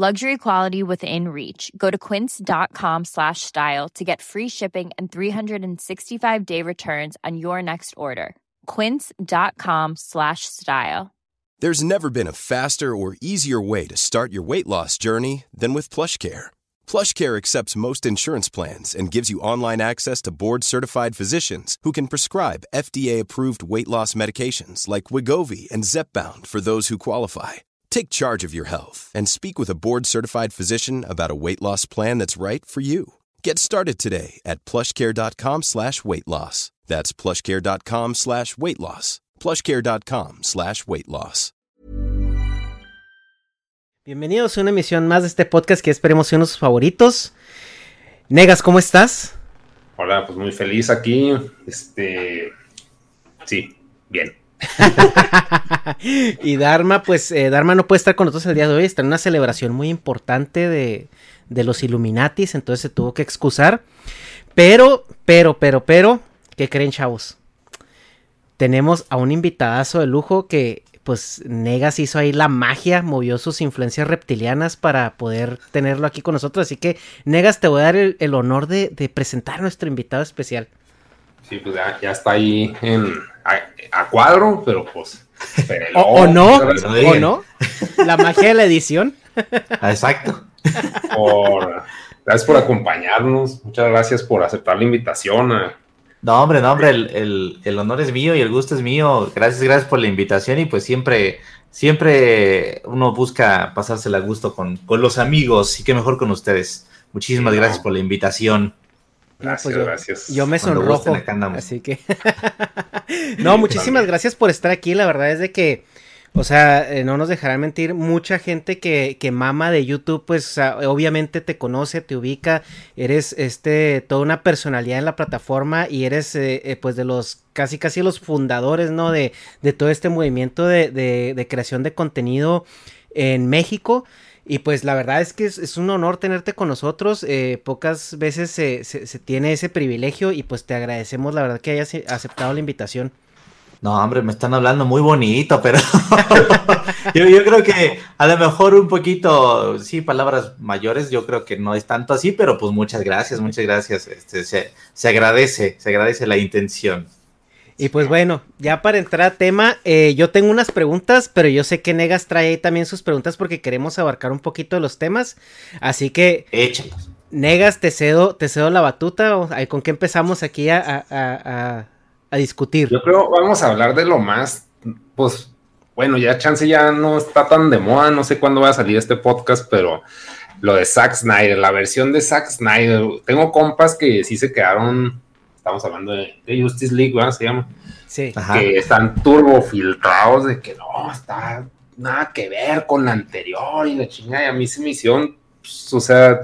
Luxury quality within reach. Go to quince.com slash style to get free shipping and 365 day returns on your next order. Quince.com slash style. There's never been a faster or easier way to start your weight loss journey than with PlushCare. PlushCare accepts most insurance plans and gives you online access to board-certified physicians who can prescribe FDA-approved weight loss medications like Wigovi and Zepbound for those who qualify. Take charge of your health and speak with a board-certified physician about a weight loss plan that's right for you. Get started today at plushcare.com slash weight loss. That's plushcare.com slash weight loss. plushcare.com slash weight loss. Bienvenidos a una emisión más de este podcast que esperemos sea uno de sus favoritos. Negas, ¿cómo estás? Hola, pues muy feliz aquí. Este, sí, bien. Y Dharma, pues eh, Dharma no puede estar con nosotros el día de hoy. Está en una celebración muy importante de, de los Illuminatis, entonces se tuvo que excusar. Pero, pero, pero, pero, ¿qué creen, chavos? Tenemos a un invitadazo de lujo que, pues, Negas hizo ahí la magia, movió sus influencias reptilianas para poder tenerlo aquí con nosotros. Así que, Negas, te voy a dar el, honor de, de presentar a nuestro invitado especial. Sí, pues ya, ya está ahí en, a, a cuadro, pero pues. O, o, no, o no. La magia de la edición. Exacto. Por, gracias por acompañarnos. Muchas gracias por aceptar la invitación. A... No, hombre, no, hombre, el, el, el, honor es mío y el gusto es mío. Gracias, gracias por la invitación y pues siempre, siempre uno busca pasársela a gusto con, con los amigos y qué mejor con ustedes. Muchísimas Sí, gracias no. por la invitación. Gracias, pues yo, gracias. Yo me Cuando sonrojo. Así que. no, muchísimas gracias por estar aquí. La verdad es de que. O sea, eh, no nos dejarán mentir, mucha gente que, que mama de YouTube, pues o sea, obviamente te conoce, te ubica, eres este toda una personalidad en la plataforma y eres eh, eh, pues de los casi casi los fundadores, ¿no? De, de todo este movimiento de, de, de creación de contenido en México. Y pues la verdad es que es, es un honor tenerte con nosotros. Eh, pocas veces se, se, se, tiene ese privilegio y pues te agradecemos la verdad que hayas aceptado la invitación. No, hombre, me están hablando muy bonito, pero yo, yo, creo que a lo mejor un poquito, sí, palabras mayores, yo creo que no es tanto así, pero pues muchas gracias, muchas gracias. Este, se, se agradece, se agradece la intención. Y pues bueno, ya para entrar a tema, eh, yo tengo unas preguntas, pero yo sé que Negas trae ahí también sus preguntas porque queremos abarcar un poquito de los temas. Así que, Échalos. Negas, te cedo, te cedo la batuta. ¿Con qué empezamos aquí a, a, a, a, discutir? Yo creo vamos a hablar de lo más, pues, bueno, ya chance ya no está tan de moda, no sé cuándo va a salir este podcast, pero lo de Zack Snyder, la versión de Zack Snyder, tengo compas que sí se quedaron estamos hablando de, de Justice League, ¿verdad? Se llama. Sí. Ajá. Que están turbo filtrados de que no, está nada que ver con la anterior y la chingada. Y a mí se me hicieron, pues, o sea,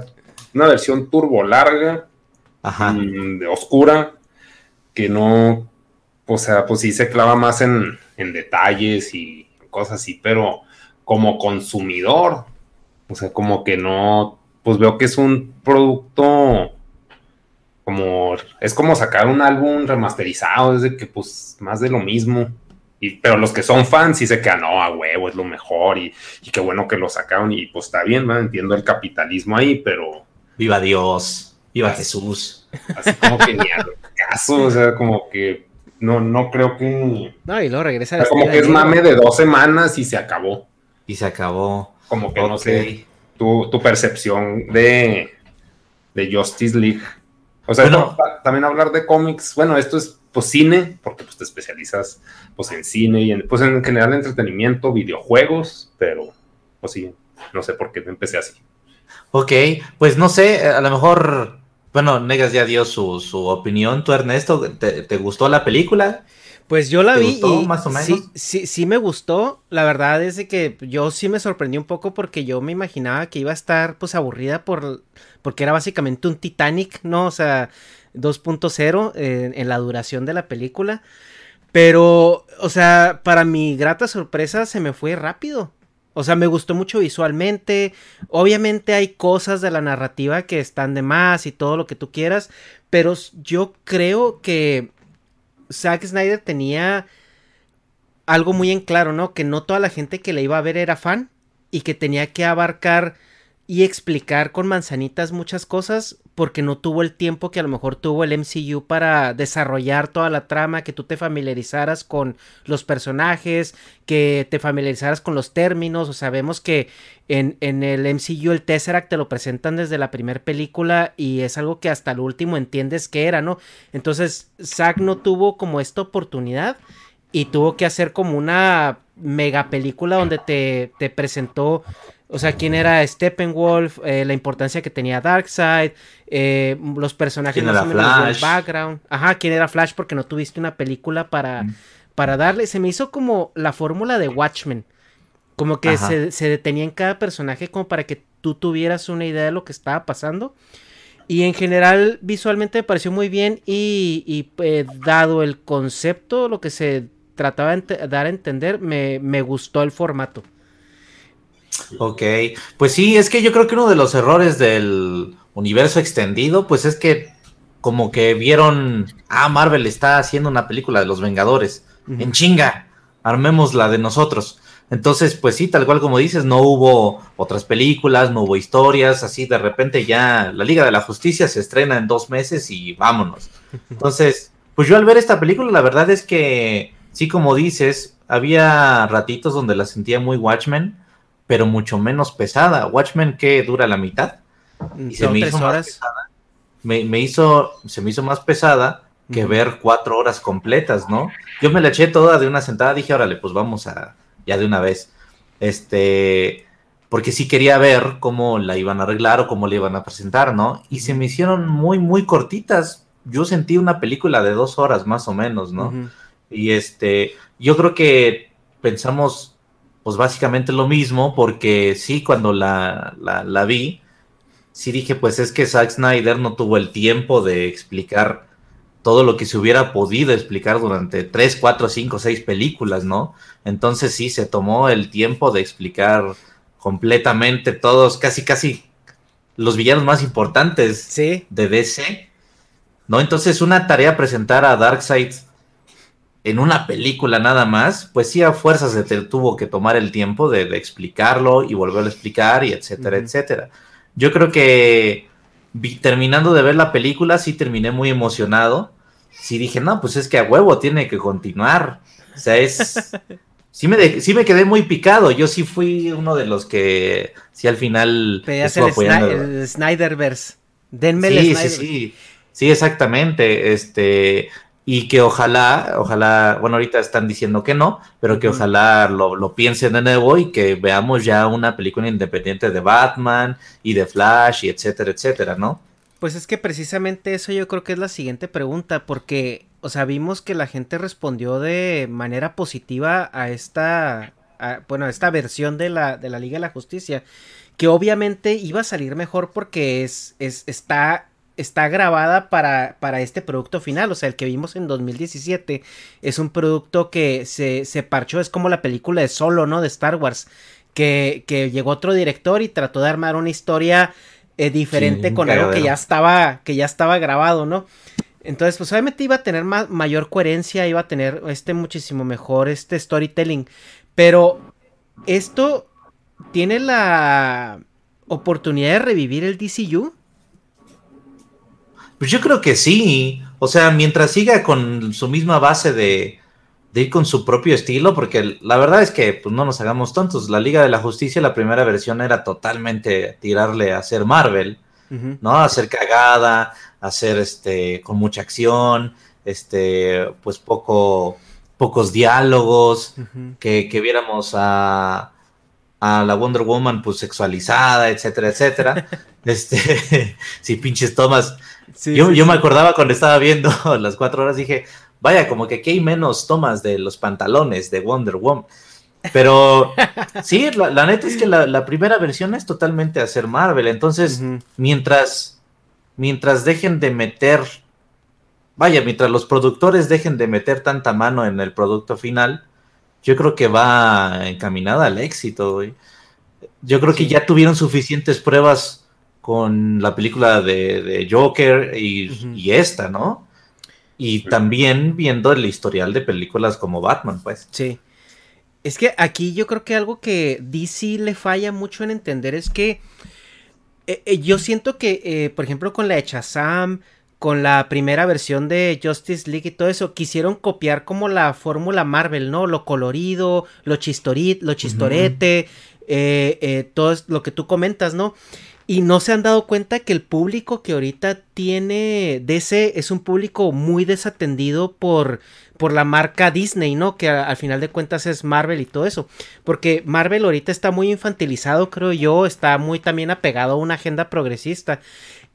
una versión turbo larga, Ajá. Mmm, de oscura, que no, o sea, pues sí se clava más en, en detalles y cosas así, pero como consumidor, o sea, como que no, pues veo que es un producto como es como sacar un álbum remasterizado, es de que pues más de lo mismo. Y, pero los que son fans sí se quedan, no, a huevo, es lo mejor y, y qué bueno que lo sacaron y pues está bien, ¿no? entiendo el capitalismo ahí, pero... Viva Dios, viva así, Jesús. Así como que ni al caso, o sea, como que no, no creo que... No, y luego regresa... O sea, como que es mame de dos semanas y se acabó. Y se acabó. Como que okay. no sé tu, tu percepción de, de Justice League. O sea, Bueno. también hablar de cómics, bueno, esto es pues cine, porque pues te especializas pues en cine y en, pues en general entretenimiento, videojuegos, pero pues sí, no sé por qué empecé así. Ok, pues no sé, a lo mejor, bueno, Negas ya dio su, su opinión. ¿Tú, Ernesto, te, te gustó la película? Pues yo la ¿Te vi gustó, y más o menos? sí, sí, sí me gustó. La verdad es de que yo sí me sorprendí un poco porque yo me imaginaba que iba a estar pues aburrida por porque era básicamente un Titanic, ¿no? O sea, 2.0 en, en la duración de la película. Pero, o sea, para mi grata sorpresa se me fue rápido. O sea, me gustó mucho visualmente. Obviamente hay cosas de la narrativa que están de más y todo lo que tú quieras. Pero yo creo que Zack Snyder tenía algo muy en claro, ¿no? Que no toda la gente que le iba a ver era fan y que tenía que abarcar y explicar con manzanitas muchas cosas porque no tuvo el tiempo que a lo mejor tuvo el MCU para desarrollar toda la trama, que tú te familiarizaras con los personajes, que te familiarizaras con los términos, o sabemos que en, en el MCU el Tesseract te lo presentan desde la primera película y es algo que hasta el último entiendes que era, ¿no? Entonces Zack no tuvo como esta oportunidad y tuvo que hacer como una mega película donde te, te presentó, o sea, quién era Steppenwolf, eh, la importancia que tenía Darkseid, eh, los personajes ¿Quién más era o menos del Flash? background, ajá, quién era Flash porque no tuviste una película para, Mm. para darle, se me hizo como la fórmula de Watchmen, como que se, se detenía en cada personaje como para que tú tuvieras una idea de lo que estaba pasando. Y en general visualmente me pareció muy bien y, y, eh, dado el concepto, lo que se trataba de dar a entender, me, me gustó el formato. Ok, pues sí, es que yo creo que uno de los errores del universo extendido, pues es que como que vieron, ah, Marvel está haciendo una película de los Vengadores, en chinga, armemos la de nosotros. Entonces, pues sí, tal cual como dices, no hubo otras películas, no hubo historias, así de repente ya la Liga de la Justicia se estrena en dos meses y vámonos. Entonces, pues yo al ver esta película, la verdad es que, sí, como dices, había ratitos donde la sentía muy Watchmen, pero mucho menos pesada. Watchmen que dura la mitad. Y se me hizo más pesada. Me, me hizo, se me hizo más pesada que ver cuatro horas completas, ¿no? Yo me la eché toda de una sentada, dije, órale, pues vamos a, ya de una vez. Este, porque sí quería ver cómo la iban a arreglar o cómo la iban a presentar, ¿no? Y se me hicieron muy, muy cortitas. Yo sentí una película de dos horas más o menos, ¿no? Y este, yo creo que pensamos, pues básicamente lo mismo, porque sí, cuando la, la, la vi, sí dije, pues es que Zack Snyder no tuvo el tiempo de explicar todo lo que se hubiera podido explicar durante tres, cuatro, cinco, seis películas, ¿no? Entonces sí, se tomó el tiempo de explicar completamente todos, casi, casi los villanos más importantes Sí, de DC, ¿no? Entonces, una tarea presentar a Darkseid en una película nada más, pues sí, a fuerzas se te tuvo que tomar el tiempo de, de explicarlo y volverlo a explicar y etcétera, etcétera. Yo creo que vi- terminando de ver la película, sí terminé muy emocionado. Sí dije, no, pues es que a huevo tiene que continuar. O sea, es... Sí me, de- sí me quedé muy picado. Yo sí fui uno de los que sí al final pedías el, apoyando. El Snyderverse. Denme el Sí, sí, Snyderverse. sí. Sí, exactamente. Este, y que ojalá, ojalá, bueno, ahorita están diciendo que no, pero que ojalá lo, lo piensen de nuevo y que veamos ya una película independiente de Batman y de Flash y etcétera, etcétera, ¿no? Pues es que precisamente eso yo creo que es la siguiente pregunta, porque, o sea, vimos que la gente respondió de manera positiva a esta, a- bueno, a esta versión de la, de la Liga de la Justicia, que obviamente iba a salir mejor porque es, es, está, está grabada para, para este producto final, o sea, el que vimos en 2017 es un producto que se, se parchó, es como la película de Solo, ¿no? De Star Wars, que, que llegó otro director y trató de armar una historia eh, diferente Sí, con algo que ya estaba, que ya estaba grabado, ¿no? Entonces, pues obviamente iba a tener ma- mayor coherencia, iba a tener este muchísimo mejor este storytelling. Pero esto tiene la oportunidad de revivir el DCU. Pues yo creo que sí. O sea, mientras siga con su misma base de, de ir con su propio estilo, porque la verdad es que pues, no nos hagamos tontos. La Liga de la Justicia, la primera versión era totalmente tirarle a hacer Marvel, ¿no? Hacer cagada, hacer este con mucha acción, este, pues poco, pocos diálogos, que, que, viéramos a, a la Wonder Woman pues sexualizada, etcétera, etcétera. este, sí, pinches tomas. Yo, yo me acordaba cuando estaba viendo las cuatro horas, dije, Vaya, como que aquí hay menos tomas de los pantalones de Wonder Woman. Pero sí, la, neta es que la, primera versión es totalmente hacer Marvel. Entonces, mientras, mientras dejen de meter, vaya, mientras los productores dejen de meter tanta mano en el producto final, yo creo que va encaminada al éxito. Yo creo que ya tuvieron suficientes pruebas con la película de, Joker y, y, esta, ¿no? Y también viendo el historial de películas como Batman, pues. Sí. Es que aquí yo creo que algo que DC le falla mucho en entender es que eh, eh, yo siento que, eh, por ejemplo, con la hecha Sam, con la primera versión de Justice League y todo eso, quisieron copiar como la fórmula Marvel, ¿no? Lo colorido, lo chistorit, lo chistorete, todo lo que tú comentas, ¿no? Y no se han dado cuenta que el público que ahorita tiene DC es un público muy desatendido por, por la marca Disney, ¿no? Que al final de cuentas es Marvel y todo eso. Porque Marvel ahorita está muy infantilizado, creo yo, está muy también apegado a una agenda progresista.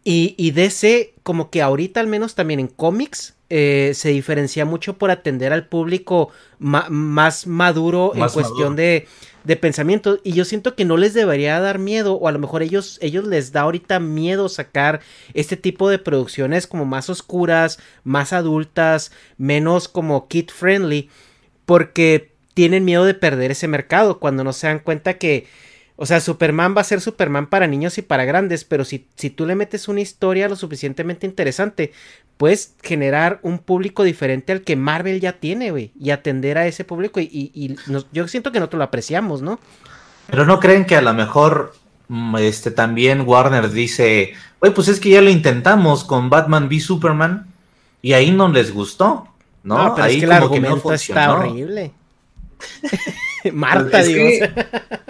Y, y DC, como que ahorita al menos también en cómics, eh, se diferencia mucho por atender al público más maduro en cuestión de de pensamiento. Y yo siento que no les debería dar miedo o a lo mejor ellos ellos les da ahorita miedo sacar este tipo de producciones como más oscuras, más adultas, menos como kid friendly porque tienen miedo de perder ese mercado cuando no se dan cuenta que o sea, Superman va a ser Superman para niños y para grandes, pero si, si tú le metes una historia lo suficientemente interesante, puedes generar un público diferente al que Marvel ya tiene, güey, y atender a ese público. Y, yo siento que nosotros lo apreciamos, ¿no? Pero no creen que a lo mejor mm, este, también Warner dice, oye, pues es que ya lo intentamos con Batman v Superman y ahí no les gustó, ¿no? pero ahí es que el argumento está horrible. Marta, pues digo.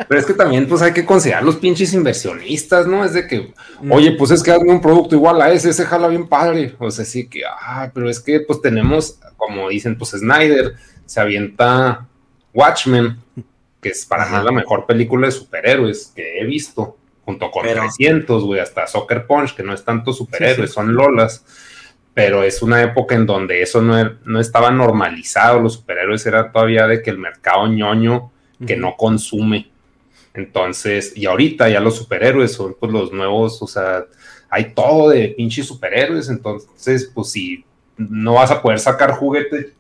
pero es que también, pues hay que considerar los pinches inversionistas, ¿no? Es de que, mm. oye, pues es que hazme un producto igual a ese, ese jala bien padre. O sea, sí que, ah, pero es que, pues tenemos, como dicen, pues Snyder se avienta Watchmen, que es para mí la mejor película de superhéroes que he visto, junto con 300, güey, hasta Soccer Punch, que no es tanto superhéroes, son Lolas pero es una época en donde eso no, er, no estaba normalizado, los superhéroes era todavía de que el mercado ñoño que no consume. Entonces, y ahorita ya los superhéroes son pues los nuevos, o sea, hay todo de pinches superhéroes, entonces, pues si no vas a poder sacar juguetes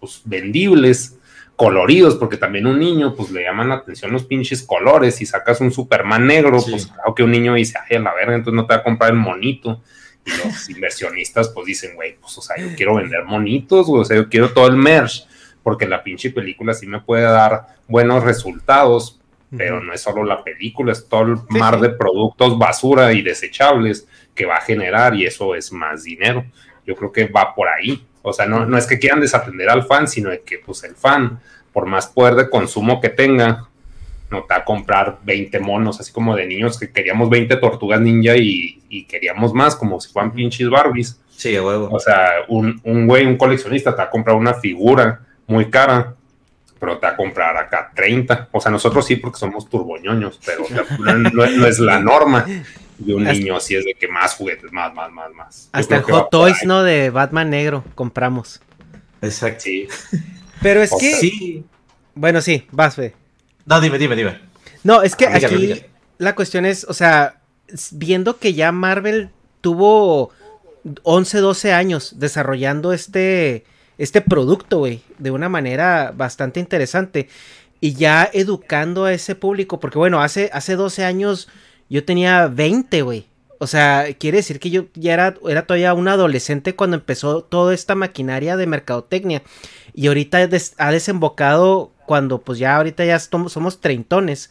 pues, vendibles, coloridos, porque también un niño, pues le llaman la atención los pinches colores, si sacas un Superman negro, pues claro que un niño dice, ay, a la verga, entonces no te va a comprar el monito los inversionistas pues dicen, güey, pues o sea, yo quiero vender monitos, güey, o sea, yo quiero todo el merch, porque la pinche película sí me puede dar buenos resultados, pero no es solo la película, es todo el mar de productos basura y desechables que va a generar y eso es más dinero. Yo creo que va por ahí. O sea, no, no es que quieran desatender al fan, sino que pues el fan, por más poder de consumo que tenga, no te va a comprar 20 monos, así como de niños que queríamos 20 tortugas ninja y, queríamos más, como si fueran pinches Barbies. Sí, huevo. O sea, un, un güey, un coleccionista te va a comprar una figura muy cara, pero te va a comprar acá 30. O sea, nosotros sí, porque somos turboñoños, pero no, es la norma. De un niño así es de que más juguetes, más, más, más, más. Hasta el Hot Toys, ¿no? De Batman negro compramos. Exacto. Sí. Pero es que. Sí. Bueno, sí, vas, fe. No, dime, dime, dime. No, es que aquí la cuestión es, o sea, viendo que ya Marvel tuvo 11, 12 años desarrollando este, este producto, güey, de una manera bastante interesante. Y ya educando a ese público, porque bueno, hace, hace 12 años yo tenía 20, güey. O sea, quiere decir que yo ya era, era todavía un adolescente cuando empezó toda esta maquinaria de mercadotecnia. Y ahorita ha desembocado cuando pues ya ahorita ya somos, treintones.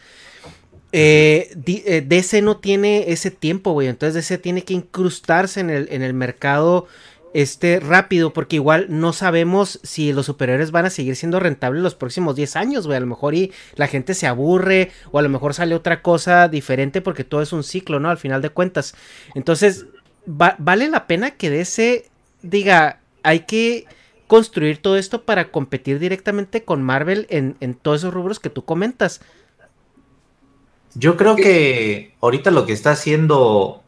Eh, eh DC no tiene ese tiempo, güey. Entonces DC tiene que incrustarse en el, en el mercado este rápido, porque igual no sabemos si los superhéroes van a seguir siendo rentables los próximos 10 años, güey. A lo mejor y la gente se aburre, o a lo mejor sale otra cosa diferente, porque todo es un ciclo, ¿no? Al final de cuentas. Entonces, vale la pena que DC diga, hay que construir todo esto para competir directamente con Marvel en, en todos esos rubros que tú comentas. Yo creo que ahorita lo que está haciendo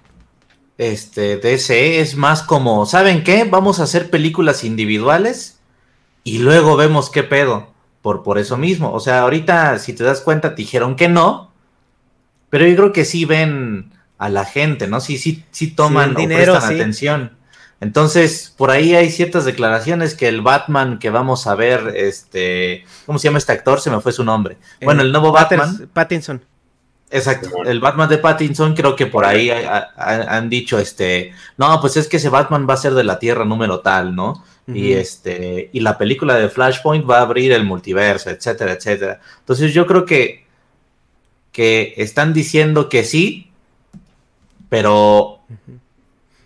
este, DC es más como, ¿saben qué? Vamos a hacer películas individuales y luego vemos qué pedo. Por, por eso mismo. O sea, ahorita, si te das cuenta, dijeron que no, pero yo creo que sí ven a la gente, ¿no? Sí, sí, sí toman dinero, prestan atención. Entonces, por ahí hay ciertas declaraciones que el Batman que vamos a ver, este, ¿cómo se llama este actor? Se me fue su nombre. Bueno, el nuevo Batman. Pattinson. Exacto, el Batman de Pattinson creo que por ahí han dicho, este, no, pues es que ese Batman va a ser de la Tierra número tal, ¿no? Y este, y la película de Flashpoint va a abrir el multiverso, etcétera, etcétera. Entonces yo creo que, que están diciendo que sí, pero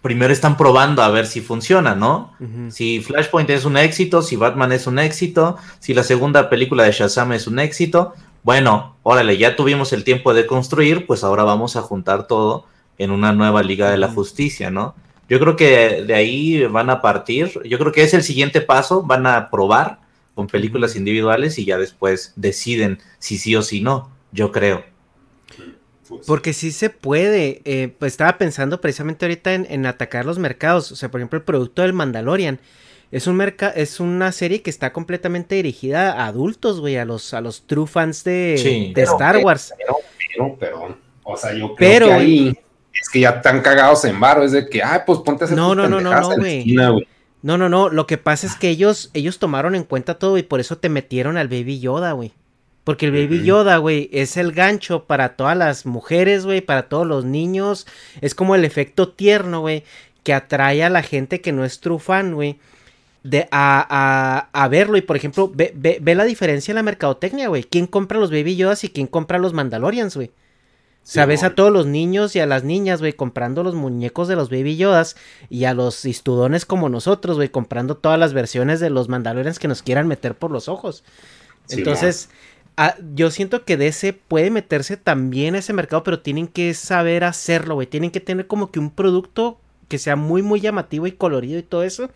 primero están probando a ver si funciona, ¿no? Si Flashpoint es un éxito, si Batman es un éxito, si la segunda película de Shazam es un éxito, bueno, órale, ya tuvimos el tiempo de construir, pues ahora vamos a juntar todo en una nueva Liga de la Justicia, ¿no? Yo creo que de ahí van a partir, yo creo que es el siguiente paso, van a probar con películas individuales y ya después deciden si sí o si no, yo creo. Pues Porque sí se puede, eh, pues estaba pensando precisamente ahorita en, en atacar los mercados, o sea, por ejemplo, el producto del Mandalorian es un es una serie que está completamente dirigida a adultos, güey, a los, a los true fans de, de Star Wars. Pero, pero, pero, o sea, yo creo que ahí es que ya están cagados en barro, es de que, ay, pues ponte a hacer no, no, no, no, no, güey. No, no, no, lo que pasa es que ellos, ellos tomaron en cuenta todo y por eso te metieron al Baby Yoda, güey. Porque el Baby Yoda, güey, es el gancho para todas las mujeres, güey, para todos los niños. Es como el efecto tierno, güey, que atrae a la gente que no es true fan, güey de, a, a, verlo y por ejemplo ve, ve, la diferencia en la mercadotecnia, güey. ¿Quién compra los Baby Yodas y quién compra los Mandalorians, güey? Sabes a todos los niños y a las niñas, güey, comprando los muñecos de los Baby Yodas y a los istudones como nosotros, güey, comprando todas las versiones de los Mandalorians que nos quieran meter por los ojos. Entonces, yo siento que DC puede meterse también a ese mercado, pero tienen que saber hacerlo, güey. Tienen que tener como que un producto que sea muy, muy llamativo y colorido y todo eso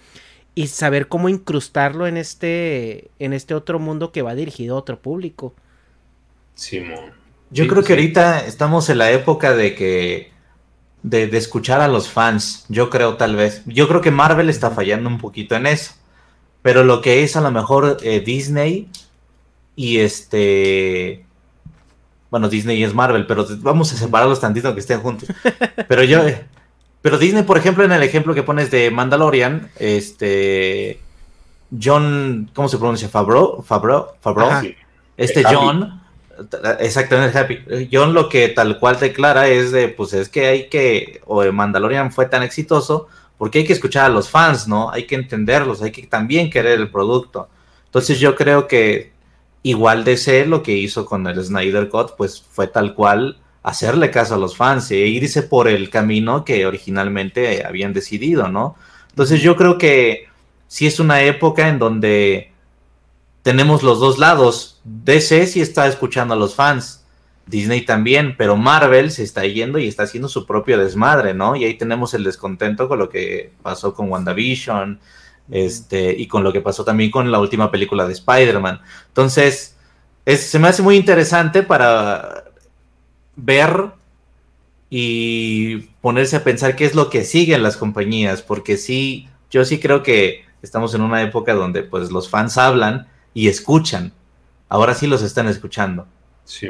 y saber cómo incrustarlo en este en este otro mundo que va dirigido a otro público. Simón. Yo creo que ahorita estamos en la época de que de, escuchar a los fans, yo creo tal vez. Yo creo que Marvel está fallando un poquito en eso. Pero lo que es a lo mejor eh, Disney y este bueno, Disney es Marvel, pero vamos a separarlos tantito que estén juntos. Pero yo, pero Disney, por ejemplo, en el ejemplo que pones de Mandalorian, este. John, ¿cómo se pronuncia? Fabro, Fabro, Fabro. Este John, exactamente, Happy. John lo que tal cual declara es de, pues es que hay que, o Mandalorian fue tan exitoso, porque hay que escuchar a los fans, ¿no? Hay que entenderlos, hay que también querer el producto. Entonces yo creo que igual ser lo que hizo con el Snyder Cut, pues fue tal cual hacerle caso a los fans e irse por el camino que originalmente habían decidido, ¿no? Entonces yo creo que sí es una época en donde tenemos los dos lados. DC sí está escuchando a los fans, Disney también, pero Marvel se está yendo y está haciendo su propio desmadre, ¿no? Y ahí tenemos el descontento con lo que pasó con WandaVision, este, y con lo que pasó también con la última película de Spider-Man. Entonces, se me hace muy interesante para ver y ponerse a pensar qué es lo que sigue en las compañías, porque sí, yo sí creo que estamos en una época donde pues los fans hablan y escuchan. Ahora sí los están escuchando. Sí,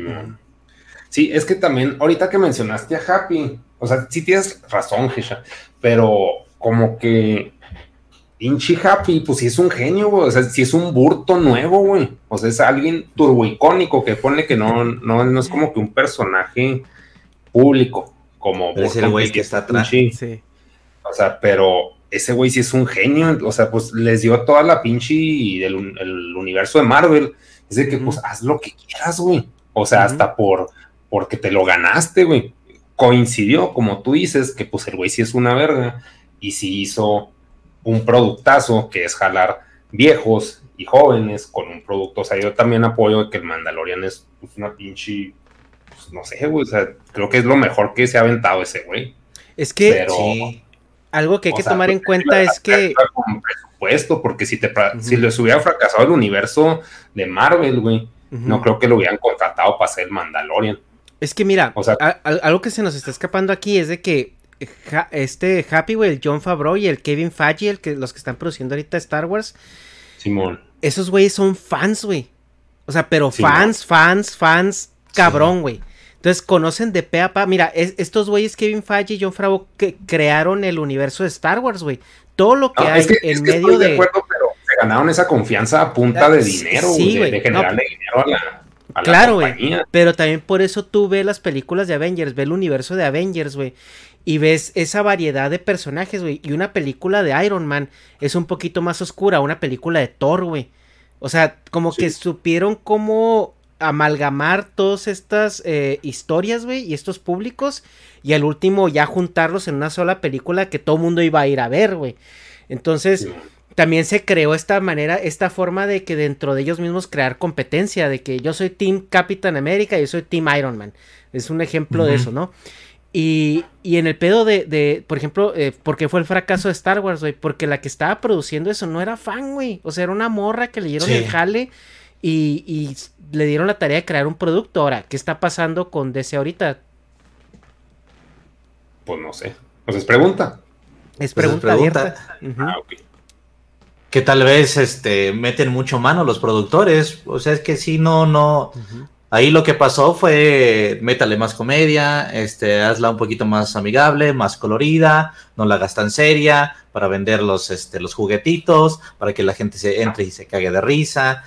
Sí, es que también, ahorita que mencionaste a Happy, o sea, sí tienes razón, Gesha, pero como que Inchi Happy, pues sí es un genio, güey. O sea, sí es un burto nuevo, güey. O sea, es alguien turboicónico que pone que no, no, no es como que un personaje público, como es el güey que está atrás. Sí. O sea, pero ese güey sí es un genio. O sea, pues les dio toda la pinche del el universo de Marvel. Es de que, pues, haz lo que quieras, güey. O sea, hasta por porque te lo ganaste, güey. Coincidió, como tú dices, que pues el güey sí es una verga. Y sí hizo un productazo que es jalar viejos y jóvenes con un producto. O sea, yo también apoyo que el Mandalorian es pues, una pinche, pues, no sé, güey, o sea, creo que es lo mejor que se ha aventado ese güey. Es que algo que hay que tomar en pues, cuenta es que... Con presupuesto, porque si, te, si les hubiera fracasado el universo de Marvel, güey, no creo que lo hubieran contratado para ser el Mandalorian. Es que mira, o sea, algo que se nos está escapando aquí es de que este Happy, güey, el John Favreau y el Kevin Feige, el que, los que están produciendo ahorita Star Wars. Simón. Esos güeyes son fans, güey. O sea, pero fans, fans, fans, cabrón, güey. Entonces conocen de pe a pa. Mira, estos güeyes, Kevin Feige y John Favreau, que crearon el universo de Star Wars, güey. Todo lo que hay en medio de. pero se ganaron esa confianza a punta de dinero, sí, güey. De, generarle dinero a la. claro, güey. Pero también por eso tú ves las películas de Avengers, ves el universo de Avengers, güey y ves esa variedad de personajes, güey. Y una película de Iron Man es un poquito más oscura, una película de Thor, güey. O sea, como que supieron cómo amalgamar todas estas eh, historias, güey, y estos públicos, y al último ya juntarlos en una sola película que todo mundo iba a ir a ver, güey. Entonces, también se creó esta manera, esta forma de que dentro de ellos mismos crear competencia, de que yo soy Team Capitán América y yo soy Team Iron Man. Es un ejemplo de eso, ¿no? Y, y en el pedo de, de por ejemplo, eh, porque fue el fracaso de Star Wars, güey, porque la que estaba produciendo eso no era fan, güey. O sea, era una morra que le dieron el jale y, y, le dieron la tarea de crear un producto. Ahora, ¿qué está pasando con DC ahorita? Pues no sé. Pues es pregunta. Es pregunta, abierta. Ah, que tal vez este meten mucho mano los productores. O sea, es que si no, no. Ahí lo que pasó fue, métale más comedia, este, hazla un poquito más amigable, más colorida, no la hagas tan seria, para vender los, este, los juguetitos, para que la gente se entre y se cague de risa.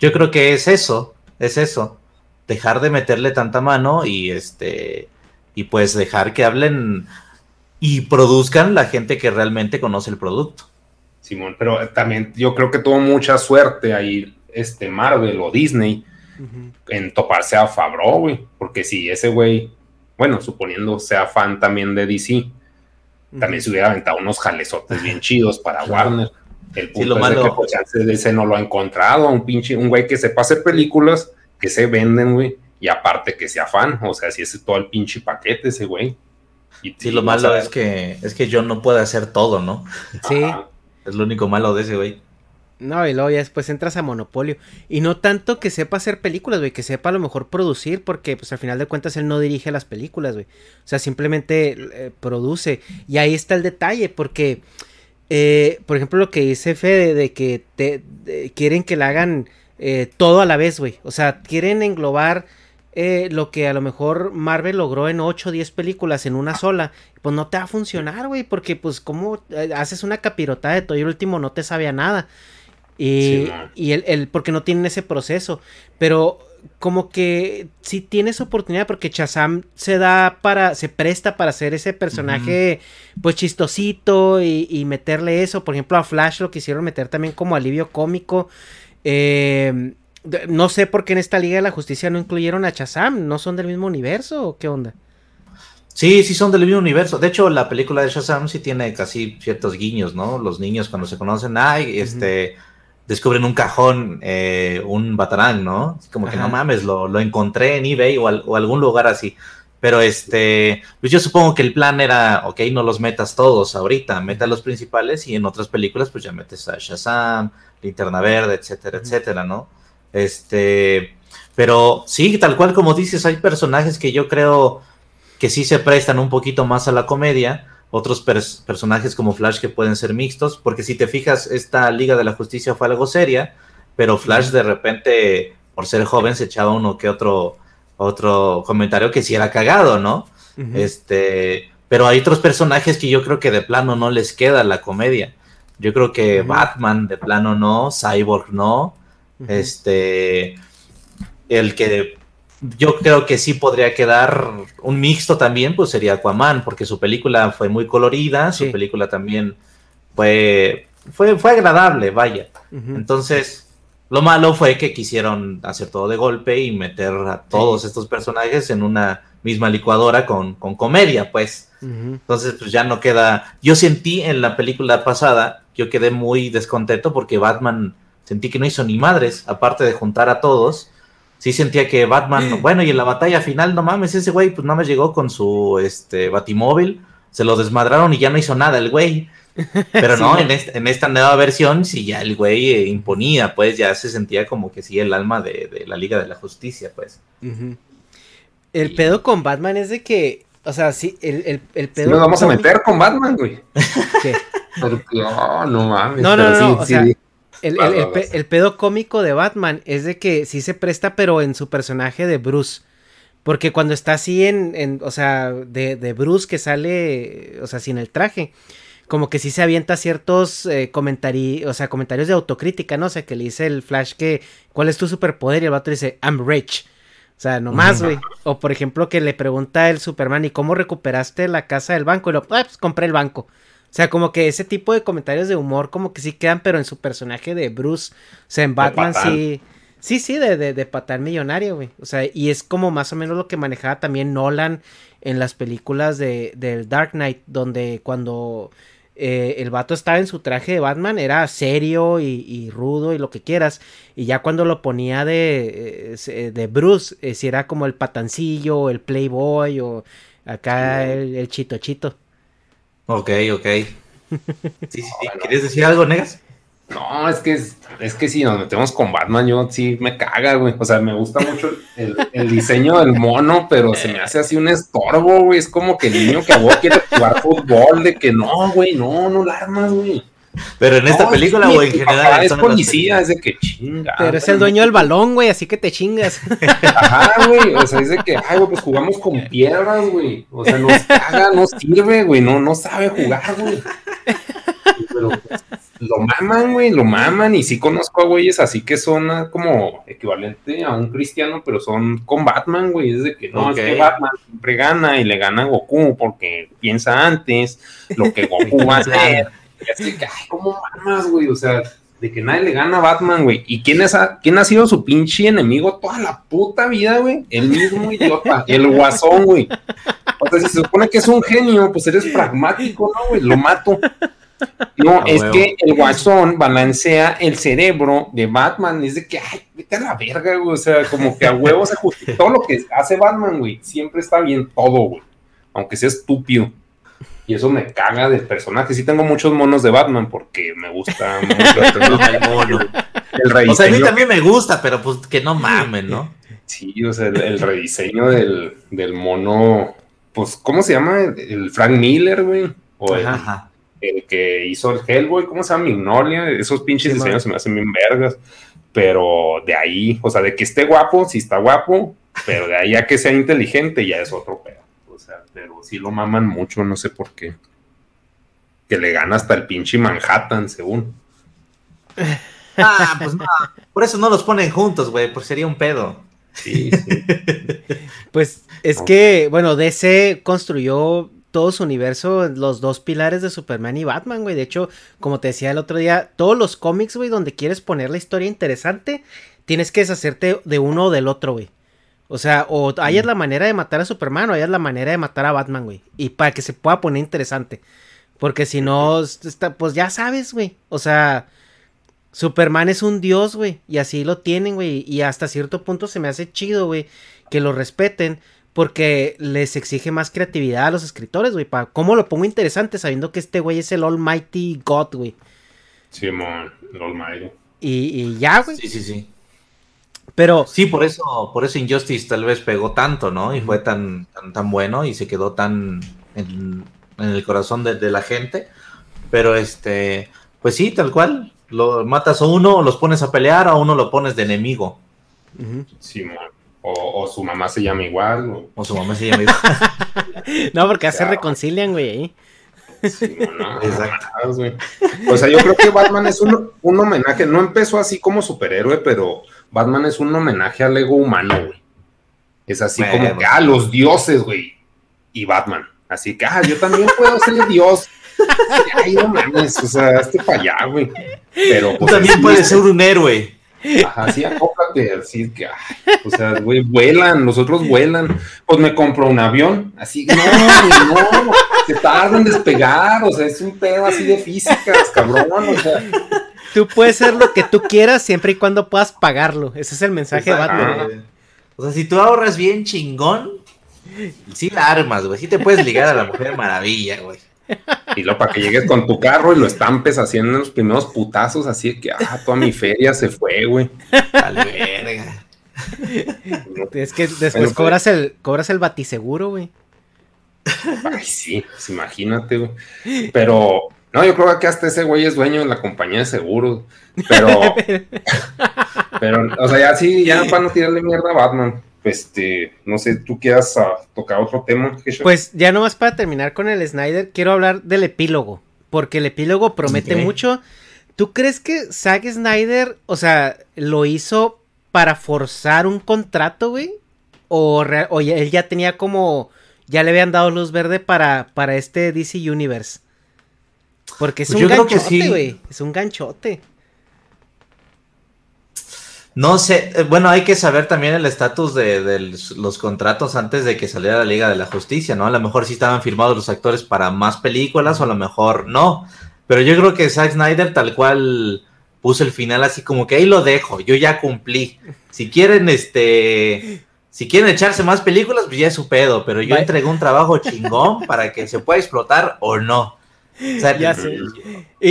Yo creo que es eso, es eso. Dejar de meterle tanta mano y este, y pues dejar que hablen y produzcan la gente que realmente conoce el producto. Simón, pero también yo creo que tuvo mucha suerte ahí este Marvel o Disney en toparse a Favreau, güey. Porque si ese güey, bueno, suponiendo sea fan también de DC, también se hubiera aventado unos jalezotes bien chidos para Warner. El punto es que pues, ese no lo ha encontrado, un pinche, un güey que sepa hacer películas, que se venden, güey, y aparte que sea fan, o sea, si es todo el pinche paquete ese güey. Y, sí, lo malo es que es que yo no puedo hacer todo, ¿no? Sí. Es lo único malo de ese güey. No, y luego ya después entras a Monopolio. Y no tanto que sepa hacer películas, güey, que sepa a lo mejor producir, porque pues al final de cuentas él no dirige las películas, güey. O sea, simplemente eh, produce. Y ahí está el detalle, porque, eh, por ejemplo, lo que dice Fede, de que te, quieren que le hagan eh, todo a la vez, güey. O sea, quieren englobar lo que a lo mejor Marvel logró en 8 o 10 películas en una sola. Pues no te va a funcionar, güey, porque pues como haces una capirotada de todo y el último no te sabe a nada. Y, y el, el, porque no tienen ese proceso. Pero como que si tienes oportunidad, porque Chazam se da para, se presta para hacer ese personaje, pues chistosito y, meterle eso. Por ejemplo, a Flash lo quisieron meter también como alivio cómico. Eh, no sé por qué en esta Liga de la Justicia no incluyeron a Chazam. ¿No son del mismo universo o qué onda? Sí, sí son del mismo universo. De hecho, la película de Shazam sí tiene casi ciertos guiños, ¿no? Los niños cuando se conocen, ay, este descubren un cajón, eh, un batarán, ¿no? Como que no mames, lo, lo, encontré en eBay o, o, algún lugar así. Pero este, pues yo supongo que el plan era, ok, no los metas todos ahorita, meta los principales y en otras películas pues ya metes a Shazam, Linterna Verde, etcétera, etcétera, ¿no? Este, pero sí, tal cual como dices, hay personajes que yo creo que sí se prestan un poquito más a la comedia, otros personajes como Flash que pueden ser mixtos, porque si te fijas, esta Liga de la Justicia fue algo seria, pero Flash de repente, por ser joven, se echaba uno que otro, otro comentario que sí era cagado, ¿no? Este, pero hay otros personajes que yo creo que de plano no les queda la comedia. Yo creo que Batman de plano no, Cyborg no, este, el que yo creo que sí podría quedar un mixto también, pues sería Aquaman, porque su película fue muy colorida, su película también fue, fue, fue agradable, vaya. Entonces, Lo malo fue que quisieron hacer todo de golpe y meter a todos estos personajes en una misma licuadora con, con comedia, pues. Entonces, pues ya no queda. Yo sentí en la película pasada, yo quedé muy descontento porque Batman sentí que no hizo ni madres, aparte de juntar a todos. Sí sentía que Batman, bueno, y en la batalla final, no mames, ese güey, pues nada más llegó con su este batimóvil, se lo desmadraron y ya no hizo nada el güey. Pero no, en, esta, nueva versión, si ya el güey eh, imponía, pues ya se sentía como que sí el alma de, la Liga de la Justicia, pues. El pedo con Batman es de que, o sea, sí, el, el, pedo. nos vamos a meter con Batman, güey. ¿Qué? no, no mames. No, no, no, o sea, el, pedo cómico de Batman es de que sí se presta, pero en su personaje de Bruce. Porque cuando está así en, en o sea, de, de Bruce que sale, o sea, sin el traje como que sí se avienta ciertos eh, comentarios, o sea, comentarios de autocrítica, ¿no? O sea, que le dice el Flash que, ¿cuál es tu superpoder? Y el vato dice, I'm rich. O sea, nomás, güey. O por ejemplo, que le pregunta el Superman, ¿y cómo recuperaste la casa del banco? Y lo, ah, pues compré el banco. O sea, como que ese tipo de comentarios de humor, como que sí quedan, pero en su personaje de Bruce. O sea, en Batman sí. Sí, sí, de, de, de patán millonario, güey. O sea, y es como más o menos lo que manejaba también Nolan en las películas de, del Dark Knight, donde cuando eh, el vato estaba en su traje de Batman, era serio y, rudo y lo que quieras. Y ya cuando lo ponía de, eh, de Bruce, eh, si era como el patancillo, el playboy o acá el, el chito chito. Ok, ok. Sí, sí, ¿Quieres decir algo, Negas? No, es que es, que si nos metemos con Batman, yo sí me caga, güey. O sea, me gusta mucho el, diseño del mono, pero se me hace así un estorbo, güey. Es como que el niño que a vos quiere jugar fútbol, de que no, güey, no, no la armas, güey. Pero en esta película, güey, en general. Es policía, es de que chinga. Pero es el dueño del balón, güey, así que te chingas. Ajá, güey. O sea, es de que, ay, güey, pues jugamos con piedras, güey. O sea, nos caga, no sirve, güey. No, no sabe jugar, güey. Pero pues, lo maman, güey, lo maman. Y sí conozco a güeyes así que son ah, como equivalente a un cristiano, pero son con Batman, güey. Es de que no, es que Batman siempre gana y le gana a Goku porque piensa antes lo que Goku va a hacer. Así que, ay, ¿cómo mamas, güey? O sea, de que nadie le gana a Batman, güey. ¿Y quién, es quién ha sido su pinche enemigo toda la puta vida, güey? El mismo idiota, el guasón, güey. O sea, si se supone que es un genio, pues eres pragmático, ¿no, güey? Lo mato. No, es que el guasón balancea el cerebro de Batman. Es de que, ay, vete a la verga, güey. O sea, como que a huevo se justifica. Todo lo que hace Batman, güey, siempre está bien todo, güey. Aunque sea estúpido. Y eso me caga del personaje. Sí tengo muchos monos de Batman porque me gusta mucho el mono. El O sea, a mí también me gusta, pero pues que no mamen, ¿no? Sí, o sea, el, rediseño del, del, mono, pues, ¿cómo se llama? El Frank Miller, güey. O el, Ajá el que hizo el Hellboy, ¿cómo se llama? Mignolia, esos pinches diseños se me hacen bien vergas, pero de ahí, o sea, de que esté guapo, sí está guapo, pero de ahí a que sea inteligente ya es otro pedo, pero sí lo maman mucho, no sé por qué, que le gana hasta el pinche Manhattan, según. Ah, pues no, por eso no los ponen juntos, güey, porque sería un pedo. Sí, sí. pues es que, bueno, DC construyó todo su universo, los dos pilares de Superman y Batman, güey. De hecho, como te decía el otro día, todos los cómics, güey, donde quieres poner la historia interesante, tienes que deshacerte de uno o del otro, güey. O sea, o hayas la manera de matar a Superman o hayas la manera de matar a Batman, güey. Y para que se pueda poner interesante. Porque si no, pues ya sabes, güey. O sea, Superman es un dios, güey. Y así lo tienen, güey. Y hasta cierto punto se me hace chido, güey. Que lo respeten. Porque les exige más creatividad a los escritores, güey. Para cómo lo pongo interesante sabiendo que este güey es el Almighty God, güey. Simón, el Almighty. Y, y ya, güey. Sí, sí, sí. Pero. Sí, por eso, por eso Injustice tal vez pegó tanto, ¿no? Y fue tan, tan, bueno y se quedó tan en, el corazón de, la gente. Pero este, pues sí, tal cual. Lo matas a uno, los pones a pelear, a uno lo pones de enemigo. Simón. O, su mamá se llama igual. O, su mamá se llama igual. no, porque así se reconcilian, güey. Sí, no, Exacto. Güey. O sea, yo creo que Batman es un, homenaje. No empezó así como superhéroe, pero Batman es un homenaje al ego humano, güey. Es así como que, ah, los dioses, güey. Y Batman. Así que, ah, yo también puedo ser Dios. Ay, no mames, o sea, este para allá, güey. Pero pues, también puedes ser un héroe. Ajá, sí, acóplate, así que, o sea, güey, vuelan, los otros vuelan. Pues me compro un avión, así, no, no, se tardan en despegar, o sea, es un pedo así de físicas, cabrón, o sea. Tú puedes ser lo que tú quieras siempre y cuando puedas pagarlo. Ese es el mensaje de Batman. O sea, si tú ahorras bien chingón, sí la armas, güey. Sí te puedes ligar a la mujer maravilla, güey. Y luego para que llegues con tu carro y lo estampes haciendo los primeros putazos, así que, ah, toda mi feria se fue, güey. verga. Es que después pues cobras el cobras el batiseguro, güey. Ay, sí, pues imagínate, güey. Pero, no, yo creo que hasta ese güey es dueño de la compañía de seguros. Pero, pero, o sea, ya sí, ya para no tirarle mierda a Batman este, no sé, tú quieras ah, tocar otro tema. Pues ya nomás para terminar con el Snyder, quiero hablar del epílogo, porque el epílogo promete mucho. ¿Tú crees que Zack Snyder, o sea, lo hizo para forzar un contrato, güey? O, él ya tenía como, ya le habían dado luz verde para, para este DC Universe. Porque es pues un ganchote, güey. Es un ganchote. No sé, eh, bueno, hay que saber también el estatus de, los contratos antes de que saliera la Liga de la Justicia, ¿no? A lo mejor sí estaban firmados los actores para más películas o a lo mejor no. Pero yo creo que Zack Snyder tal cual puso el final así como que ahí lo dejo, yo ya cumplí. Si quieren, este, si quieren echarse más películas, pues ya es su pedo, pero yo entregué un trabajo chingón para que se pueda explotar o no. O sea, ya sé.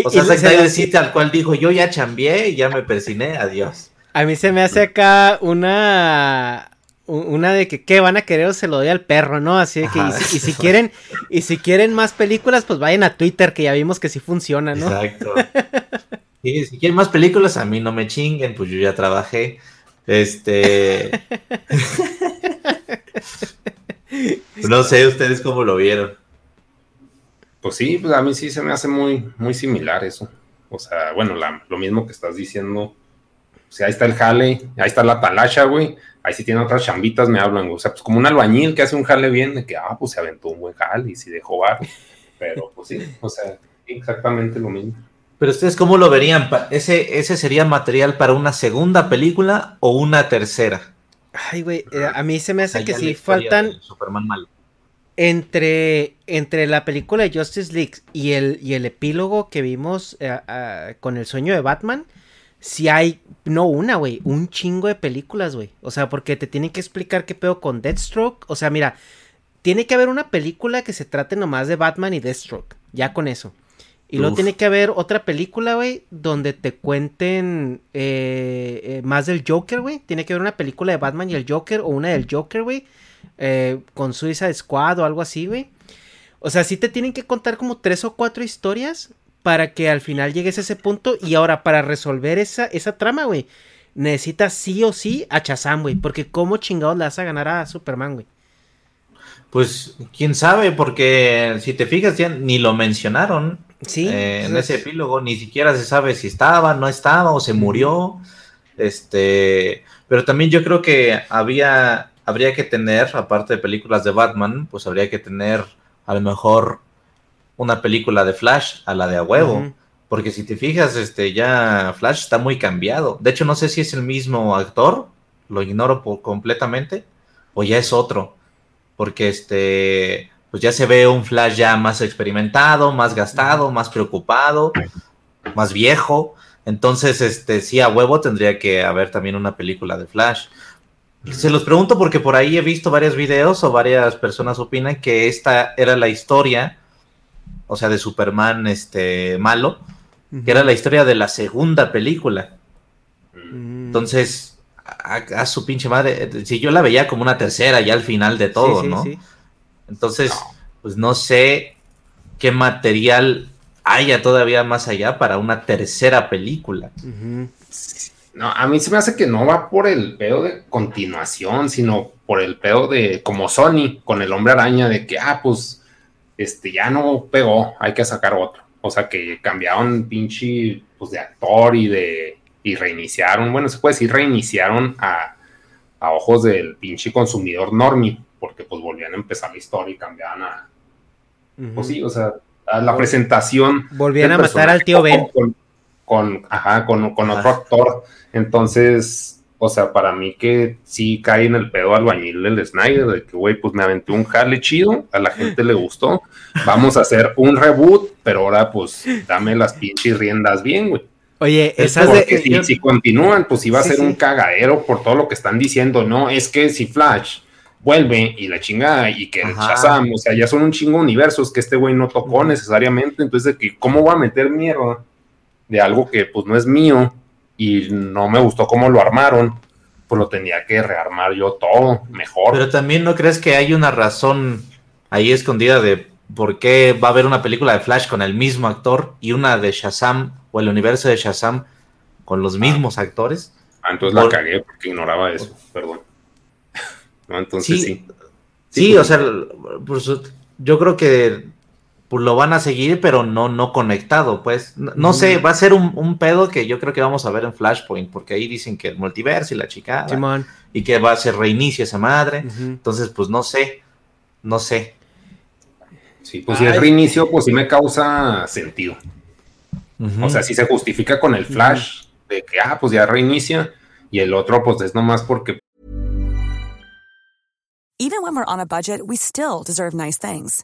o sea Zack Snyder sí tal cual dijo, yo ya chambié y ya me persiné, adiós. A mí se me hace acá una una de que qué van a querer o se lo doy al perro, ¿no? Así que y si, quieren y si quieren más películas, pues vayan a Twitter que ya vimos que sí funciona, ¿no? Exacto. Y si quieren más películas, a mí no me chinguen, pues yo ya trabajé. Este No sé ustedes cómo lo vieron. Pues sí, pues a mí sí se me hace muy muy similar eso. O sea, bueno, lo mismo que estás diciendo o sea, ahí está el jale, ahí está la talasha, güey. Ahí sí tiene otras chambitas, me hablan, güey. O sea, pues como un albañil que hace un jale bien, de que, ah, pues se aventó un buen jale y sí dejó bar. Pero, pues sí, o sea, exactamente lo mismo. Pero ustedes, ¿cómo lo verían? ¿Ese, ese sería material para una segunda película o una tercera? Ay, güey, eh, a mí se me hace que sí faltan. Superman malo. Entre, entre la película de Justice League y el, y el epílogo que vimos eh, con el sueño de Batman, si hay, no una, güey, un chingo de películas, güey. O sea, porque te tienen que explicar qué pedo con Deathstroke. O sea, mira, tiene que haber una película que se trate nomás de Batman y Deathstroke. Ya con eso. Y luego tiene que haber otra película, güey, donde te cuenten eh, eh, más del Joker, güey. Tiene que haber una película de Batman y el Joker o una del Joker, güey. Eh, con Suicide Squad o algo así, güey. O sea, sí te tienen que contar como tres o cuatro historias para que al final llegues a ese punto. Y ahora, para resolver esa, esa trama, güey, necesitas sí o sí a Chazam, güey. Porque cómo chingados le vas a ganar a Superman, güey. Pues quién sabe, porque si te fijas, ya ni lo mencionaron sí, eh, en ese epílogo, ni siquiera se sabe si estaba, no estaba o se murió. Este, pero también yo creo que había, habría que tener, aparte de películas de Batman, pues habría que tener a lo mejor una película de Flash a la de a huevo. Porque si te fijas, este, ya Flash está muy cambiado. De hecho, no sé si es el mismo actor, lo ignoro por, completamente, o ya es otro. Porque este, pues ya se ve un Flash ya más experimentado, más gastado, más preocupado, más viejo. Entonces, este, sí, a huevo tendría que haber también una película de Flash. Se los pregunto porque por ahí he visto varios videos o varias personas opinan que esta era la historia o sea, de Superman este, malo, que era la historia de la segunda película. Mm. Entonces, a, su pinche madre, si yo la veía como una tercera ya al final de todo, ¿no? Entonces, pues no sé qué material haya todavía más allá para una tercera película. No, a mí se me hace que no va por el pedo de continuación, sino por el pedo de como Sony con el hombre araña, de que, ah, pues este, ya no pegó, hay que sacar otro. O sea, que cambiaron pinche, pues, de actor y de, y reiniciaron, bueno, se puede decir, reiniciaron a, a ojos del pinche consumidor normie, porque pues volvían a empezar la historia y cambiaban a, pues sí, o sea, a la presentación. Volvían a matar al tío Ben. Con, con, ajá, con, con otro actor. Entonces, o sea, para mí que sí cae en el pedo albañil del Snyder, de que, güey, pues me aventé un jale chido, a la gente le gustó, vamos a hacer un reboot, pero ahora pues dame las pinches riendas bien, güey. Oye, esas Porque de, si, continúan, pues iba a ser un cagadero por todo lo que están diciendo, ¿no? Es que si Flash vuelve y la chingada y que Shazam, o sea, ya son un chingo universos que este güey no tocó necesariamente, entonces, ¿cómo voy a meter mierda de algo que pues no es mío y no me gustó cómo lo armaron? Pues lo tenía que rearmar yo todo mejor. Pero también no crees que hay una razón ahí escondida de por qué va a haber una película de Flash con el mismo actor y una de Shazam o el universo de Shazam con los ah. mismos actores. Ah, entonces la cagué porque ignoraba eso, perdón. Entonces sí. Sí, o sea, yo creo que pues, lo van a seguir, pero no, no conectado, pues. No, sé, va a ser un, pedo que yo creo que vamos a ver en Flashpoint, porque ahí dicen que el multiverso y la chica y que va a ser reinicio esa madre. Entonces, pues no sé, no sé. Sí, pues si es reinicio, pues sí me causa sentido. O sea, si se justifica con el flash de que, ah, pues ya reinicia, y el otro, pues es nomás porque Even when we're on a budget, we still deserve nice things.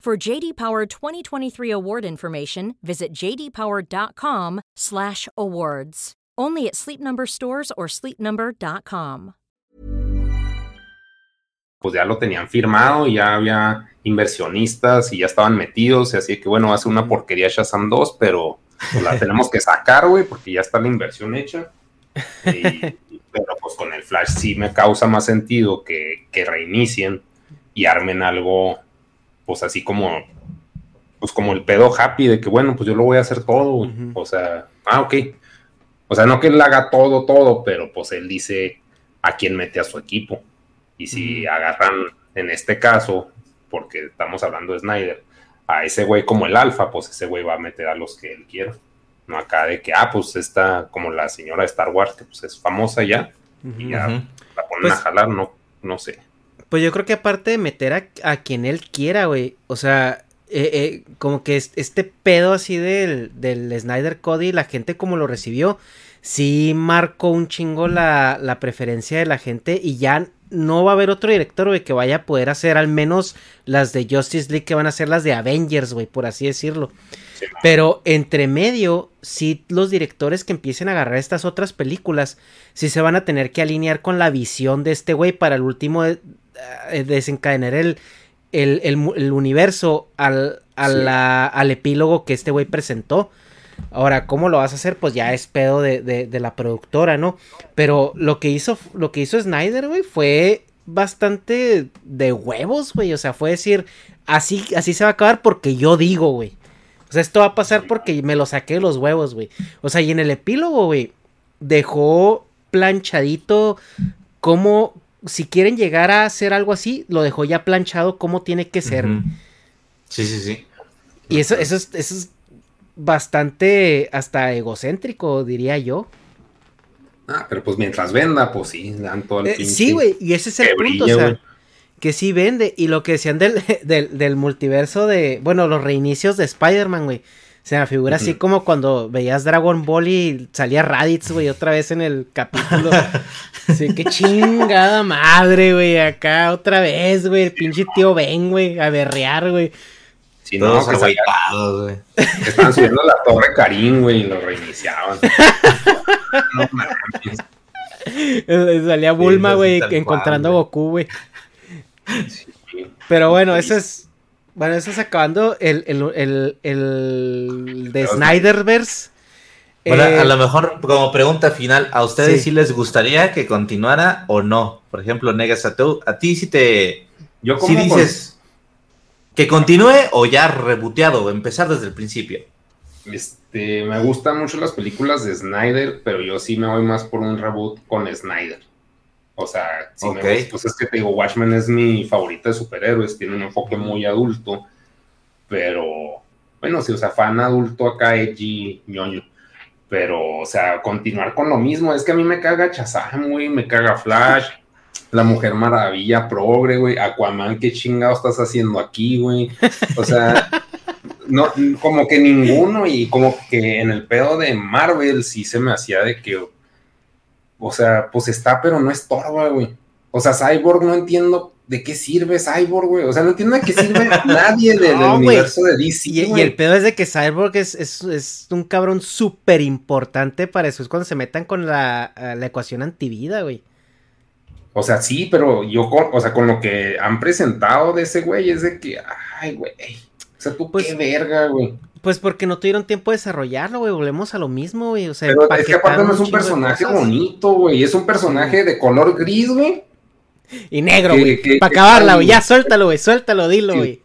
For JD Power 2023 award information, visit jdpower.com/awards. Only at Sleep Number stores or sleepnumber.com. Pues ya lo tenían firmado, ya había inversionistas y ya estaban metidos, y así que bueno, hace una porquería Shazam 2, pero pues la tenemos que sacar, güey, porque ya está la inversión hecha. Y, pero pues con el Flash sí me causa más sentido que, que reinicien y armen algo pues así como, pues como el pedo happy de que, bueno, pues yo lo voy a hacer todo, o sea, ah, ok. O sea, no que él haga todo, todo, pero pues él dice a quién mete a su equipo. Y si agarran, en este caso, porque estamos hablando de Snyder, a ese güey como el alfa, pues ese güey va a meter a los que él quiera. No acá de que, ah, pues está como la señora de Star Wars, que pues es famosa ya, y ya la ponen a pues jalar, no, no sé. Pues yo creo que aparte de meter a, quien él quiera, güey. O sea, eh, eh, como que este pedo así del, del Snyder Cody, la gente como lo recibió, sí marcó un chingo la, la preferencia de la gente y ya no va a haber otro director, güey, que vaya a poder hacer al menos las de Justice League, que van a ser las de Avengers, güey, por así decirlo. Pero entre medio, sí, los directores que empiecen a agarrar estas otras películas, sí se van a tener que alinear con la visión de este güey para el último desencadenar el, el, universo al, al epílogo que este güey presentó. Ahora, ¿cómo lo vas a hacer? Pues ya es pedo de, la productora, ¿no? Pero lo que hizo, lo que hizo Snyder, güey, fue bastante de huevos, güey. O sea, fue decir, así, así se va a acabar porque yo digo, güey. O sea, esto va a pasar porque me lo saqué de los huevos, güey. O sea, y en el epílogo, güey, dejó planchadito cómo, si quieren llegar a hacer algo así, lo dejó ya planchado cómo tiene que ser. Sí, sí, sí. Y eso, eso, es, eso es bastante hasta egocéntrico, diría yo. Ah, pero pues mientras venda, pues sí, dan todo el eh, Sí, güey, y ese es el punto, o sea, que sí vende. Y lo que decían del, del, multiverso de, bueno, los reinicios de Spider-Man, güey. Se me figura así como cuando veías Dragon Ball y salía Raditz, güey, otra vez en el capítulo. sí, qué chingada madre, güey, acá otra vez, güey, el pinche tío Ben, güey, a berrear, güey. Sí, no, que güey. Estaban subiendo la torre Karim, güey, y lo reiniciaban. no mames. Salía Bulma, güey, encontrando a Goku, güey. Pero bueno, eso es. Bueno, eso es acabando el, el, el, el de Snyderverse. Bueno, a eh, lo mejor como pregunta final, ¿a ustedes sí. les gustaría que continuara o no? Por ejemplo, Negas, a, a ti si te... Yo como si dices que continúe o ya reboteado, empezar desde el principio. Este, me gustan mucho las películas de Snyder, pero yo sí me voy más por un reboot con Snyder. O sea, si me pues es que te digo, Watchmen es mi favorita de superhéroes, tiene un enfoque muy adulto, pero bueno, sí, o sea, fan adulto acá, edgy, ñoño. Pero, o sea, continuar con lo mismo, es que a mí me caga Chazam, güey, me caga Flash, la Mujer Maravilla, progre, güey, Aquaman, ¿qué chingado estás haciendo aquí, güey? O sea, no, como que ninguno, y como que en el pedo de Marvel sí se me hacía de que o sea, pues está, pero no estorba, güey. O sea, Cyborg no entiendo de qué sirve Cyborg, güey. O sea, no entiendo de qué sirve nadie del, universo de DC. Y, y, el pedo es de que Cyborg es, es, un cabrón súper importante para eso. Es cuando se metan con la, la ecuación antivida, güey. O sea, sí, pero yo con, o sea, con lo que han presentado de ese güey es de que, ay, güey. O sea, tú pues, qué verga, güey. Pues porque no tuvieron tiempo de desarrollarlo, güey. Volvemos a lo mismo, güey. O sea, Pero es que aparte no es un personaje bonito, güey. Es un personaje de color gris, güey. Y negro, güey. Para acabarla, güey. Ya, suéltalo, güey. Suéltalo, dilo, güey.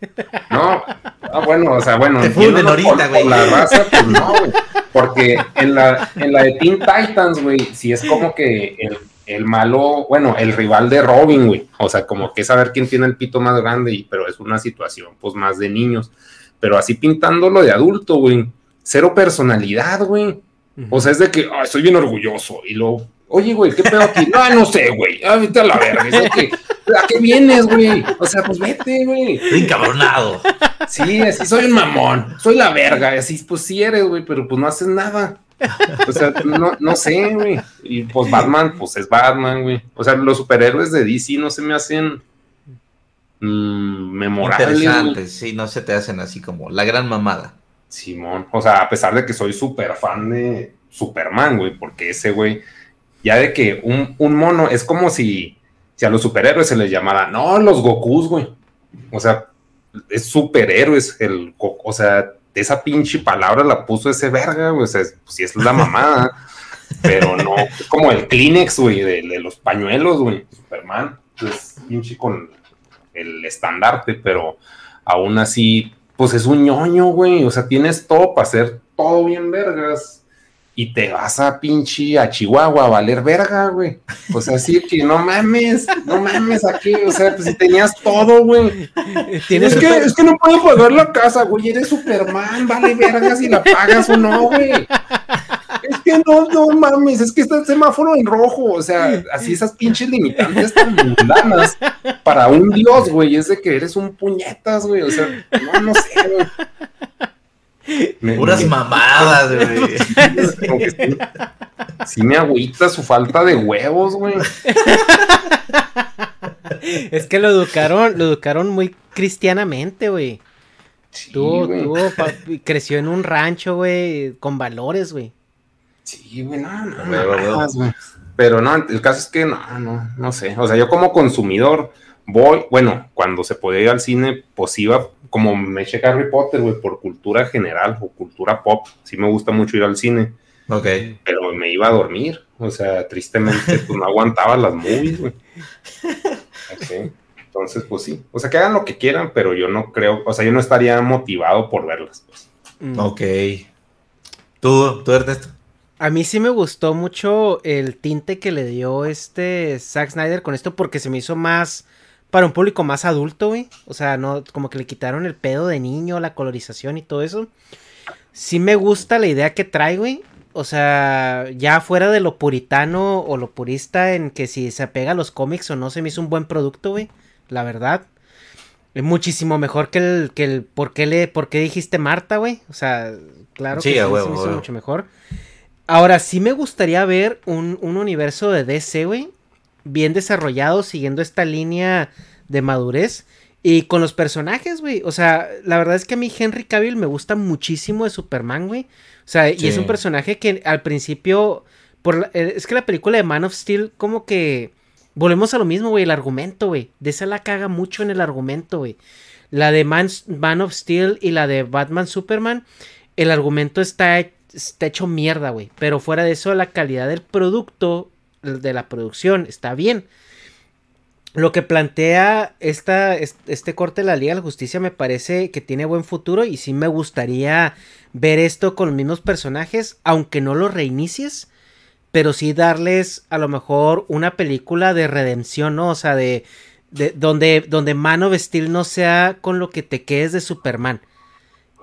No, ah, bueno, o sea, bueno. Te funden ahorita, güey. La raza, pues no, güey. Porque en la, en la de Teen Titans, güey, sí es como que el, el malo, bueno, el rival de Robin, güey. O sea, como que saber quién tiene el pito más grande, y, pero es una situación, pues, más de niños pero así pintándolo de adulto, güey. Cero personalidad, güey. O sea, es de que, ay, soy bien orgulloso. Y lo, oye, güey, ¿qué pedo aquí? No, no sé, güey. Ah, vete a la verga. ¿A qué vienes, güey? O sea, pues vete, güey. Estoy encabronado. Sí, así soy un mamón. Soy la verga. Así, pues sí eres, güey, pero pues no haces nada. O sea, no, no sé, güey. Y pues Batman, pues es Batman, güey. O sea, los superhéroes de DC no se me hacen mmm, memorables. sí, no se te hacen así como la gran mamada. Simón, o sea, a pesar de que soy súper fan de Superman, güey, porque ese güey, ya de que un, mono es como si, si a los superhéroes se les llamara, no, los Gokus, güey. O sea, es superhéroes, el, o sea, esa pinche palabra la puso ese verga, güey, o sea, pues sí es la mamada, pero no, es como el Kleenex, güey, de, los pañuelos, güey, Superman, pues pinche con el estandarte, pero aún así, pues es un ñoño, güey. O sea, tienes todo para hacer todo bien vergas. Y te vas a pinche a Chihuahua a valer verga, güey. O sea, sí que no mames, no mames aquí. O sea, pues si tenías todo, güey. Es que, es que no puedo pagar la casa, güey. Eres Superman, vale verga si la pagas o no, güey es que no, no mames, es que está el semáforo en rojo, o sea, así esas pinches limitantes tan mundanas para un dios, güey, es de que eres un puñetas, güey, o sea, no, no sé, güey. Puras mamadas, güey. Sí, me agüita su falta de huevos, güey. Es que lo educaron, lo educaron muy cristianamente, güey. tuvo, tuvo, creció en un rancho, güey, con valores, güey. Sí, güey, no, no, Pero no, el caso es que no, no, no sé. O sea, yo como consumidor voy, bueno, cuando se podía ir al cine, pues iba, como me eché Harry Potter, güey, por cultura general o cultura pop. Sí me gusta mucho ir al cine. Ok. Pero me iba a dormir. O sea, tristemente, pues no aguantaba las movies, güey. Entonces, pues sí. O sea, que hagan lo que quieran, pero yo no creo, o sea, yo no estaría motivado por verlas, pues. Ok. ¿Tú, tú Ernesto? A mí sí me gustó mucho el tinte que le dio este Zack Snyder con esto porque se me hizo más para un público más adulto, güey. O sea, no como que le quitaron el pedo de niño, la colorización y todo eso. Sí me gusta la idea que trae, güey. O sea, ya fuera de lo puritano o lo purista en que si se apega a los cómics o no, se me hizo un buen producto, güey. La verdad. Es muchísimo mejor que el, que el ¿por qué le, por qué dijiste Marta, güey? O sea, claro que sí, se me hizo mucho mejor. Ahora, sí me gustaría ver un, universo de DC, güey. Bien desarrollado, siguiendo esta línea de madurez. Y con los personajes, güey. O sea, la verdad es que a mí Henry Cavill me gusta muchísimo de Superman, güey. O sea, y es un personaje que al principio Por eh, es que la película de Man of Steel, como que. Volvemos a lo mismo, güey, el argumento, güey. De esa la caga mucho en el argumento, güey. La de Man, Man, of Steel y la de Batman Superman, el argumento está, está hecho mierda, güey. Pero fuera de eso, la calidad del producto, de la producción, está bien lo que plantea esta, este corte de la Liga de la Justicia me parece que tiene buen futuro y sí me gustaría ver esto con los mismos personajes, aunque no lo reinicies, pero sí darles a lo mejor una película de redención, ¿no? O sea, de, de donde, donde Man of no sea con lo que te quedes de Superman.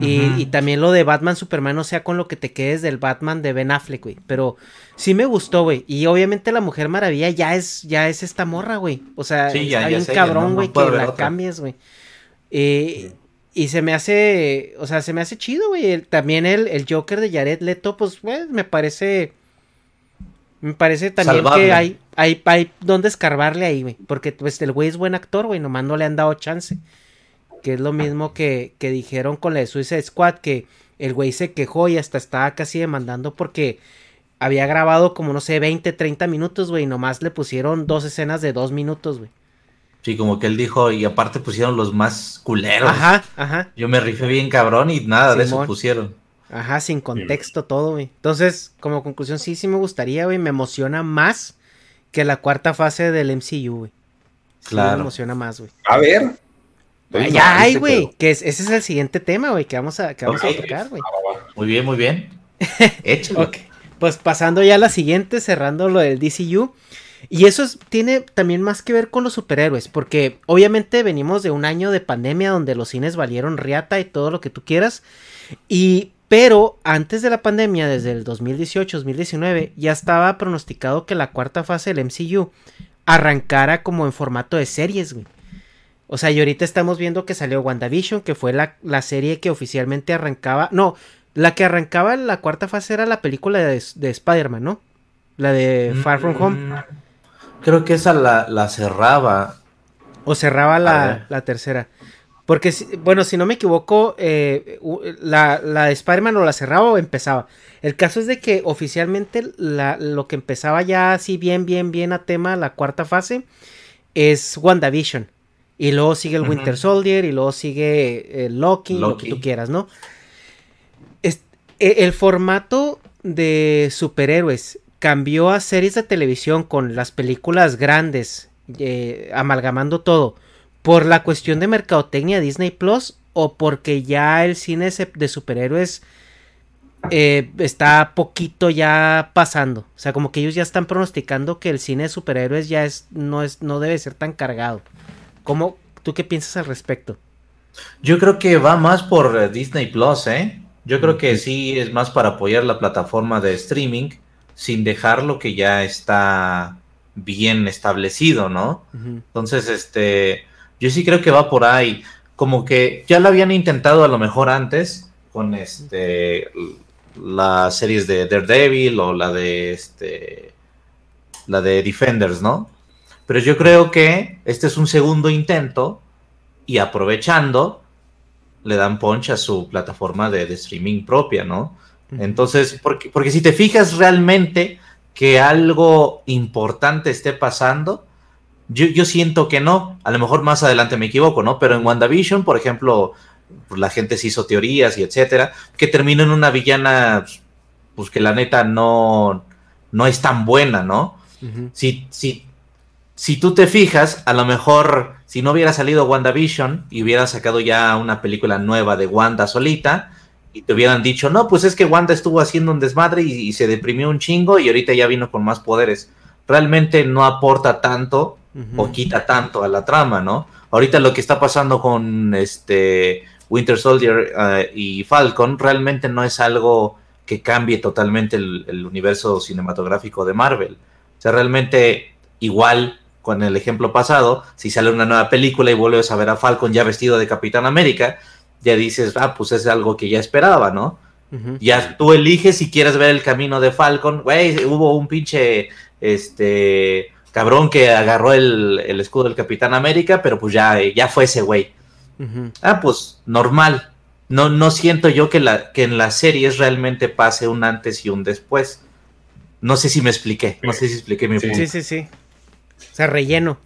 Y, también lo de Batman Superman no sea con lo que te quedes del Batman de Ben Affleck, güey. Pero sí me gustó, güey. Y obviamente la Mujer Maravilla ya es, ya es esta morra, güey. O sea, hay un cabrón, güey, que la cambies, güey. Eh, y se me hace, o sea, se me hace chido, güey. También el, el, Joker de Jared Leto, pues, güey, me parece... Me parece también que hay, hay, hay donde escarbarle ahí, güey. Porque pues el güey es buen actor, güey. Nomás no le han dado chance que es lo mismo que, que dijeron con la de Suicide Squad, que el güey se quejó y hasta estaba casi demandando porque había grabado como, no sé, 20, 30 minutos, güey, y nomás le pusieron dos escenas de dos minutos, güey. Sí, como que él dijo, y aparte pusieron los más culeros. Ajá, ajá. Yo me rifé bien cabrón y nada de eso pusieron. Ajá, sin contexto todo, güey. Entonces, como conclusión, sí, sí me gustaría, güey. Me emociona más que la cuarta fase del MCU, güey. claro. me emociona más, güey. A ver, ya hay, güey. Que ese es el siguiente tema, güey, que vamos a, que vamos a tocar, güey. Muy bien, muy bien. Échalo. Pues pasando ya a la siguiente, cerrando lo del DCU. Y eso tiene también más que ver con los superhéroes, porque obviamente venimos de un año de pandemia donde los cines valieron riata y todo lo que tú quieras. Y pero antes de la pandemia, desde el 2018-2019, ya estaba pronosticado que la cuarta fase del MCU arrancara como en formato de series, güey. O sea, y ahorita estamos viendo que salió WandaVision, que fue la, serie que oficialmente arrancaba. No, la que arrancaba la cuarta fase era la película de, de Spider-Man, ¿no? La de Far From Home. Mm, creo que esa la, cerraba. O cerraba la, tercera. Porque, bueno, si no me equivoco, eh, la, la, de Spider-Man o la cerraba o empezaba. El caso es de que oficialmente lo que empezaba ya así bien, bien, bien a tema la cuarta fase es WandaVision. Y luego sigue el Winter Soldier y luego sigue el Loki, lo que tú quieras, ¿no? E, el formato de superhéroes cambió a series de televisión con las películas grandes, eh, amalgamando todo, por la cuestión de mercadotecnia Disney Plus o porque ya el cine de superhéroes eh, está poquito ya pasando. O sea, como que ellos ya están pronosticando que el cine de superhéroes ya es, no, es, no debe ser tan cargado. ¿Cómo, ¿Tú qué piensas al respecto? Yo creo que va más por eh, Disney Plus, ¿eh? Yo creo que sí es más para apoyar la plataforma de streaming sin dejar lo que ya está bien establecido, ¿no? Entonces, este, yo sí creo que va por ahí. Como que ya lo habían intentado a lo mejor antes con este las series de Daredevil o la de este la de Defenders, ¿no? Pero yo creo que este es un segundo intento y aprovechando, le dan punch a su plataforma de, streaming propia, ¿no? Entonces, porque, porque si te fijas realmente que algo importante esté pasando, yo, yo, siento que no. A lo mejor más adelante me equivoco, ¿no? Pero en WandaVision, por ejemplo, pues, la gente se hizo teorías y etcétera, que terminó en una villana, pues que la neta no, no es tan buena, ¿no? si, si si tú te fijas, a lo mejor si no hubiera salido WandaVision y hubiera sacado ya una película nueva de Wanda solita y te hubieran dicho, no, pues es que Wanda estuvo haciendo un desmadre y, se deprimió un chingo y ahorita ya vino con más poderes. Realmente no aporta tanto o quita tanto a la trama, ¿no? Ahorita lo que está pasando con este Winter Soldier eh, y Falcon realmente no es algo que cambie totalmente el, el universo cinematográfico de Marvel. O sea, realmente igual con el ejemplo pasado, si sale una nueva película y vuelves a ver a Falcon ya vestido de Capitán América, ya dices, ah, pues es algo que ya esperaba, ¿no? Ya tú eliges si quieres ver el camino de Falcon. Güey, hubo un pinche, este, cabrón que agarró el, escudo del Capitán América, pero pues ya, ya fue ese güey. Ah, pues normal. No, no siento yo que, la, que en las series realmente pase un antes y un después. No sé si me expliqué, no sé si expliqué mi Sí, punto. sí, sí. sí. O sea, relleno.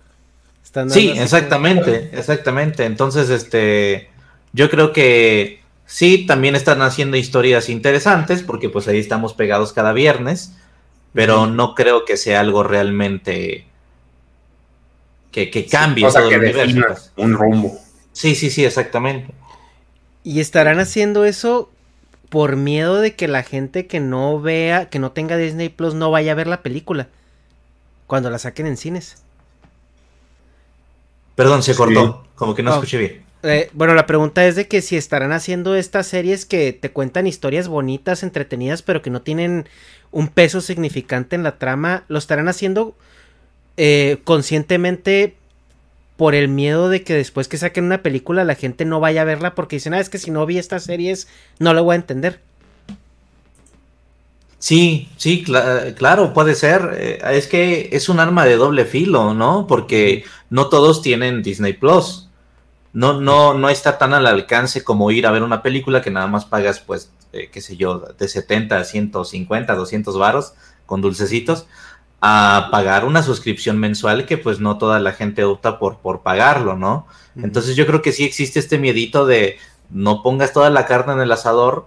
Están Sí, exactamente, exactamente. Entonces, este, yo creo que sí, también están haciendo historias interesantes, porque pues ahí estamos pegados cada viernes, pero no creo que sea algo realmente que, que cambie o sea, todo que el universo. defina pues. un rumbo. Sí, sí, sí, exactamente. Y estarán haciendo eso por miedo de que la gente que no vea, que no tenga Disney Plus, no vaya a ver la película. Cuando la saquen en cines. Perdón, se Sí. cortó, como que no Oh. escuché bien. Eh, bueno, la pregunta es de que si estarán haciendo estas series que te cuentan historias bonitas, entretenidas, pero que no tienen un peso significante en la trama, lo estarán haciendo eh, conscientemente por el miedo de que después que saquen una película la gente no vaya a verla porque dicen, ah, es que si no vi estas series no lo voy a entender. Sí, sí, cla- claro, puede ser. Eh, es que es un arma de doble filo, ¿no? Porque no todos tienen Disney Plus. No, no, no está tan al alcance como ir a ver una película que nada más pagas, pues, eh, qué sé yo, de 70 a 150, 200 varos con dulcecitos, a pagar una suscripción mensual que pues no toda la gente opta por, por pagarlo, ¿no? Entonces yo creo que sí existe este miedito de no pongas toda la carne en el asador,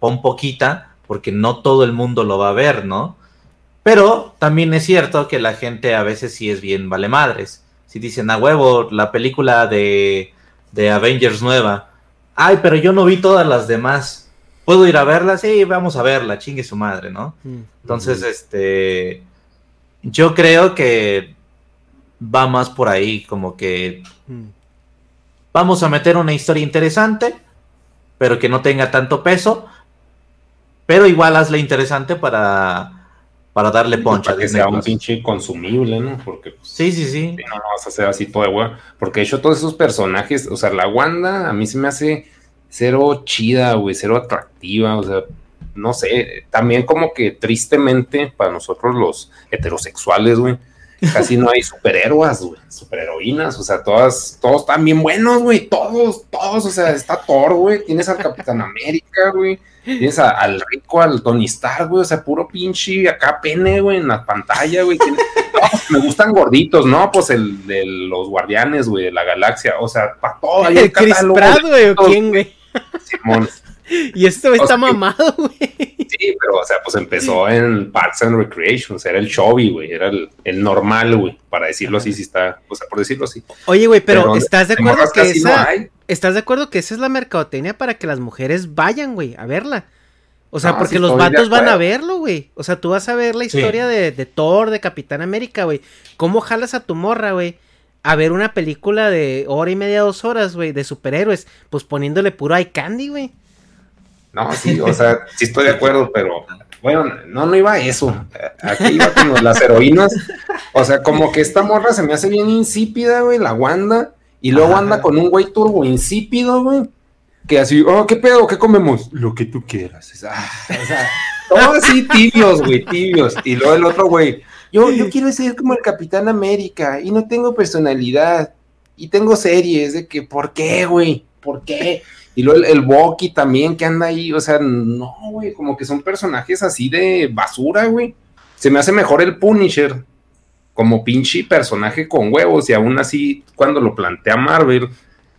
pon poquita, porque no todo el mundo lo va a ver, ¿no? Pero también es cierto que la gente a veces sí es bien vale madres. Si dicen a huevo la película de, de Avengers nueva, ay, pero yo no vi todas las demás. ¿Puedo ir a verla? Sí, vamos a verla, chingue su madre, ¿no? Mm. Entonces, este, yo creo que va más por ahí, como que Mm. vamos a meter una historia interesante, pero que no tenga tanto peso, pero igual hazla interesante para, para darle poncha. Para que sea un pinche consumible, ¿no? Porque pues, sí, sí. Sí, no, no vas a hacer así todo de hueá. Porque de hecho, todos esos personajes, o sea, la Wanda a mí se me hace cero chida, güey, cero atractiva, o sea, no sé, también como que tristemente para nosotros los heterosexuales, güey, casi no hay superhéroes, güey, superheroínas, o sea, todas, todos están bien buenos, güey, todos, todos, o sea, está Thor, güey, tienes al Capitán América, güey, tienes a- al rico, al Tony Stark, güey, o sea, puro pinche acá pene, güey, en la pantalla, güey, no, me gustan gorditos, ¿no? Pues el de los guardianes, güey, de la galaxia. O sea, para todo hay ¿El Chris Pratt, güey, o quién, güey? Simón. Y este güey O está sea, mamado, güey. Sí, pero, o sea, pues empezó en Parks and Recreation, o sea, era el chubby, güey, era el, el normal, güey, para decirlo así, si está, o sea, por decirlo así. Oye, güey, pero, Pero ¿estás de acuerdo que no esa... hay. ¿Estás de acuerdo que esa es la mercadotecnia para que las mujeres vayan, güey, a verla? O sea, No, porque los vatos van a verlo, güey. O sea, tú vas a ver la Sí. historia de, de Thor, de Capitán América, güey. ¿Cómo jalas a tu morra, güey? A ver una película de hora y media, dos horas, güey, de superhéroes. Pues poniéndole puro eye candy, güey. No, sí, o sea, sí estoy de acuerdo, pero bueno, no, no iba a eso. Aquí iba con las heroínas. O sea, como que esta morra se me hace bien insípida, güey, la Wanda. Y luego Ajá. anda con un güey turbo insípido, güey. Que así, oh, ¿qué pedo? ¿Qué comemos? Lo que tú quieras. O sea, o sea, todos así tibios, güey, tibios. Y luego el otro güey, yo, yo quiero ser como el Capitán América y no tengo personalidad. Y tengo series de que, ¿por qué, güey? ¿Por qué? Y luego el, el también que anda ahí, o sea, no, güey, como que son personajes así de basura, güey. Se me hace mejor el Punisher como pinche personaje con huevos y aún así cuando lo plantea Marvel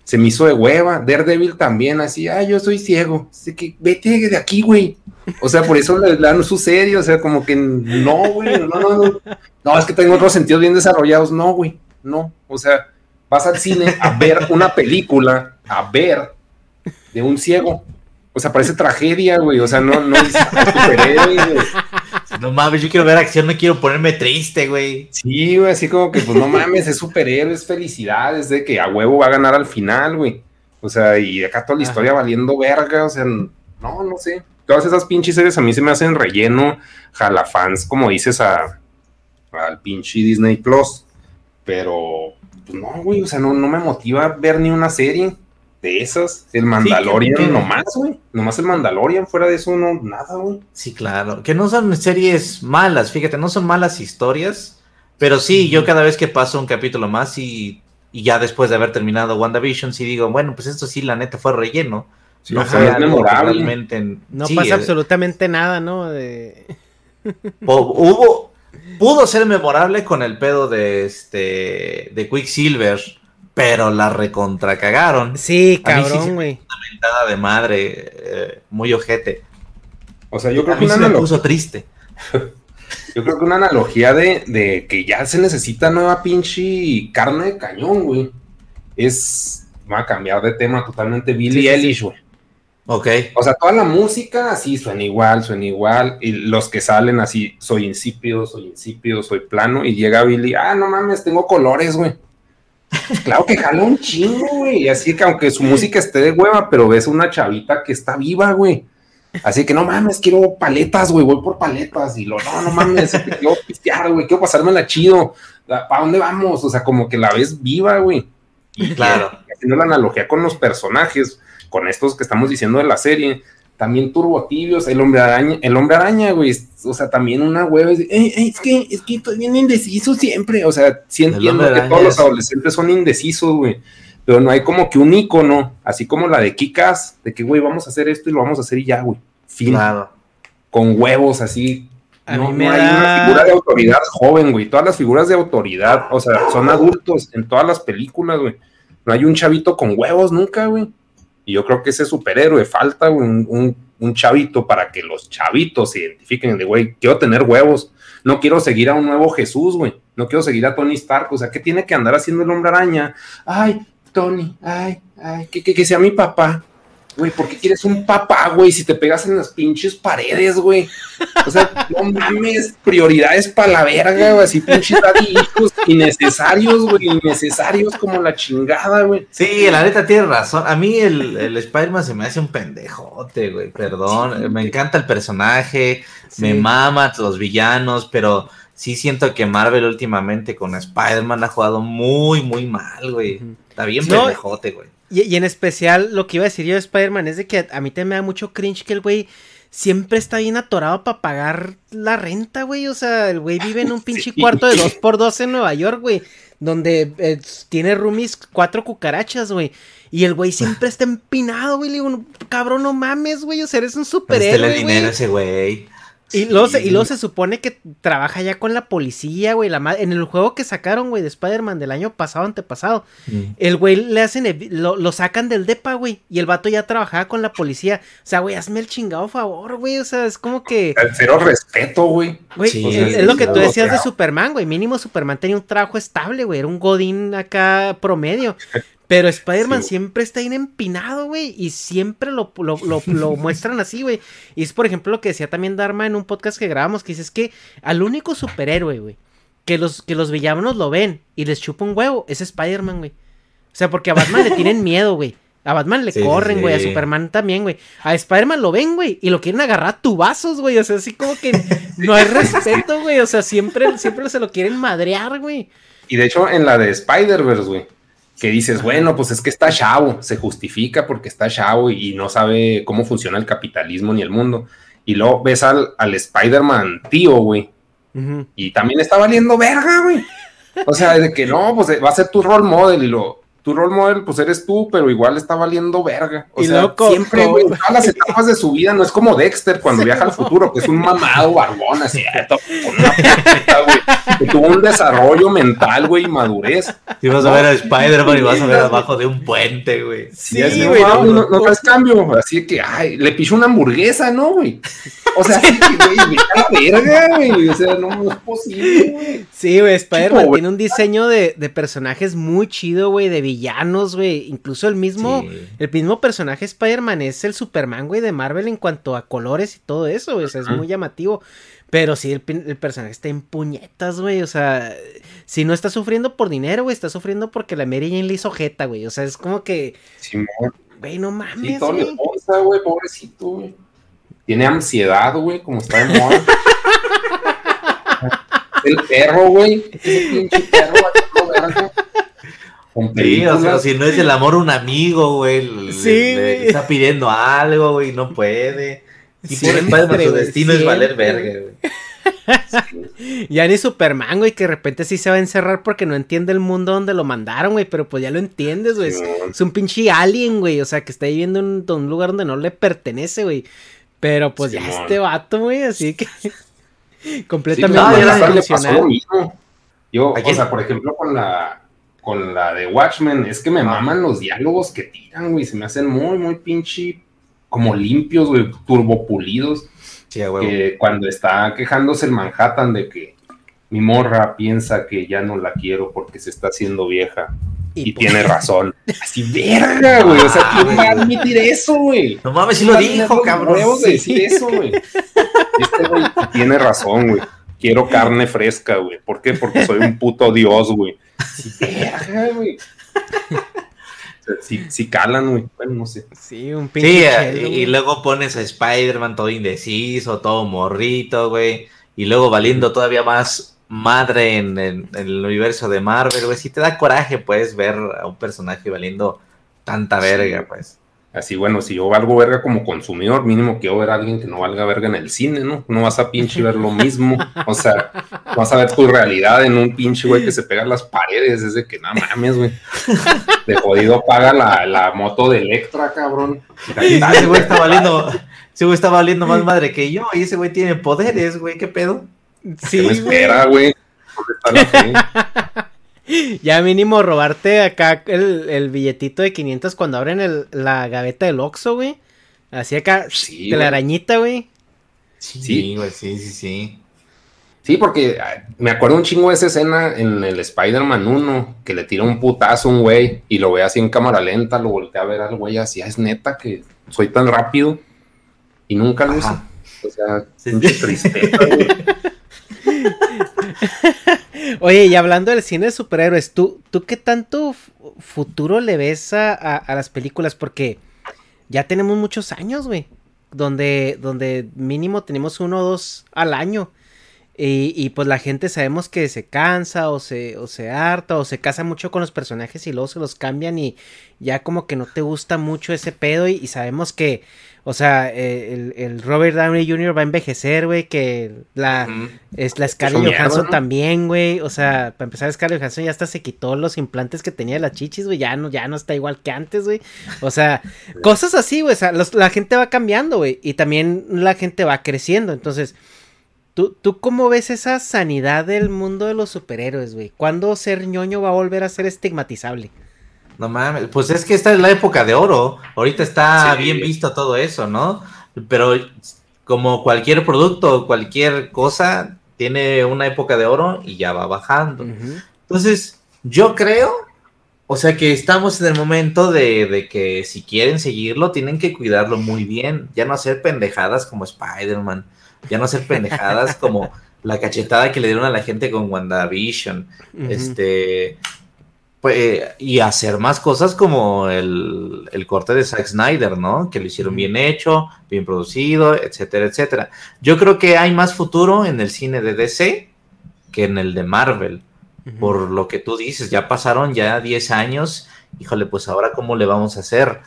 se me hizo de hueva. Daredevil también así, ah, yo soy ciego. Así que vete de aquí, güey. O sea, por eso le, le dan su serie, o sea, como que no, güey, no, no, no. No, es que tengo otros sentidos bien desarrollados. No, güey, no. O sea, vas al cine a ver una película, a ver de un ciego. O sea, parece tragedia, güey. O sea, no, no es superhéroe, güey. No mames, yo quiero ver acción, no quiero ponerme triste, güey. Sí, güey, así como que, pues no mames, es superhéroe, es felicidad, es de que a huevo va a ganar al final, güey. O sea, y acá toda la Ajá. historia valiendo verga, o sea, no, no sé. Todas esas pinches series a mí se me hacen relleno, jalafans, como dices, a, al pinche Disney Plus. Pero, pues no, güey, o sea, no, no me motiva ver ni una serie de esas. El Mandalorian que- nomás, güey. Nomás el Mandalorian, fuera de eso, no, nada, güey. Sí, claro. Que no son series malas, fíjate, no son malas historias. Pero sí, yo cada vez que paso un capítulo más y, y ya después de haber terminado WandaVision, sí digo, bueno, pues esto sí, la neta fue relleno. no fue que memorable. No sí, pasa eh, absolutamente nada, ¿no? De... hubo, pudo ser memorable con el pedo de este de Quicksilver, pero la recontracagaron. Sí, cabrón, güey. Una mentada de madre, eh, muy ojete. O sea, yo creo A que mí una sí me analogía, puso triste. yo creo que una analogía de, de que ya se necesita nueva pinche carne de cañón, güey. Es, va a cambiar de tema totalmente Billie Sí, sí, sí. Eilish, güey. Ok. O sea, toda la música así suena igual, suena igual. Y los que salen así, soy insípido, soy insípido, soy plano. Y llega Billy, ah, no mames, tengo colores, güey. Claro que jala un chingo, güey. Y así que aunque su música esté de hueva, pero ves una chavita que está viva, güey. Así que no mames, quiero paletas, güey, voy por paletas. Y lo, no, no mames, quiero pistear, güey, quiero pasármela chido. ¿Para dónde vamos? O sea, como que la ves viva, güey. Y Claro. haciendo la analogía con los personajes, con estos que estamos diciendo de la serie, también turbo tibios, el hombre araña, el hombre araña, güey, o sea, también una hueva, es, "Eh, eh, que, es que estoy bien indeciso siempre, o sea, sí entiendo que todos los es- adolescentes son indecisos, güey, pero no hay como que un icono, así como la de Kikas, de que, güey, vamos a hacer esto y lo vamos a hacer y ya, güey, fin, Claro. con huevos así. A no, mí me no hay da- una figura de autoridad joven, güey. Todas las figuras de autoridad, o sea, son adultos en todas las películas, güey. No hay un chavito con huevos nunca, güey. Y yo creo que ese superhéroe falta, un, un- un chavito para que los chavitos se identifiquen de, güey, quiero tener huevos. No quiero seguir a un nuevo Jesús, güey. No quiero seguir a Tony Stark. O sea, ¿qué tiene que andar haciendo el hombre araña? Ay, Tony, ay, ay, que, que sea mi papá. Güey, ¿por qué quieres un papá, güey? Si te pegas en las pinches paredes, güey. O sea, no mames, prioridades para la verga, güey. Así pinches daddy hijos innecesarios, güey. Innecesarios como la chingada, güey. Sí, la neta tiene razón. A mí el, el Spider-Man se me hace un pendejote, güey. Perdón. me encanta el personaje, me Sí. maman los villanos, pero sí siento que Marvel últimamente con Spider-Man ha jugado muy, muy mal, güey. Está bien No, pendejote, güey. Y, y en especial, lo que iba a decir yo de Spider-Man es de que a mí también me da mucho cringe que el güey siempre está bien atorado para pagar la renta, güey. O sea, el güey vive en un pinche Sí. cuarto de dos por dos en Nueva York, güey. Donde eh, tiene roomies cuatro cucarachas, güey. Y el güey siempre está empinado, güey. Le digo, cabrón, no mames, güey. O sea, eres un superhéroe, dinero a güey. ese güey. Y, luego se, y luego se supone que trabaja ya con la policía, güey. La en el juego que sacaron, güey, de Spider-Man del año pasado, antepasado. Mm. El güey le hacen, lo, lo sacan del depa, güey. Y el vato ya trabajaba con la policía. O sea, güey, hazme el chingado favor, güey. O sea, es como que, Cero respeto, güey. güey, Sí, es, es lo que tú decías de. Superman, güey. Mínimo Superman tenía un trabajo estable, güey. Era un godín acá promedio. Pero Spider-Man Sí. siempre está bien empinado, güey. Y siempre lo, lo, lo- lo muestran así, güey. Y es, por ejemplo, lo que decía también Dharma en un podcast que grabamos, que dice, es que al único superhéroe, güey, que los, que los villanos lo ven y les chupa un huevo, es Spider-Man, güey. O sea, porque a Batman le tienen miedo, güey. A Batman le Sí, corren, güey. A. Superman también, güey. A Spider-Man lo ven, güey. Y lo quieren agarrar a tubazos, güey. O sea, así como que no hay respeto, güey. O sea, siempre, siempre se lo quieren madrear, güey. Y de hecho, en la de Spider-Verse, güey, que dices, bueno, pues es que está chavo, se justifica porque está chavo y, y no sabe cómo funciona el capitalismo ni el mundo. Y luego ves al, al Spider-Man tío, güey, y también está valiendo verga, güey. O sea, de que no, pues va a ser tu role model y lo. Tu role model, pues eres tú, pero igual está valiendo verga. O Y sea, siempre, güey, en todas las etapas de su vida, no es como Dexter cuando viaja al futuro, que es un mamado barbón, así, una güey, que tuvo un desarrollo mental, güey, y madurez. Y vas a ver a Spider-Man y vas a ver abajo de un puente, güey. Sí, güey, no, no, no, no traes cambio. Así que, ay, le pichó una hamburguesa, ¿no, güey? O sea, sí, güey, la verga, güey. O sea, no, no es posible, güey. Sí, güey, Spider-Man tiene un diseño de, de personajes muy chido, güey, de villanos, güey. Incluso el mismo, Sí. el mismo personaje Spider-Man es el Superman, güey, de Marvel en cuanto a colores y todo eso, güey. O sea, es muy llamativo. Pero sí, el, personaje está en puñetas, güey. O sea, si no está sufriendo por dinero, güey, está sufriendo porque la Mary Jane le hizo jeta, güey. O sea, es como que, Simón, güey, no sí, mames, todo le güey. güey, pobrecito, güey. Tiene ansiedad, güey, como está de moda. El perro, güey. Ese pinche perro, Sí, o sea, si no es el amor un amigo, güey. le- Sí, le- está pidiendo algo, güey, no puede. Y por Siempre, Spider-Man su destino es valer verga, güey. Ya ni Superman, güey, que de repente sí se va a encerrar porque no entiende el mundo donde lo mandaron, güey, pero pues ya lo entiendes, güey. Es, un pinche alien, güey, o sea, que está viviendo en un lugar donde no le pertenece, güey. Pero pues ya este vato, güey, así que... Completamente Sí, no, a Star le pasó lo mismo. Yo, ¿A o sea, por ejemplo, con la con la de Watchmen, es que me maman los diálogos que tiran, güey. Se me hacen muy, muy pinche como limpios, güey, turbopulidos. Sí, huevo. Que cuando está quejándose el Manhattan de que mi morra piensa que ya no la quiero porque se está haciendo vieja. Y Y, pues- tiene razón. Así, verga, güey. O sea, ¿quién va a admitir eso, güey? No mames, sí lo ¿Quién va a dijo, cabrón. huevos de decir eso, güey? Este güey tiene razón, güey. Quiero carne fresca, güey. ¿Por qué? Porque soy un puto dios, güey. Güey. Sí, sí calan, güey. Bueno, no sé. Sí, un pinche Sí, chelo, y, luego pones a Spider-Man todo indeciso, todo morrito, güey. Y luego valiendo todavía más madre en, en- en el universo de Marvel, güey. Sí te da coraje, pues, ver a un personaje valiendo tanta verga, pues. Así, bueno, si yo valgo verga como consumidor, mínimo quiero ver a alguien que no valga verga en el cine, ¿no? No vas a pinche ver lo mismo. O sea, vas a ver tu realidad en un pinche güey que se pega a las paredes. Es de que, no mames, güey. De jodido paga la, la moto de Electra, cabrón. Ese güey está valiendo, ese güey está valiendo más madre que yo. Y ese güey tiene poderes, güey. ¿Qué pedo? ¿Qué me Sí, güey. espera, güey? ¿Dónde está la fe? Ya mínimo robarte acá el, el billetito de 500 cuando abren el- la gaveta del Oxxo, güey. Así acá, Sí, de la arañita, güey. Sí, güey, sí, sí, sí. Sí, porque ay, me acuerdo un chingo de esa escena en el Spider-Man 1, que le tira un putazo a un güey y lo ve así en cámara lenta, lo voltea a ver al güey así, "Ah, es neta que soy tan rápido y nunca lo uso. O sea, Sí, pinche sí. tristeza, güey. Oye, y hablando del cine de superhéroes, ¿tú, tú qué tanto futuro le ves a, a- las películas? Porque ya tenemos muchos años, güey. Donde, donde mínimo tenemos uno o dos al año. Y, y pues la gente sabemos que se cansa o se, o se harta o se casa mucho con los personajes y luego se los cambian y ya como que no te gusta mucho ese pedo y sabemos que, o sea, eh, el, el Robert Downey Jr. va a envejecer, güey, que la, es la Scarlett Johansson ¿no? también, güey. O sea, para empezar, Scarlett Johansson ya hasta se quitó los implantes que tenía de las chichis, güey. Ya no, ya no está igual que antes, güey. O sea, cosas así, güey. O sea, los- la gente va cambiando, güey. Y también la gente va creciendo. Entonces, ¿tú, ¿tú cómo ves esa sanidad del mundo de los superhéroes, güey? ¿Cuándo ser ñoño va a volver a ser estigmatizable? No mames, pues es que esta es la época de oro. Ahorita está Sí. bien visto todo eso, ¿no? Pero como cualquier producto, cualquier cosa, tiene una época de oro y ya va bajando. Entonces, yo creo, o sea que estamos en el momento de, de que si quieren seguirlo, tienen que cuidarlo muy bien. Ya no hacer pendejadas como Spider-Man, ya no hacer pendejadas como la cachetada que le dieron a la gente con WandaVision. Este. Pues, y hacer más cosas como el, el corte de Zack Snyder, ¿no? Que lo hicieron bien hecho, bien producido, etcétera, etcétera. Yo creo que hay más futuro en el cine de DC que en el de Marvel, por lo que tú dices, ya pasaron ya 10 años, híjole, pues ahora cómo le vamos a hacer.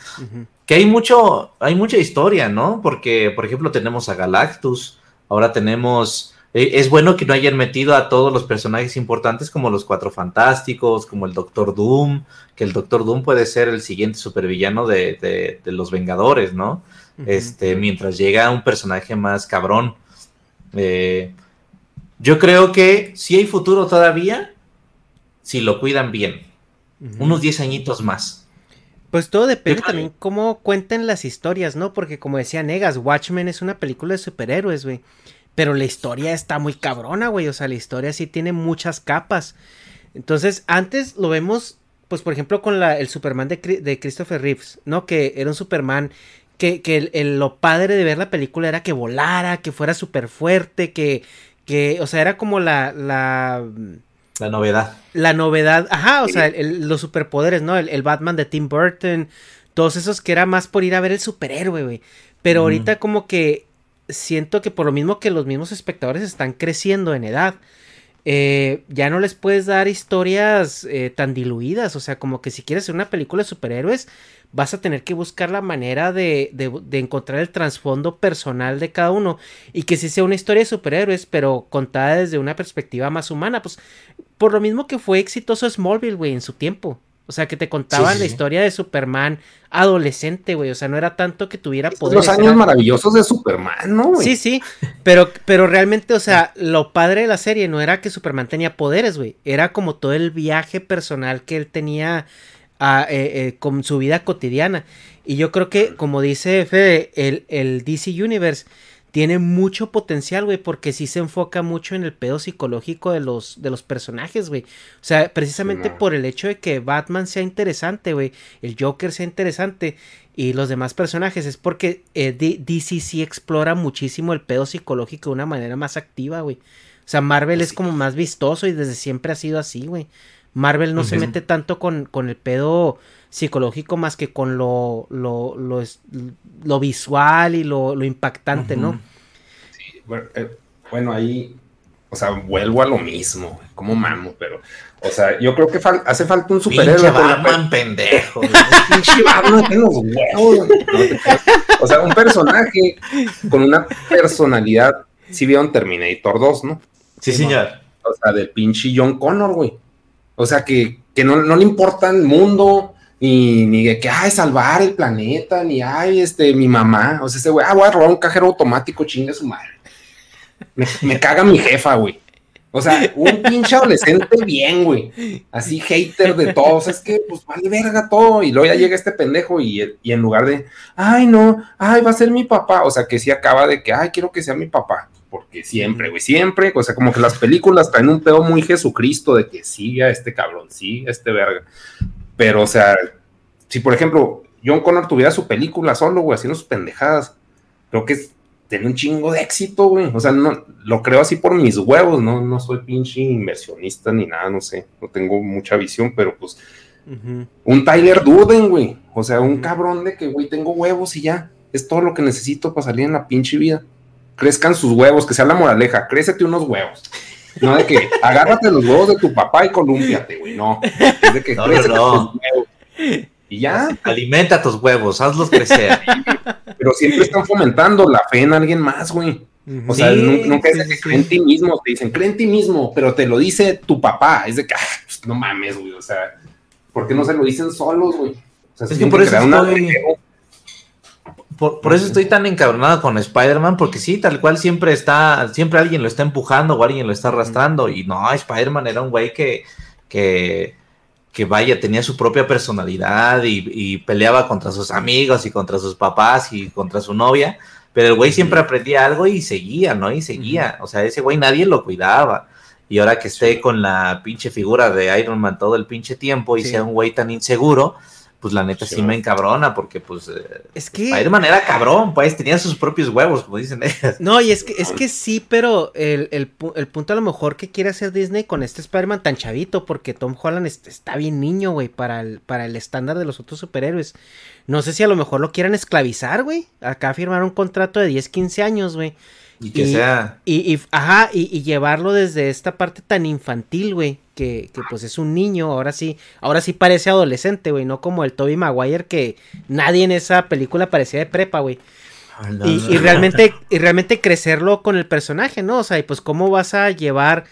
Que hay mucho, hay mucha historia, ¿no? Porque, por ejemplo, tenemos a Galactus, ahora tenemos, eh, es bueno que no hayan metido a todos los personajes importantes como los Cuatro Fantásticos, como el Doctor Doom, que el Doctor Doom puede ser el siguiente supervillano de, de, de los Vengadores, ¿no? Este, mientras llega un personaje más cabrón. Eh, yo creo que sí hay futuro todavía, si lo cuidan bien, unos 10 añitos más. Pues todo depende también cómo cuenten las historias, ¿no? Porque como decía Negas, Watchmen es una película de superhéroes, güey. Pero la historia está muy cabrona, güey. O sea, la historia sí tiene muchas capas. Entonces, antes lo vemos, pues por ejemplo, con la, el Superman de, Christopher Reeves, ¿no? Que era un Superman que, que el- el- lo padre de ver la película era que volara, que fuera súper fuerte, que, que, o sea, era como la, la, La novedad. la novedad, ajá, o sea, el- los superpoderes, ¿no? El, el Batman de Tim Burton, todos esos que era más por ir a ver el superhéroe, güey. Pero ahorita como que siento que por lo mismo que los mismos espectadores están creciendo en edad, eh, ya no les puedes dar historias eh, tan diluidas, o sea, como que si quieres hacer una película de superhéroes, vas a tener que buscar la manera de, de- encontrar el trasfondo personal de cada uno. Y que sí sea una historia de superhéroes, pero contada desde una perspectiva más humana, pues por lo mismo que fue exitoso Smallville, güey, en su tiempo. O sea, que te contaban la historia de Superman adolescente, güey. O sea, no era tanto que tuviera poder. Los años maravillosos de Superman, ¿no? Güey? Sí, sí. Pero, pero realmente, o sea, lo padre de la serie no era que Superman tenía poderes, güey. Era como todo el viaje personal que él tenía a, eh, eh, con su vida cotidiana. Y yo creo que, como dice Fede, el, el DC Universe tiene mucho potencial, güey, porque sí se enfoca mucho en el pedo psicológico de los, de los personajes, güey. O sea, precisamente por el hecho de que Batman sea interesante, güey, el Joker sea interesante y los demás personajes, es porque eh, DC sí explora muchísimo el pedo psicológico de una manera más activa, güey. O sea, Marvel es como más vistoso y desde siempre ha sido así, güey. Marvel no se mete tanto con, con el pedo psicológico más que con lo, lo, lo, lo visual y lo, lo impactante, ¿no? Sí, eh, bueno, ahí, o sea, vuelvo a lo mismo, como mamo, pero, o sea, yo creo que hace falta un superhéroe. Pinche Batman, pendejo. Pinche Batman, los huevos. o sea, un personaje con una personalidad, si vieron Terminator 2, ¿no? Sí, señor. O sea, del pinche John Connor, güey. O sea, que, que no, no, le importa el mundo, ni, ni de que, ay, salvar el planeta, ni, ay, este, mi mamá. O sea, ese güey, ah, voy a robar un cajero automático, chingue su madre. Me, caga mi jefa, güey. O sea, un pinche adolescente bien, güey. Así hater de todos. Es que, pues, vale verga todo. Y luego ya llega este pendejo y, y, en lugar de, ay, no, ay, va a ser mi papá. O sea, que sí acaba de que, ay, quiero que sea mi papá. Porque siempre, güey, siempre. O sea, como que las películas traen un pedo muy Jesucristo de que siga este cabrón, sí, este verga. Pero, o sea, si por ejemplo John Connor tuviera su película solo, güey, haciendo sus pendejadas, creo que tiene un chingo de éxito, güey. O sea, no, lo creo así por mis huevos, ¿no? No soy pinche inversionista ni nada, no sé. No tengo mucha visión, pero pues. Un Tyler Durden, güey. O sea, un cabrón de que, güey, tengo huevos y ya. Es todo lo que necesito para salir en la pinche vida. Crezcan sus huevos, que sea la moraleja. Crécete unos huevos. No de que agárrate los huevos de tu papá y colúmpiate, güey. No. Es de que no, crécete no. huevos. Y ya. Alimenta tus huevos, hazlos crecer. Pero siempre están fomentando la fe en alguien más, güey. O sea, nunca, es de que creen en ti mismo, te dicen, cree en ti mismo, pero te lo dice tu papá. Es de que, ah, pues, no mames, güey. O sea, ¿por qué no se lo dicen solos, güey? O sea, es que por eso estoy... Por, eso estoy tan encabronado con Spider-Man, porque sí, tal cual siempre está, siempre alguien lo está empujando o alguien lo está arrastrando. Y no, Spider-Man era un güey que, que, que vaya, tenía su propia personalidad y, peleaba contra sus amigos y contra sus papás y contra su novia. Pero el güey siempre aprendía algo y seguía, ¿no? Y seguía. O sea, ese güey nadie lo cuidaba. Y ahora que esté con la pinche figura de Iron Man todo el pinche tiempo y sea un güey tan inseguro, pues la neta sí, me encabrona, porque pues eh, es que Spider-Man era cabrón, pues tenía sus propios huevos, como dicen ellas. No, y es que, es que sí, pero el, el, punto a lo mejor que quiere hacer Disney con este Spider-Man tan chavito, porque Tom Holland está bien niño, güey, para el, para el estándar de los otros superhéroes. No sé si a lo mejor lo quieran esclavizar, güey. Acá firmar un contrato de 10, 15 años, güey. Y que sea. Y, y ajá, y, llevarlo desde esta parte tan infantil, güey. Que, que, pues es un niño, ahora sí, ahora sí parece adolescente, güey, no como el Toby Maguire que nadie en esa película parecía de prepa, güey. y, realmente, y realmente crecerlo con el personaje, ¿no? O sea, y pues cómo vas a llevar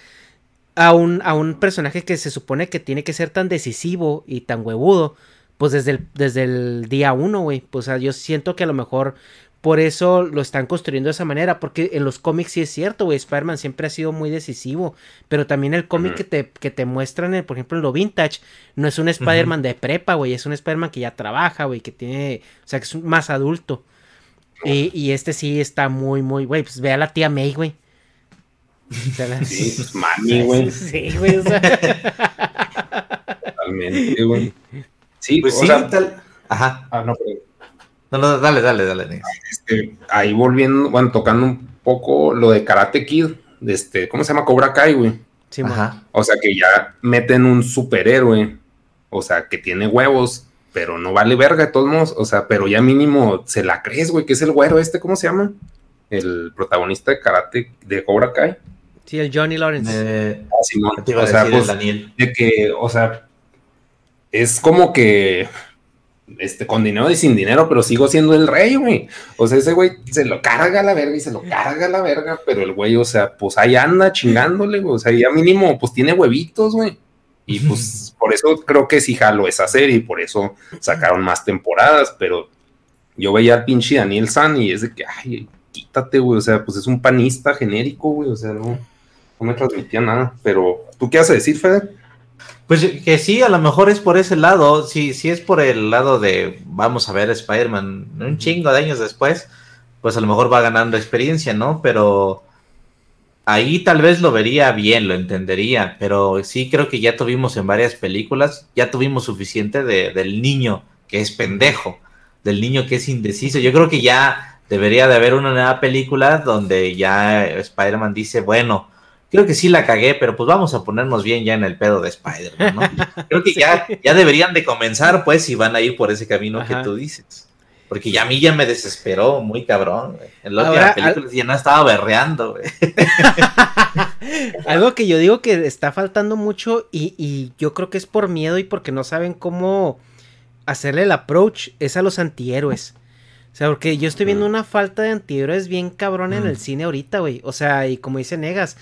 a un, a un personaje que se supone que tiene que ser tan decisivo y tan huevudo, pues desde el, desde el día uno, güey. Pues o sea, yo siento que a lo mejor por eso lo están construyendo de esa manera, porque en los cómics sí es cierto, güey, Spider-Man siempre ha sido muy decisivo, pero también el cómic que, te, que te muestran, por ejemplo, en lo vintage, no es un Spider-Man de prepa, güey, es un Spider-Man que ya trabaja, güey, que tiene, o sea, que es más adulto. Y, y este sí está muy, muy, güey, pues ve a la tía May, güey. Sí, pues mami, güey. Sí, güey, o sea. Totalmente, güey. Sí, pues sí, tal. Ajá. Ah, no, pero no, no, dale, dale, dale. Este, ahí volviendo, bueno, tocando un poco lo de Karate Kid, de este, ¿cómo se llama? Cobra Kai, güey. Sí, Ajá. O sea que ya meten un superhéroe, o sea, que tiene huevos, pero no vale verga de todos modos, o sea, pero ya mínimo se la crees, güey, que es el güero este, ¿cómo se llama? El protagonista de Karate de Cobra Kai. Sí, el Johnny Lawrence. Eh, o sea, pues, de que, o sea, es como que este, con dinero y sin dinero, pero sigo siendo el rey, güey. O sea, ese güey se lo carga la verga y se lo carga la verga, pero el güey, o sea, pues ahí anda chingándole, güey. O sea, ya mínimo, pues tiene huevitos, güey. Y pues por eso creo que sí jalo esa serie y por eso sacaron más temporadas, pero yo veía al pinche Daniel San y es de que, ay, quítate, güey, o sea, pues es un panista genérico, güey, o sea, no, no me transmitía nada, pero ¿tú qué vas a decir, Fede? Pues que sí, a lo mejor es por ese lado, si sí, sí es por el lado de vamos a ver Spider-Man un chingo de años después, pues a lo mejor va ganando experiencia, ¿no? Pero ahí tal vez lo vería bien, lo entendería, pero sí creo que ya tuvimos en varias películas, ya tuvimos suficiente de, del niño que es pendejo, del niño que es indeciso. Yo creo que ya debería de haber una nueva película donde ya Spider-Man dice, bueno, creo que sí la cagué, pero pues vamos a ponernos bien ya en el pedo de Spider-Man, ¿no? Creo que ya, ya deberían de comenzar, pues, si van a ir por ese camino que tú dices. Porque ya a mí ya me desesperó muy cabrón, güey. En la película ya no estaba berreando, güey. Algo que yo digo que está faltando mucho y, y, yo creo que es por miedo y porque no saben cómo hacerle el approach es a los antihéroes. O sea, porque yo estoy viendo una falta de antihéroes bien cabrón en el cine ahorita, güey. O sea, y como dice Negas,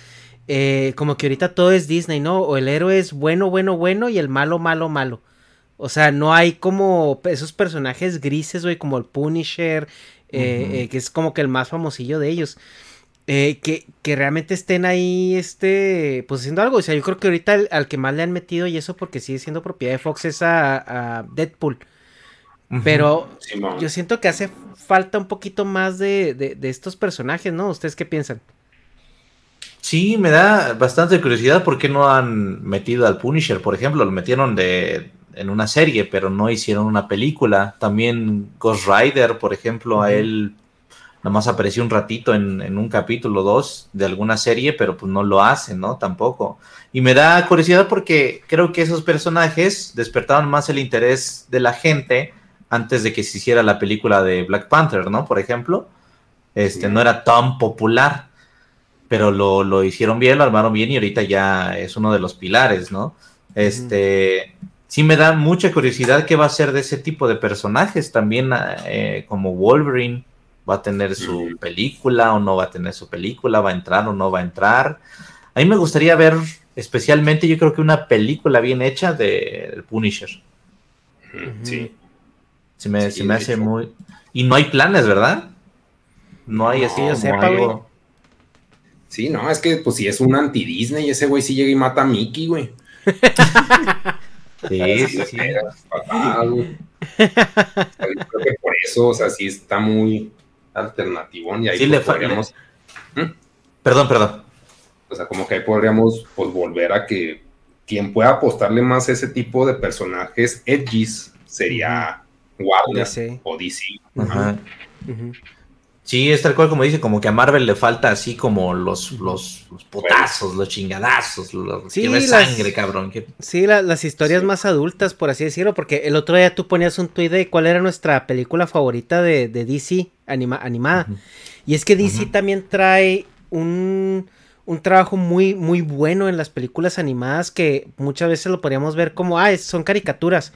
eh, como que ahorita todo es Disney, ¿no? O el héroe es bueno, bueno, bueno y el malo, malo, malo. O sea, no hay como esos personajes grises, güey, como el Punisher, eh, eh, que es como que el más famosillo de ellos. que, que, realmente estén ahí, este, pues haciendo algo. O sea, yo creo que ahorita al que más le han metido, y eso porque sigue siendo propiedad de Fox, es a, Deadpool. Pero yo siento que hace falta un poquito más de, de estos personajes, ¿no? ¿Ustedes qué piensan? Sí, me da bastante curiosidad por qué no han metido al Punisher, por ejemplo, lo metieron de, en una serie, pero no hicieron una película. También Ghost Rider, por ejemplo, a él nada más apareció un ratito en, un capítulo dos de alguna serie, pero pues no lo hacen, ¿no? Tampoco. Y me da curiosidad porque creo que esos personajes despertaban más el interés de la gente antes de que se hiciera la película de Black Panther, ¿no? Por ejemplo, este no era tan popular pero lo, lo, hicieron bien, lo armaron bien y ahorita ya es uno de los pilares, ¿no? Este, sí me da mucha curiosidad qué va a ser de ese tipo de personajes, también eh, como Wolverine, va a tener su película o no va a tener su película, va a entrar o no va a entrar. A mí me gustaría ver especialmente, yo creo que una película bien hecha de Punisher. Sí. Se me, se me hace muy... Y no hay planes, ¿verdad? No hay así, yo sepa, algo... Sí, no, es que pues si es un anti-Disney, ese güey sí llega y mata a Mickey, güey. sí, sí, sí. Creo que por eso, o sea, sí está muy alternativo y ahí sí, le pues podríamos... ¿Mm? Perdón, perdón. O sea, como que ahí podríamos pues volver a que quien pueda apostarle más a ese tipo de personajes edgys sería Warner o DC. Ajá. Sí, es tal cual como dice, como que a Marvel le falta así como los, los, los potazos, los chingadazos, los sí, que sangre, cabrón. Sí, las historias más adultas, por así decirlo, porque el otro día tú ponías un tweet de cuál era nuestra película favorita de, de DC animada. Y es que DC también trae un, un trabajo muy, muy bueno en las películas animadas que muchas veces lo podríamos ver como, ah, son caricaturas.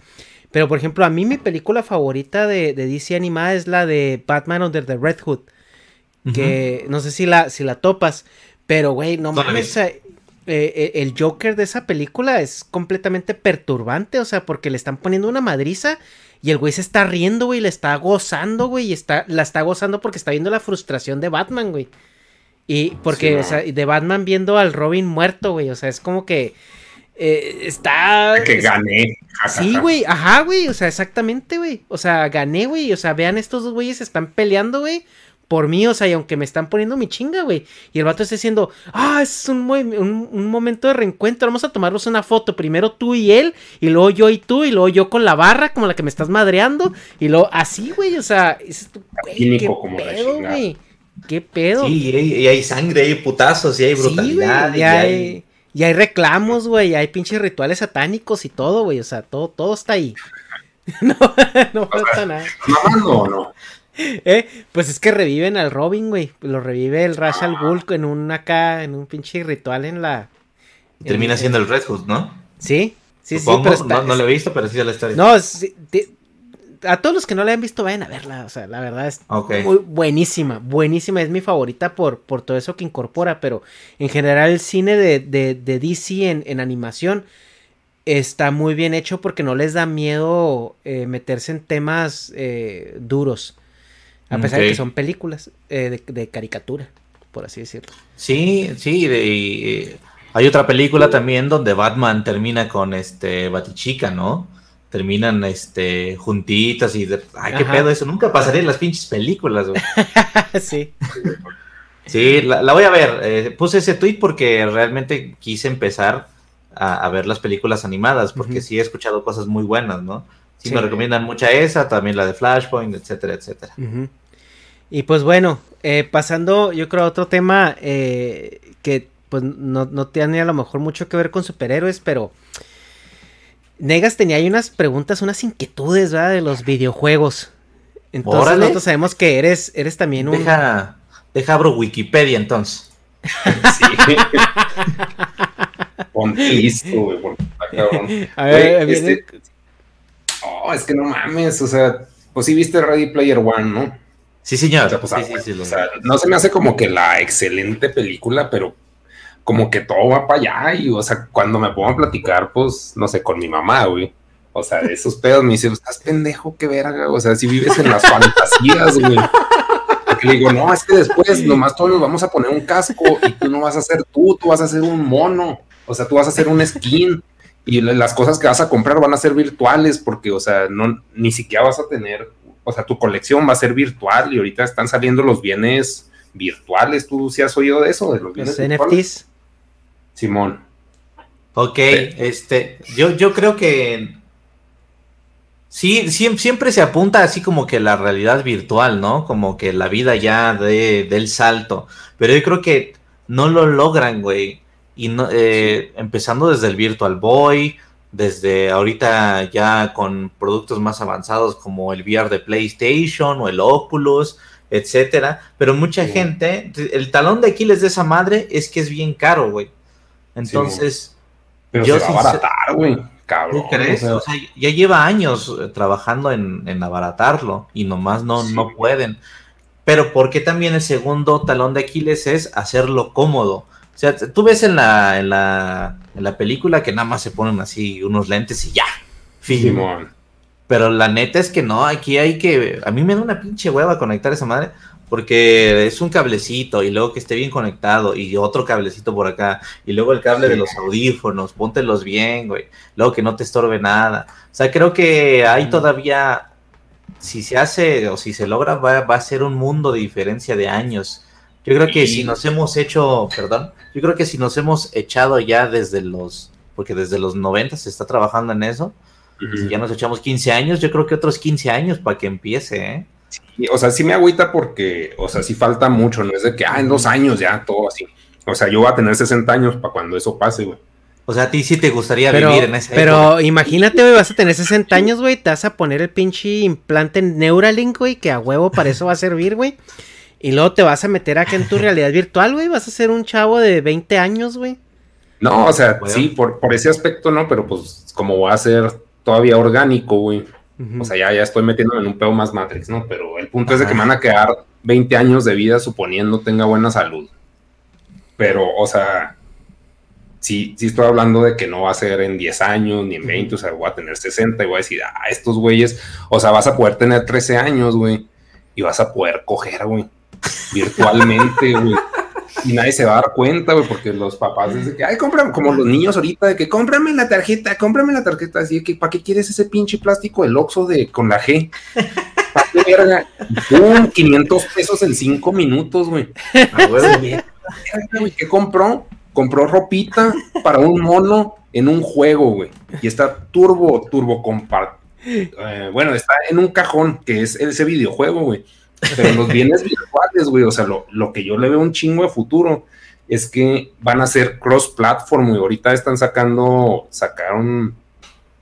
Pero, por ejemplo, a mí mi película favorita de, de DC animada es la de Batman Under the Red Hood. Que no sé si la, si la topas. Pero, güey, no mames. Eh, eh, el Joker de esa película es completamente perturbante. O sea, porque le están poniendo una madriza. Y el güey se está riendo, güey. Le está gozando, güey. Y está, la está gozando porque está viendo la frustración de Batman, güey. Y porque, o sea, de Batman viendo al Robin muerto, güey. O sea, es como que eh, está. Que gané. Sí, güey. Ajá, güey. O sea, exactamente, güey. O sea, gané, güey. O sea, vean, estos dos güeyes están peleando, güey. Por mí, o sea, y aunque me están poniendo mi chinga, güey. Y el vato está diciendo, ah, es un, un, momento de reencuentro. Vamos a tomarnos una foto. Primero tú y él, y luego yo y tú, y luego yo con la barra, como la que me estás madreando. Y luego así, güey. O sea, es güey, qué pedo, güey. ¿Qué pedo? Sí, y hay, sangre, hay putazos, y hay brutalidad. y hay... Y hay reclamos, güey, hay pinches rituales satánicos y todo, güey, o sea, todo, todo está ahí. no, no falta nada. ¿No no? ¿Eh? Pues es que reviven al Robin, güey. Lo revive el Ra's al Ghul en un acá, en un pinche ritual en la. Termina siendo el Red Hood, ¿no? Sí, sí, sí. Pero no, lo he visto, pero sí ya la historia. No, sí, a todos los que no la han visto, vayan a verla. O sea, la verdad es muy buenísima, buenísima. Es mi favorita por, por todo eso que incorpora. Pero en general, el cine de, de, DC en, animación está muy bien hecho porque no les da miedo eh, meterse en temas eh, duros. A pesar de que son películas eh, de, caricatura, por así decirlo. Sí, sí, hay otra película también donde Batman termina con este Batichica, ¿no? Terminan este juntitas y de, ay, qué pedo eso, nunca pasaría en las pinches películas, güey. sí. Sí, la, voy a ver. puse ese tweet porque realmente quise empezar a, ver las películas animadas, porque sí he escuchado cosas muy buenas, ¿no? Sí, me recomiendan mucha esa, también la de Flashpoint, etcétera, etcétera. Y pues bueno, eh, pasando yo creo a otro tema eh, que pues no, no, tiene a lo mejor mucho que ver con superhéroes, pero Negas tenía ahí unas preguntas, unas inquietudes, ¿verdad? De los videojuegos. Entonces nosotros sabemos que eres, eres también un... Deja, deja abro Wikipedia entonces. sí. Ponte listo, güey, porque cabrón. A ver, este... Oh, es que no mames, o sea, pues sí viste Ready Player One, ¿no? Sí, señor. Pues, sí, sí, sí, o sea, no se me hace como que la excelente película, pero como que todo va para allá y, o sea, cuando me pongo a platicar, pues, no sé, con mi mamá, güey. O sea, de esos pedos me dice, estás pendejo, qué verga, o sea, si vives en las fantasías, güey. Porque le digo, no, es que después nomás todos nos vamos a poner un casco y tú no vas a ser tú, tú vas a ser un mono. O sea, tú vas a hacer un skin y las cosas que vas a comprar van a ser virtuales porque, o sea, no, ni siquiera vas a tener, o sea, tu colección va a ser virtual y ahorita están saliendo los bienes virtuales. ¿Tú sí has oído de eso? De los bienes NFTs. Simón. Ok, este, yo, yo creo que sí, siempre se apunta así como que la realidad virtual, ¿no? Como que la vida ya de, del salto. Pero yo creo que no lo logran, güey. Y no, eh, empezando desde el Virtual Boy, desde ahorita ya con productos más avanzados como el VR de PlayStation o el Oculus, etcétera. Pero mucha gente, el talón de Aquiles de esa madre es que es bien caro, güey. Entonces. pero se va a abaratar, güey. Cabrón. crees? O sea, ya lleva años eh, trabajando en, abaratarlo y nomás no, no pueden. Pero ¿por qué también el segundo talón de Aquiles es hacerlo cómodo? O sea, tú ves en la, en la, en la película que nada más se ponen así unos lentes y ya. Simón. Pero la neta es que no, aquí hay que. A mí me da una pinche hueva conectar esa madre. Porque es un cablecito y luego que esté bien conectado y otro cablecito por acá y luego el cable de los audífonos, póntelos bien, güey. Luego que no te estorbe nada. O sea, creo que hay todavía, si se hace o si se logra, va, va a ser un mundo de diferencia de años. Yo creo que si nos hemos hecho, perdón, yo creo que si nos hemos echado ya desde los, porque desde los 90 se está trabajando en eso, si ya nos echamos 15 años, yo creo que otros 15 años para que empiece, ¿eh? O sea, sí me agüita porque, o sea, sí falta mucho, no es de que, ah, en dos años ya, todo así. O sea, yo voy a tener 60 años para cuando eso pase, güey. O sea, a ti sí te gustaría vivir en ese Pero imagínate, güey, vas a tener 60 años, güey, te vas a poner el pinche implante Neuralink, güey, que a huevo para eso va a servir, güey. Y luego te vas a meter acá en tu realidad virtual, güey. Vas a ser un chavo de 20 años, güey. No, o sea, sí, por, por ese aspecto no, pero pues como va a ser todavía orgánico, güey. O sea, ya, ya estoy metiéndome en un pedo más Matrix, ¿no? Pero el punto es de que me van a quedar 20 años de vida suponiendo tenga buena salud. Pero, o sea, sí, sí estoy hablando de que no va a ser en 10 años ni en 20, o sea, voy a tener 60 y voy a decir, ah, estos güeyes, o sea, vas a poder tener 13 años, güey, y vas a poder coger, güey virtualmente, güey. Y nadie se va a dar cuenta, güey, porque los papás dicen que, ay, cómprame, como los niños ahorita, de que cómprame la tarjeta, cómprame la tarjeta, así de que, ¿para qué quieres ese pinche plástico del Oxxo de, con la G? ¿Para qué verga? ¡Pum! 500 pesos en 5 minutos, güey. ¿Qué compró? Compró ropita para un mono en un juego, güey. Y está turbo, turbo compart. Eh, bueno, está en un cajón, que es ese videojuego, güey pero los bienes güey, o sea, lo, que yo le veo un chingo de futuro es que van a ser cross-platform, güey. Ahorita están sacando, sacaron,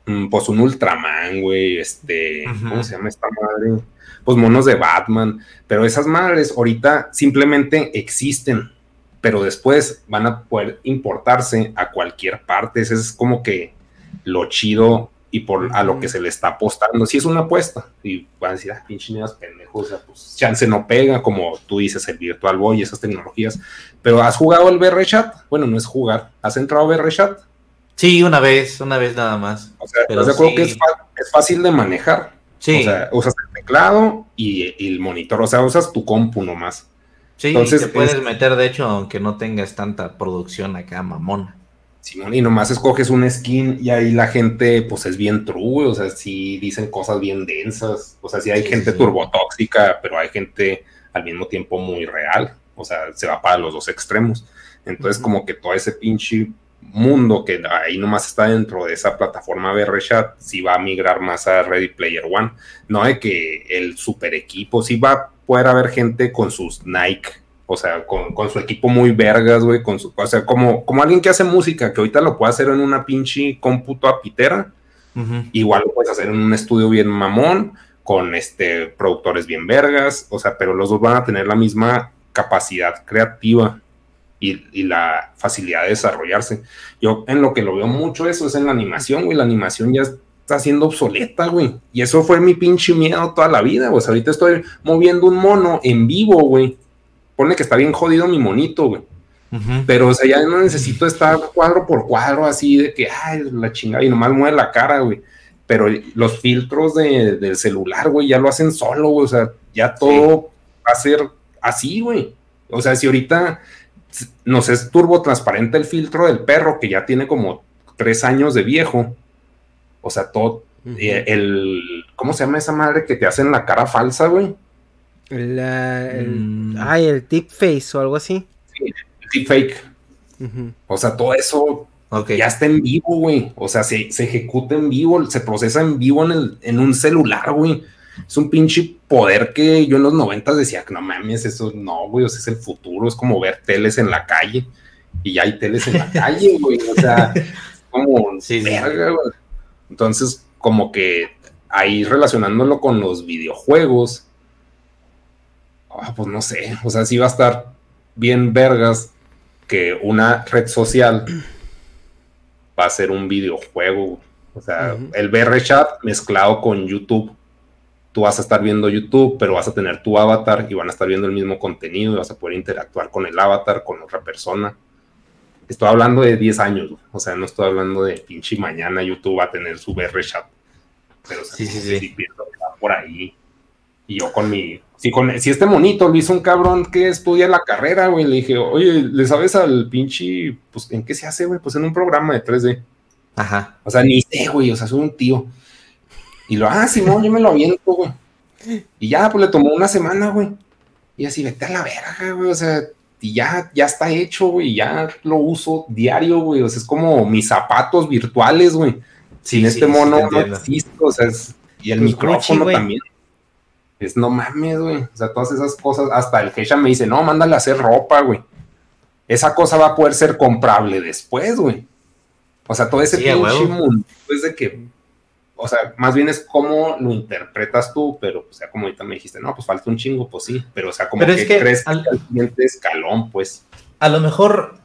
mm, pues un Ultraman, güey, este, ¿cómo se llama esta madre? Pues monos de Batman, pero esas madres ahorita simplemente existen, pero después van a poder importarse a cualquier parte. Ese es como que lo chido y por a lo que se le está apostando. Si es una apuesta, y van a decir, ah, pinche niñas pendejos, o sea, pues chance no pega, como tú dices, el Virtual Boy y esas tecnologías. Pero ¿has jugado el VR Chat? Bueno, no es jugar. ¿Has entrado a VR Chat? Sí, una vez, una vez nada más. O sea, pero ¿estás de que es, fácil de manejar? Sí. O sea, usas el teclado y, el monitor, o sea, usas tu compu nomás. Sí, Entonces, te puedes meter, de hecho, aunque no tengas tanta producción acá, mamona. Simón, y nomás escoges un skin y ahí la gente, pues es bien true, o sea, sí dicen cosas bien densas, o sea, sí hay gente turbotóxica, pero hay gente al mismo tiempo muy real, o sea, se va para los dos extremos. Entonces, como que todo ese pinche mundo que ahí nomás está dentro de esa plataforma VRChat, sí va a migrar más a Ready Player One. No de que el super equipo, sí va a poder haber gente con sus Nike o sea, con, su equipo muy vergas, güey, con su, o sea, como, como alguien que hace música, que ahorita lo puede hacer en una pinche cómputo a pitera, igual lo puedes hacer en un estudio bien mamón, con este, productores bien vergas, o sea, pero los dos van a tener la misma capacidad creativa y, y, la facilidad de desarrollarse. Yo en lo que lo veo mucho eso es en la animación, güey, la animación ya está siendo obsoleta, güey, y eso fue mi pinche miedo toda la vida, güey, ahorita estoy moviendo un mono en vivo, güey, pone que está bien jodido mi monito, güey. Pero, o sea, ya no necesito estar cuadro por cuadro así de que, ay, la chingada, y nomás mueve la cara, güey. Pero los filtros del celular, güey, ya lo hacen solo, güey. O sea, ya todo va a ser así, güey. O sea, si ahorita nos es turbo transparente el filtro del perro, que ya tiene como tres años de viejo. O sea, todo, eh, el, ¿cómo se llama esa madre que te hacen la cara falsa, güey? La, el, mm. Ay, el face o algo así. Sí, el deepfake. O sea, todo eso ya está en vivo, güey. O sea, se, ejecuta en vivo, se procesa en vivo en, el, en un celular, güey. Es un pinche poder que yo en los noventas decía que no mames, eso no, güey, o sea, es el futuro, es como ver teles en la calle. Y ya hay teles en la calle, güey. O sea, como sí, verga, güey. Entonces, como que ahí relacionándolo con los videojuegos, Ah, pues no sé, o sea, sí va a estar bien vergas que una red social va a ser un videojuego. O sea, el VR chat mezclado con YouTube. Tú vas a estar viendo YouTube, pero vas a tener tu avatar y van a estar viendo el mismo contenido y vas a poder interactuar con el avatar, con otra persona. Estoy hablando de 10 años, o sea, no estoy hablando de pinche mañana YouTube va a tener su VR chat. Pero sí, sí, sí. por ahí. Y yo con mi si, con, si este monito lo hizo un cabrón que estudia la carrera, güey, le dije, oye, ¿le sabes al pinche, pues, en qué se hace, güey? Pues en un programa de 3D. Ajá. O sea, ni sé, güey, o sea, soy un tío. Y lo, ah, Simón, yo me lo aviento, güey. Y ya, pues le tomó una semana, güey. Y así, vete a la verga, güey, o sea, y ya, ya está hecho, güey, ya lo uso diario, güey, o sea, es como mis zapatos virtuales, güey. Sin este mono no existe, o sea, es, y el pues, micrófono también. Es no mames, güey. O sea, todas esas cosas, hasta el Geisha me dice, no, mándale a hacer ropa, güey. Esa cosa va a poder ser comprable después, güey. O sea, todo ese pinche mundo, pues de que, o sea, más bien es cómo lo interpretas tú, pero, o sea, como ahorita me dijiste, no, pues falta un chingo, pues sí, pero, o sea, como que, crees al, que al siguiente escalón, pues. A lo mejor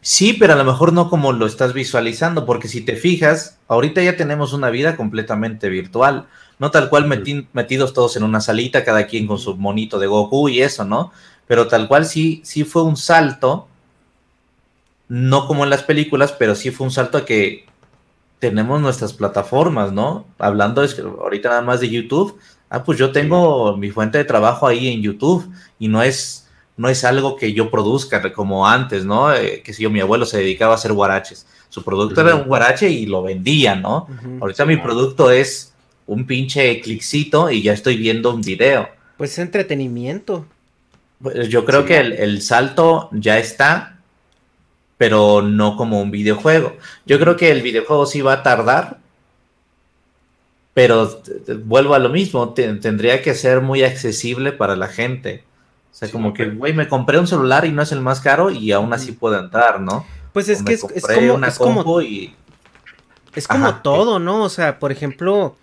Sí, pero a lo mejor no como lo estás visualizando, porque si te fijas, ahorita ya tenemos una vida completamente virtual no tal cual metidos todos en una salita, cada quien con su monito de Goku y eso, ¿no? Pero tal cual sí, sí fue un salto, no como en las películas, pero sí fue un salto a que tenemos nuestras plataformas, ¿no? Hablando ahorita nada más de YouTube, ah, pues yo tengo mi fuente de trabajo ahí en YouTube y no es, no es algo que yo produzca como antes, ¿no? Eh, que si yo, mi abuelo se dedicaba a hacer guaraches. Su producto era un guarache y lo vendía, ¿no? Ahorita mi producto es un pinche cliccito y ya estoy viendo un video. Pues es entretenimiento. Pues yo creo que el, salto ya está, pero no como un videojuego. Yo creo que el videojuego sí va a tardar, pero vuelvo a lo mismo, tendría que ser muy accesible para la gente. O sea, como que, güey, me compré un celular y no es el más caro y aún así puedo entrar, ¿no? Pues es que es, como... es como, es como todo, ¿no? O sea, por ejemplo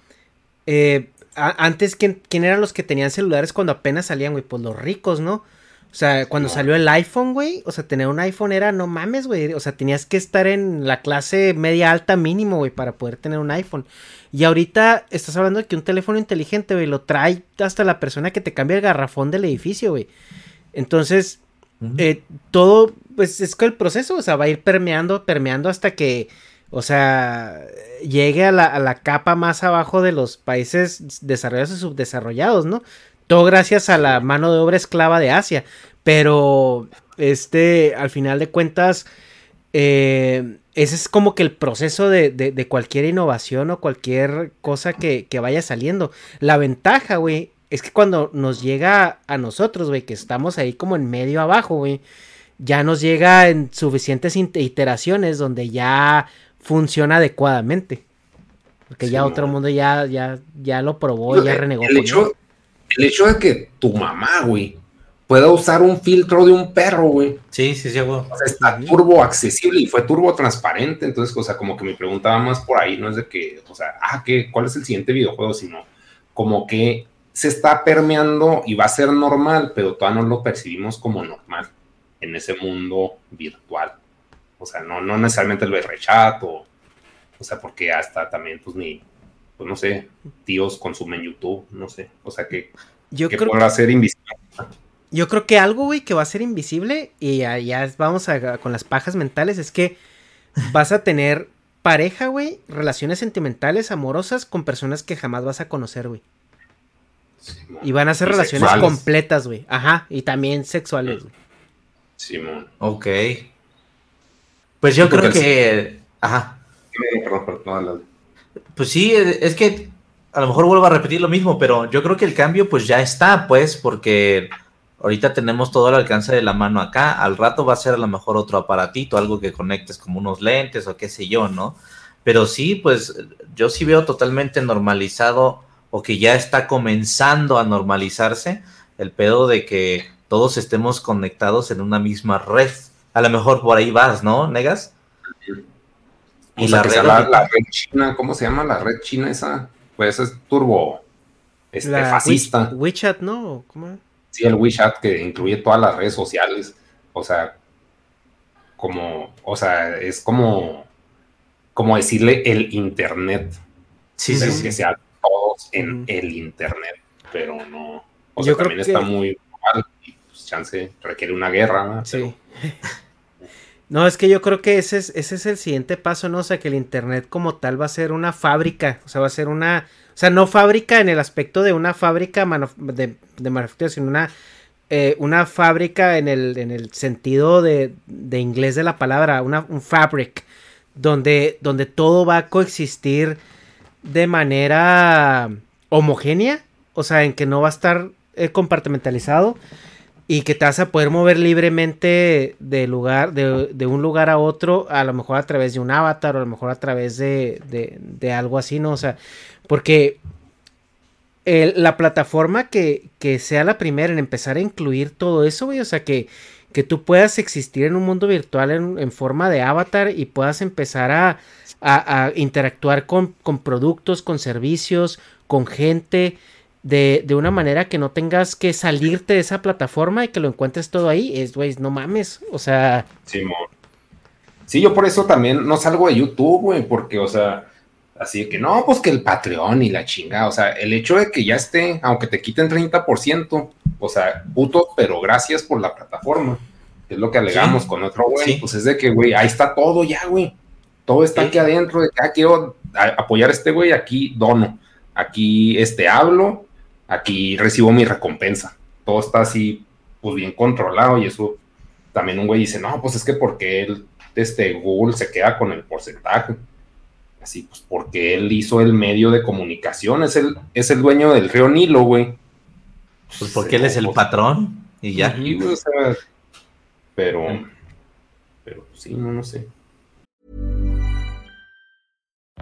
eh, antes, ¿quién, eran los que tenían celulares cuando apenas salían, güey? Pues los ricos, ¿no? O sea, cuando salió el iPhone, güey, o sea, tener un iPhone era, no mames, güey, o sea, tenías que estar en la clase media alta mínimo, güey, para poder tener un iPhone. Y ahorita estás hablando de que un teléfono inteligente, güey, lo trae hasta la persona que te cambia el garrafón del edificio, güey. Entonces, eh, todo, pues es que el proceso, o sea, va a ir permeando, permeando hasta que o sea, llegue a la, a la capa más abajo de los países desarrollados y subdesarrollados, ¿no? Todo gracias a la mano de obra esclava de Asia. Pero, este, al final de cuentas, eh, ese es como que el proceso de, de, cualquier innovación o cualquier cosa que, que vaya saliendo. La ventaja, güey, es que cuando nos llega a nosotros, güey, que estamos ahí como en medio abajo, güey, ya nos llega en suficientes iteraciones donde ya funciona adecuadamente. Porque ya otro mundo ya, ya, ya lo probó, ya renegó. El hecho, el hecho de que tu mamá, güey, pueda usar un filtro de un perro, güey. Sí, sí, sí, güey. O sea, está turbo accesible y fue turbo transparente. Entonces, o sea, como que me preguntaba más por ahí, no es de que, o sea, ah, ¿qué, ¿cuál es el siguiente videojuego? Sino como que se está permeando y va a ser normal, pero todavía no lo percibimos como normal en ese mundo virtual. O sea, no, no necesariamente el chat o, o sea, porque hasta también, pues, ni, pues, no sé, tíos consumen YouTube, no sé, o sea, que, yo que creo podrá ser invisible. Yo creo que algo, güey, que va a ser invisible y ya, ya vamos a, con las pajas mentales es que vas a tener pareja, güey, relaciones sentimentales, amorosas con personas que jamás vas a conocer, güey. y van a ser relaciones completas, güey. Ajá, y también sexuales, güey. Simón. Ok. Pues yo creo que. Ajá. Pues sí, es que a lo mejor vuelvo a repetir lo mismo, pero yo creo que el cambio pues ya está, pues, porque ahorita tenemos todo el alcance de la mano acá, al rato va a ser a lo mejor otro aparatito, algo que conectes como unos lentes o qué sé yo, ¿no? Pero sí, pues yo sí veo totalmente normalizado o que ya está comenzando a normalizarse el pedo de que todos estemos conectados en una misma red. A lo mejor por ahí vas, ¿no, Negas? Y la, red, la, red china, ¿cómo se llama la red china esa? Pues es turbo este, fascista. WeChat, ¿no? ¿Cómo? Sí, el WeChat que incluye todas las redes sociales. O sea, como, o sea, es como, como decirle el internet. Sí, sí, Que sea todos en el internet, pero no. O sea, también está muy mal y pues chance requiere una guerra, ¿no? Sí. No, es que yo creo que ese es, ese es el siguiente paso, ¿no? O sea, que el Internet como tal va a ser una fábrica, o sea, va a ser una, o sea, no fábrica en el aspecto de una fábrica de, manufactura, sino una, eh, una fábrica en el, en el sentido de, de inglés de la palabra, una, un fabric, donde, donde todo va a coexistir de manera homogénea, o sea, en que no va a estar eh, compartimentalizado y que te vas a poder mover libremente de lugar de, un lugar a otro a lo mejor a través de un avatar o a lo mejor a través de, de, algo así no o sea porque la plataforma que, que, sea la primera en empezar a incluir todo eso güey o sea que que tú puedas existir en un mundo virtual en, en forma de avatar y puedas empezar a, a, a interactuar con, con productos con servicios con gente de, de, una manera que no tengas que salirte de esa plataforma y que lo encuentres todo ahí, es, güey, no mames, o sea... Sí, sí, yo por eso también no salgo de YouTube, güey, porque, o sea, así que no, pues que el Patreon y la chinga, o sea, el hecho de que ya esté, aunque te quiten 30%, o sea, puto, pero gracias por la plataforma, es lo que alegamos con otro güey, pues es de que, güey, ahí está todo ya, güey, todo está aquí adentro, de que ah, quiero apoyar a este güey, aquí dono, aquí este hablo, aquí recibo mi recompensa. Todo está así, pues bien controlado y eso también un güey dice, no, pues es que porque él, este, Google se queda con el porcentaje. Así, pues porque él hizo el medio de comunicación, es el, es el dueño del río Nilo, güey. Pues porque él es el patrón y ya. pero, pero sí, no, no sé.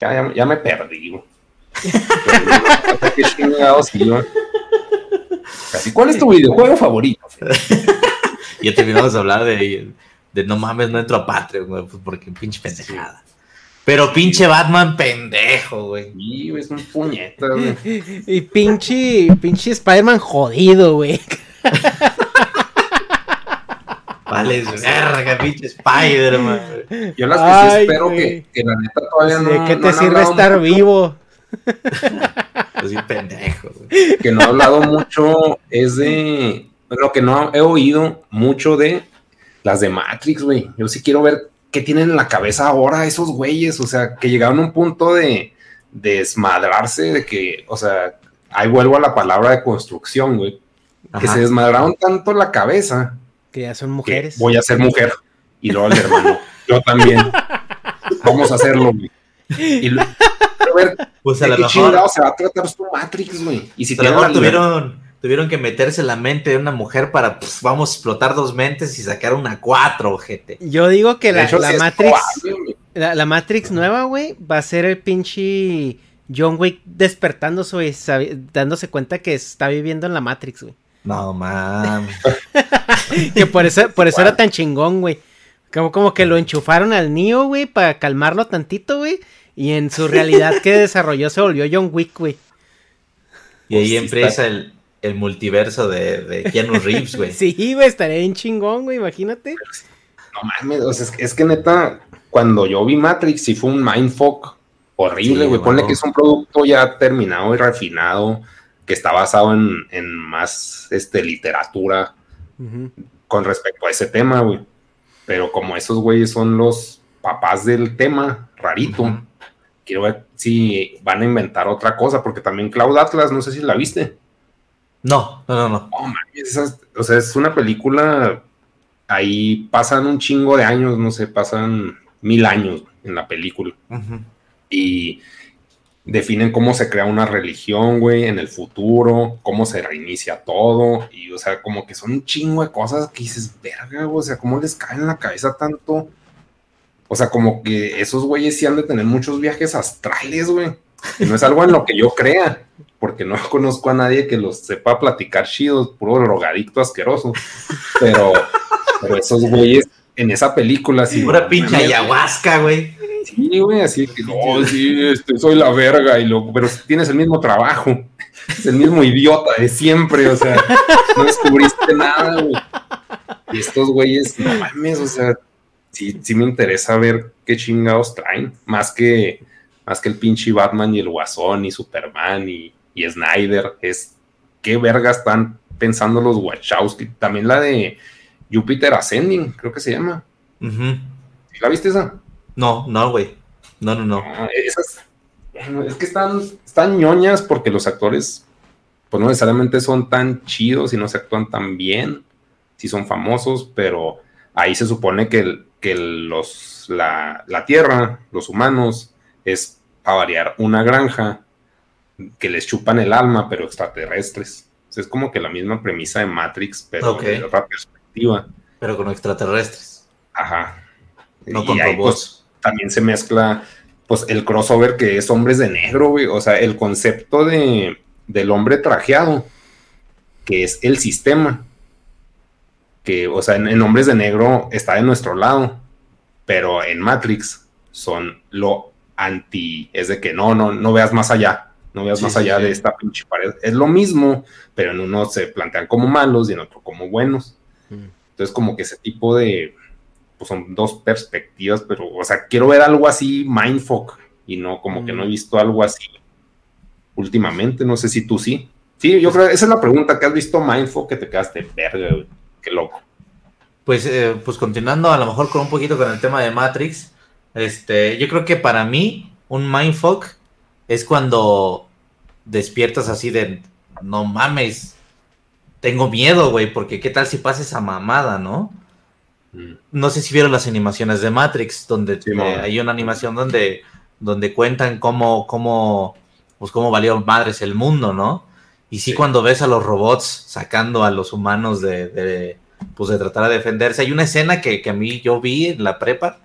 Ya, ya, ya me perdí. Así, ¿Cuál es tu videojuego favorito? Ya terminamos de hablar de, de no mames, no entro a Patreon, güey, pues porque pinche pendejada. Pero pinche Batman pendejo, güey. Sí, güey, es un puñeta, güey. Y pinche, pinche Spider-Man jodido, güey. Vale, verga, pinche Spider-Man. Yo las que sí Ay, espero güey. que, que la neta todavía no. ¿De qué te sirve estar mucho, vivo? Así pendejo, güey. Que no he hablado mucho es de. Lo que no he oído mucho de las de Matrix, güey. Yo sí quiero ver qué tienen en la cabeza ahora esos güeyes. O sea, que llegaron a un punto de, de desmadrarse, de que, o sea, ahí vuelvo a la palabra de construcción, güey. Que se desmadraron tanto la cabeza Que ya son mujeres. voy a ser mujer. Y luego el hermano, yo también. Vamos a hacerlo, güey. Y lo- quiero ver Pues a lo mejor, chingado se va a tratar su Matrix, güey. Y si a lo libertad- tuvieron, tuvieron que meterse la mente de una mujer para, pues, vamos a explotar dos mentes y sacar una cuatro, gente. Yo digo que la, hecho, la sí Matrix, probable, la, la Matrix nueva, güey, va a ser el pinche John Wick despertándose, güey, dándose cuenta que está viviendo en la Matrix, güey. No mames. Que por eso, por eso era tan chingón, güey. Como, como que lo enchufaron al Neo, güey, para calmarlo tantito, güey. Y en su realidad que desarrolló se volvió John Wick, güey. Y ahí Sí, empieza el, el multiverso de, de Keanu Reeves, güey. Sí, güey, estaría bien chingón, güey, imagínate. No mames, o sea, es, que- es que neta, cuando yo vi Matrix, sí fue un mindfuck horrible, Sí, güey. Ponle que es un producto ya terminado y refinado, que está basado en, en más este, literatura con respecto a ese tema, güey. Pero como esos güeyes son los papás del tema, rarito, quiero ver si van a inventar otra cosa, porque también Cloud Atlas, no sé si la viste. No, no, no, no. Oh, esas- o sea, es una película. Ahí pasan un chingo de años, no sé, pasan mil años en la película. Y definen cómo se crea una religión, güey, en el futuro, cómo se reinicia todo. Y, o sea, como que son un chingo de cosas que dices, verga, güey, o sea, cómo les cae en la cabeza tanto. O sea, como que esos güeyes sí han de tener muchos viajes astrales, güey. Que no es algo en lo que yo crea, porque no conozco a nadie que los sepa platicar chidos, puro drogadicto asqueroso. Pero, pero esos güeyes en esa película sí. Pura pinche ayahuasca, güey. Sí, güey, así que no, sí, este, soy la verga, y lo, pero tienes el mismo trabajo, es el mismo idiota de siempre, o sea, no descubriste nada, güey. Y estos güeyes, no mames, o sea, sí, sí me interesa ver qué chingados traen, más que, más que el pinche Batman y el Guasón y Superman y, y Snyder, es qué verga están pensando los Wachowski. También la de Jupiter Ascending, creo que se llama. Ujú. ¿Sí ¿La viste esa? No, no, güey. No, no, no. No, esas, es que están, están ñoñas porque los actores, pues no necesariamente son tan chidos y no se actúan tan bien, si son famosos, pero ahí se supone que, el- que los, la, la Tierra, los humanos, es a variar una granja que les chupan el alma, pero extraterrestres. O sea, es como que la misma premisa de Matrix, pero Ok. de otra perspectiva. Pero con extraterrestres. Ajá. No Y con ahí, robots. pues, también se mezcla pues el crossover que es hombres de negro, güey. O sea, el concepto de, del hombre trajeado, que es el sistema. Que, o sea, en, en hombres de negro está de nuestro lado, pero en Matrix son lo anti, es de que no, no, no veas más allá, no veas Sí, más sí, allá sí. de esta pinche pared. Es lo mismo, pero en uno se plantean como malos y en otro como buenos. Mm. Entonces, como que ese tipo de, pues son dos perspectivas, pero, o sea, quiero ver algo así mindfuck y no, como que no he Mm. visto algo así últimamente, no sé si tú sí. Sí, yo creo esa es la pregunta. ¿Qué has visto Mindful que te quedaste verga, güey? Qué loco. Pues, eh, pues continuando a lo mejor con un poquito con el tema de Matrix, este, yo creo que para mí un mindfuck es cuando despiertas así de, no mames, tengo miedo, güey, porque qué tal si pasa esa mamada, ¿no? No sé si vieron las animaciones de Matrix, donde eh, hay una animación donde, donde cuentan cómo, cómo, pues cómo valió madres el mundo, ¿no? Y sí, cuando ves a los robots sacando a los humanos de, pues de tratar de defenderse, hay una escena que, a mí yo vi en la prepa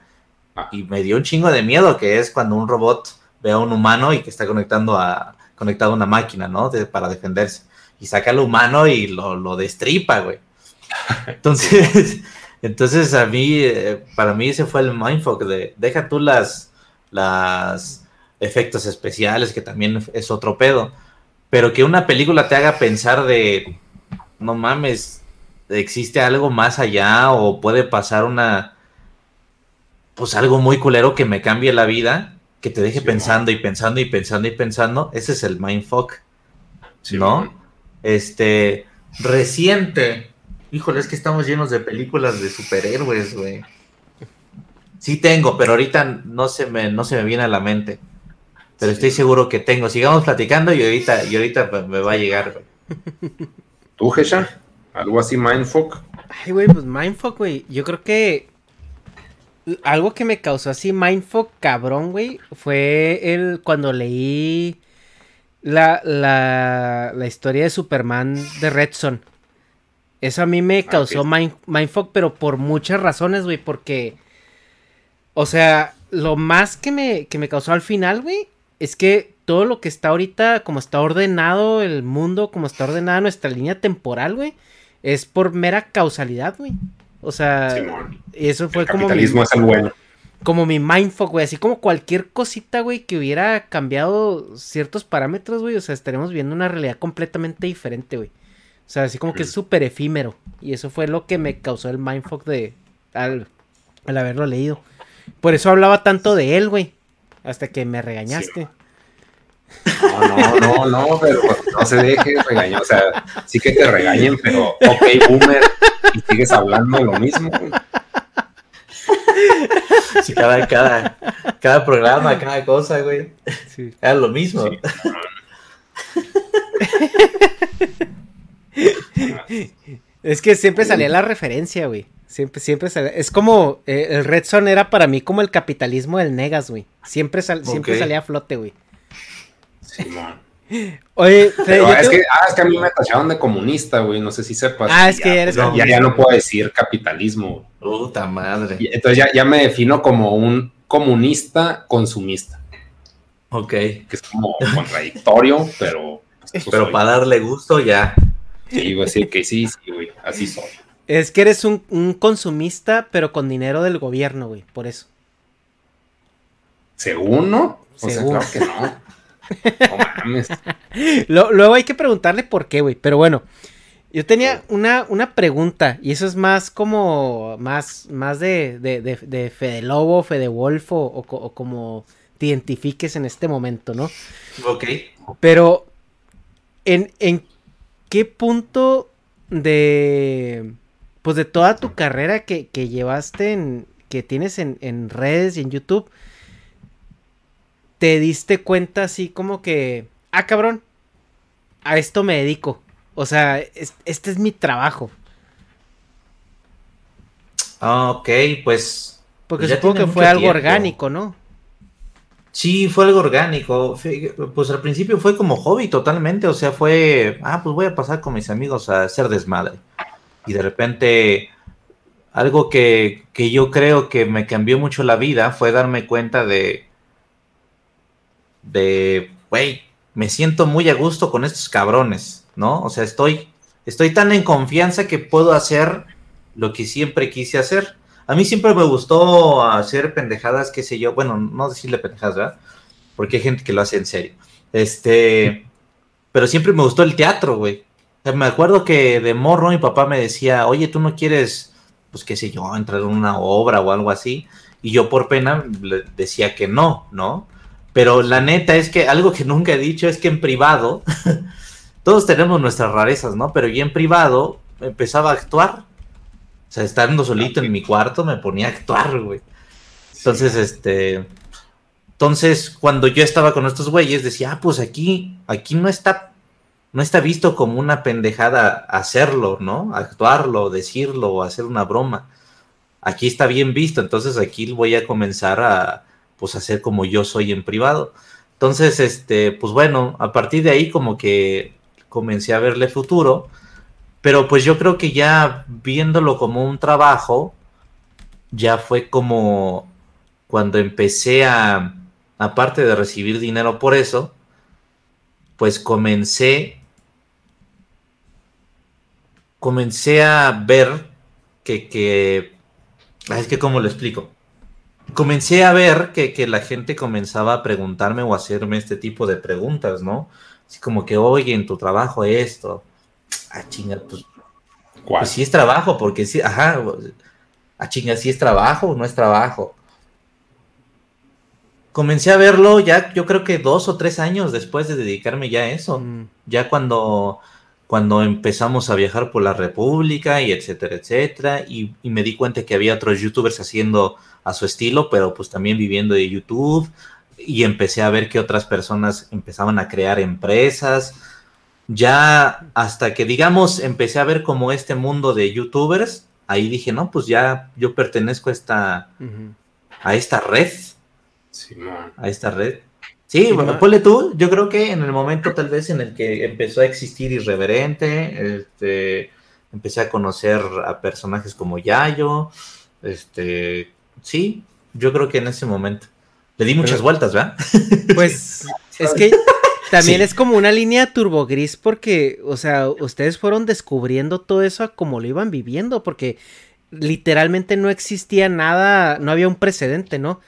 ah. y me dio un chingo de miedo, que es cuando un robot ve a un humano y que está conectando a, conectado a una máquina, ¿no? para defenderse. Y saca al humano y lo, lo destripa, güey. Entonces, entonces a mí, eh, para mí ese fue el mindfuck de, deja tú las, las efectos especiales, que también es otro pedo, pero que una película te haga pensar de, no mames, existe algo más allá o puede pasar una, pues algo muy culero que me cambie la vida, que te deje pensando y pensando y pensando y pensando, ese es el mindfuck, ¿no? Este, reciente, híjole, es que estamos llenos de películas de superhéroes, güey. Sí tengo, pero ahorita no se me, no se me viene a la mente. Pero estoy seguro que tengo. Sigamos platicando y ahorita, y ahorita me va a llegar, güey. ¿Tú, Gesha? ¿Algo así mindfuck? Ay, güey, pues mindfuck, güey. Yo creo que algo que me causó así mindfuck cabrón, güey, fue el cuando leí la, la, la historia de Superman de Redson. Eso a mí me ah, causó mindfuck, pero por muchas razones, güey, porque... O sea, lo más que me, que me causó al final, güey, es que todo lo que está ahorita, como está ordenado el mundo, como está ordenada nuestra línea temporal, güey, es por mera causalidad, güey. O sea, eso fue como. Mi, es el bueno. Como mi mindfuck, güey. Así como cualquier cosita, güey, que hubiera cambiado ciertos parámetros, güey. O sea, estaremos viendo una realidad completamente diferente, güey. O sea, así como que es súper efímero. Y eso fue lo que me causó el mindfuck de. Al, al haberlo leído. Por eso hablaba tanto de él, güey. Hasta que me regañaste. No, no, no, no, pero no se deje regañar. O sea, sí que te regañen, pero ok, boomer, y sigues hablando lo mismo. Sí, cada, cada, cada programa, cada cosa, güey. Sí. Era lo mismo. es que siempre salía la referencia, güey. Siempre, siempre salía. Es como. Eh, el Red Son era para mí como el capitalismo del Negas, güey. Siempre, siempre salía a flote, güey. Oye, es, que, ah, es que a mí me tacharon de comunista, güey. No sé si sepas. Ah, es que ya, eres ya, ya, no puedo decir capitalismo. Puta madre. entonces ya, ya me defino como un comunista consumista. Ok. Que es como contradictorio, pero. Pues, pero para darle gusto, ya. Sí, voy a decir que sí, sí, güey. Así soy. Es que eres un, un consumista, pero con dinero del gobierno, güey. Por eso. ¿Según no? O Según. sea, claro que no. luego hay que preguntarle por qué, güey. Pero bueno, yo tenía una, una pregunta. Y eso es más como. Más, más de, de, de, de Fede Lobo, Fede Wolf o, como te identifiques en este momento, ¿no? Ok. Pero. ¿En, en qué punto de. Pues de toda tu carrera que, que llevaste en. que tienes en, en redes y en YouTube te diste cuenta así como que, ah, cabrón, a esto me dedico. O sea, este es mi trabajo. Ah, ok, pues. Porque supongo que fue algo orgánico, ¿no? Sí, fue algo orgánico. Pues al principio fue como hobby totalmente. O sea, fue, ah, pues voy a pasar con mis amigos a hacer desmadre. Y de repente, algo que, que yo creo que me cambió mucho la vida fue darme cuenta de, de, güey, me siento muy a gusto con estos cabrones, ¿no? O sea, estoy, estoy tan en confianza que puedo hacer lo que siempre quise hacer. A mí siempre me gustó hacer pendejadas, qué sé yo, bueno, no decirle pendejadas, ¿verdad? Porque hay gente que lo hace en serio. Este, pero siempre me gustó el teatro, güey. me acuerdo que de morro mi papá me decía, oye, tú no quieres, pues qué sé yo, entrar en una obra o algo así. Y yo por pena decía que no, ¿no? Pero la neta es que algo que nunca he dicho es que en privado todos tenemos nuestras rarezas, ¿no? Pero yo en privado empezaba a actuar. O sea, estando solito en mi cuarto me ponía a actuar, güey. Entonces, este. Entonces, cuando yo estaba con estos güeyes, decía, ah, pues aquí, aquí no está, no está visto como una pendejada hacerlo, ¿no? Actuarlo, decirlo, o hacer una broma. Aquí está bien visto, entonces aquí voy a comenzar a, pues, hacer como yo soy en privado. Entonces, este, pues bueno, a partir de ahí como que comencé a verle futuro, pero pues yo creo que ya viéndolo como un trabajo, ya fue como cuando empecé a, aparte de recibir dinero por eso, pues comencé, comencé a ver que, que es que cómo lo explico. Comencé a ver que, que, la gente comenzaba a preguntarme o hacerme este tipo de preguntas, ¿no? Así como que, oye, en tu trabajo esto. Ah, chinga, pues. Pues sí es trabajo, porque sí, ajá. Ah, chinga, sí es trabajo o no es trabajo comencé a verlo ya, yo creo que dos o tres años después de dedicarme ya a eso. Mm. Ya cuando, cuando empezamos a viajar por la República y etcétera, etcétera. Y, me di cuenta que había otros youtubers haciendo a su estilo, pero pues también viviendo de YouTube. Y empecé a ver que otras personas empezaban a crear empresas. Ya hasta que, digamos, empecé a ver como este mundo de youtubers, ahí dije, no, pues ya yo pertenezco a esta, a esta red a esta red. Sí, bueno, ponle tú, yo creo que en el momento tal vez en el que empezó a existir Irreverente, este, empecé a conocer a personajes como Yayo, este, sí, yo creo que en ese momento. Le di muchas vueltas, ¿verdad? Pues es que también es como una línea turbo gris porque, o sea, ustedes fueron descubriendo todo eso como lo iban viviendo, porque literalmente no existía nada, no había un precedente, ¿no?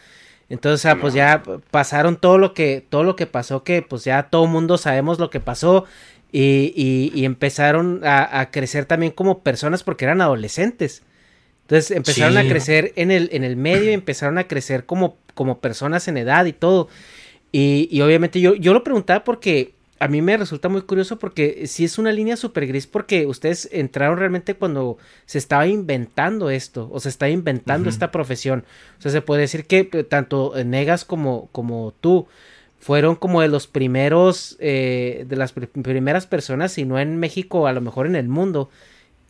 Entonces, o sea, pues ya pasaron todo lo que, todo lo que pasó, que pues ya todo mundo sabemos lo que pasó. Y, y, empezaron a, crecer también como personas porque eran adolescentes. Entonces empezaron a crecer en el, en el medio y empezaron a crecer como, como personas en edad y todo. Y, y obviamente yo, yo lo preguntaba porque a mí me resulta muy curioso porque sí es una línea súper gris porque ustedes entraron realmente cuando se estaba inventando esto o se está inventando esta profesión. O sea, se puede decir que eh, tanto Negas como, como tú fueron como de los primeros, eh, de las primeras personas, si no en México, a lo mejor en el mundo,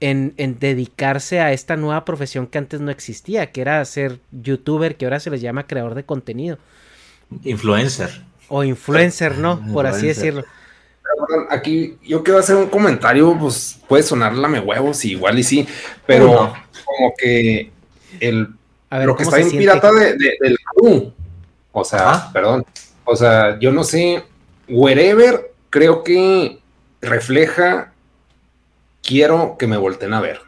en, en, dedicarse a esta nueva profesión que antes no existía, que era ser youtuber, que ahora se les llama creador de contenido. Influencer. O influencer, ¿no? Por así decirlo aquí yo quiero hacer un comentario, pues puede sonar lame huevos, igual y sí, pero como que el lo que está en pirata de, del crew, o sea, perdón, o sea, yo no sé, wherever creo que refleja quiero que me volten a ver.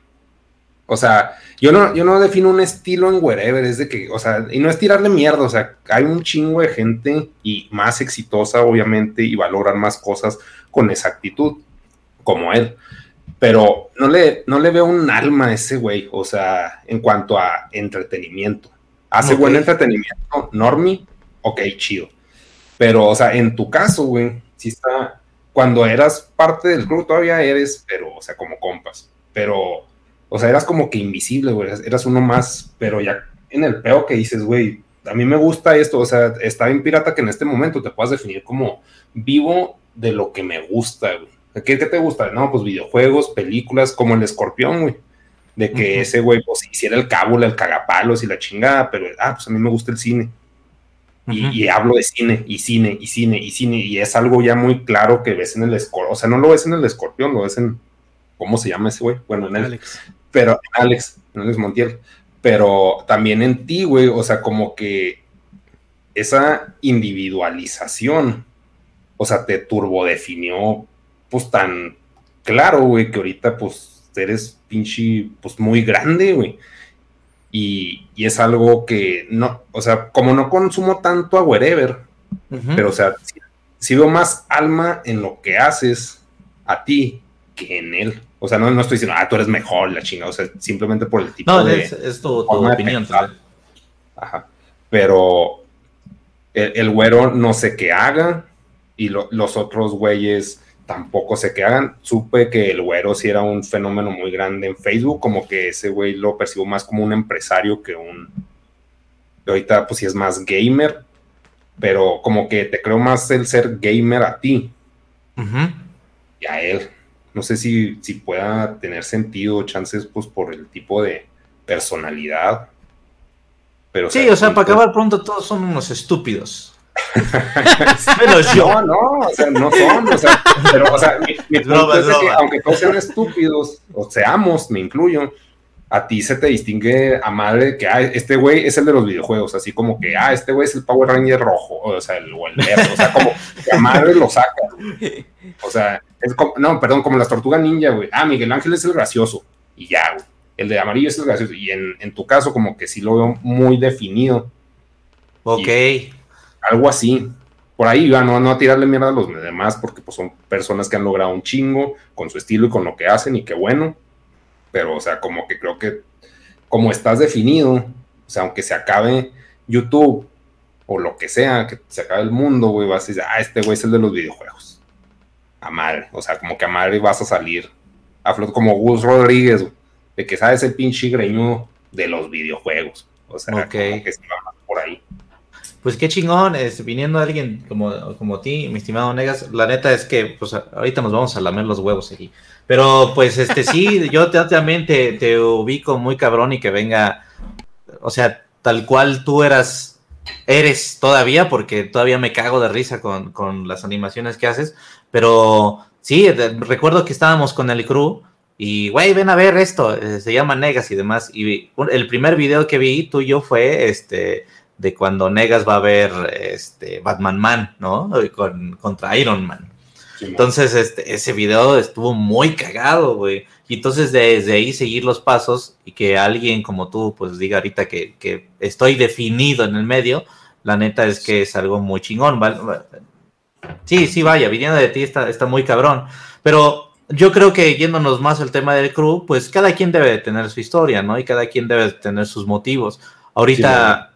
O sea, yo no, yo no defino un estilo en wherever, es de que, o sea, y no es tirarle mierda, o sea, hay un chingo de gente y más exitosa, obviamente, y valoran más cosas con esa actitud, como él. Pero no le, no le veo un alma a ese güey, o sea, en cuanto a entretenimiento. Hace buen entretenimiento, Normi, ok, chido. Pero, o sea, en tu caso, güey, sí está, cuando eras parte del club todavía eres, pero, o sea, como compas. Pero o sea, eras como que invisible, güey. Eras uno más, pero ya en el peo que dices, güey, a mí me gusta esto. O sea, está bien pirata que en este momento te puedas definir como vivo de lo que me gusta, güey. ¿Qué, te gusta? No, pues videojuegos, películas, como el escorpión, güey. De que ese güey, pues hiciera el cábula, el cagapalos y la chingada, pero, ah, pues a mí me gusta el cine. y, hablo de cine, y cine, y cine, y cine, y es algo ya muy claro que ves en el escorpión. O sea, no lo ves en el escorpión, lo ves en. ¿Cómo se llama ese güey? Bueno, en el. Alex pero Alex, Alex Montiel, pero también en ti, güey, o sea, como que esa individualización, o sea, te turbodefinió, pues tan claro, güey, que ahorita, pues, eres pinche, pues, muy grande, güey. Y, es algo que no, o sea, como no consumo tanto a wherever, pero, o sea, si veo más alma en lo que haces a ti que en él. O sea, no, no estoy diciendo, ah, tú eres mejor, la chingada. O sea, simplemente por el tipo de. Es, es tu, opinión. Ajá. Pero el, güero no sé qué haga. Y los otros güeyes tampoco sé qué hagan. Supe que el güero sí era un fenómeno muy grande en Facebook, como que ese güey lo percibo más como un empresario que un... Ahorita pues sí es más gamer, pero como que te creo más el ser gamer a ti y a él. No sé si, si pueda tener sentido, chances, pues por el tipo de personalidad. Pero, sí, o sea, para acabar pronto todos son unos estúpidos. Menos yo. No, no, o sea, no son, o sea, pero, o sea, mi, punto es que aunque todos sean estúpidos, o seamos, me incluyo, a ti se te distingue a madre que ah, este güey es el de los videojuegos, así como que, ah, este güey es el Power Ranger rojo, o sea, el, o el verde, o sea, como que a madre lo saca. O sea, es como, no, perdón, como las tortugas ninja, güey. Ah, Miguel Ángel es el gracioso, y ya, güey. El de amarillo es el gracioso, y en, en tu caso, como que sí lo veo muy definido. Ok. algo así. Por ahí, va, no, no a tirarle mierda a los demás, porque pues son personas que han logrado un chingo con su estilo y con lo que hacen, y qué bueno pero, o sea, como que creo que como estás definido, o sea, aunque se acabe YouTube o lo que sea, que se acabe el mundo, güey, vas a decir, ah, este güey es el de los videojuegos. A madre, o sea, como que a madre vas a salir a flot como Gus Rodríguez, de que sabes el pinche greño de los videojuegos. O sea, como que se va por ahí. Pues qué chingón, es, viniendo alguien como, como ti, mi estimado Negas, la neta es que pues ahorita nos vamos a lamer los huevos aquí. Pero pues este sí, yo también te, te, ubico muy cabrón y que venga, o sea, tal cual tú eras, eres todavía, porque todavía me cago de risa con, con las animaciones que haces, pero sí, recuerdo que estábamos con el crew y, güey, ven a ver esto, eh, se llama Negas y demás, y el primer video que vi tuyo fue, este de cuando Negas va a ver este, Batman Man, ¿no? Con, contra Iron Man. entonces, este, ese video estuvo muy cagado, güey. Y entonces desde ahí seguir los pasos y que alguien como tú, pues diga ahorita que, que estoy definido en el medio, la neta es que es algo muy chingón. Sí, sí, vaya, viniendo de ti está, está muy cabrón. Pero yo creo que yéndonos más al tema del crew, pues cada quien debe tener su historia, ¿no? Y cada quien debe tener sus motivos. Ahorita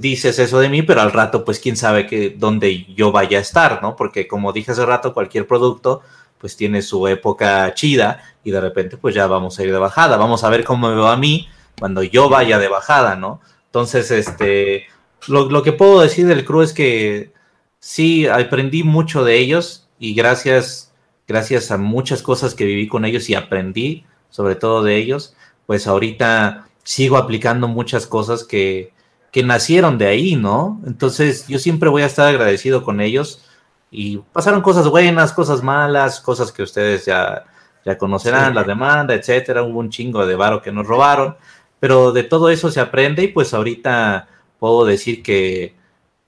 dices eso de mí, pero al rato, pues quién sabe que dónde yo vaya a estar, ¿no? Porque como dije hace rato, cualquier producto, pues tiene su época chida y de repente, pues ya vamos a ir de bajada. Vamos a ver cómo me va a mí cuando yo vaya de bajada, ¿no? Entonces, este, lo, lo que puedo decir del crew es que sí, aprendí mucho de ellos y gracias, gracias a muchas cosas que viví con ellos y aprendí, sobre todo de ellos, pues ahorita sigo aplicando muchas cosas que, que nacieron de ahí, ¿no? Entonces yo siempre voy a estar agradecido con ellos y pasaron cosas buenas, cosas malas, cosas que ustedes ya, ya conocerán, la demanda, etcétera, hubo un chingo de varo que nos robaron, pero de todo eso se aprende y pues ahorita puedo decir que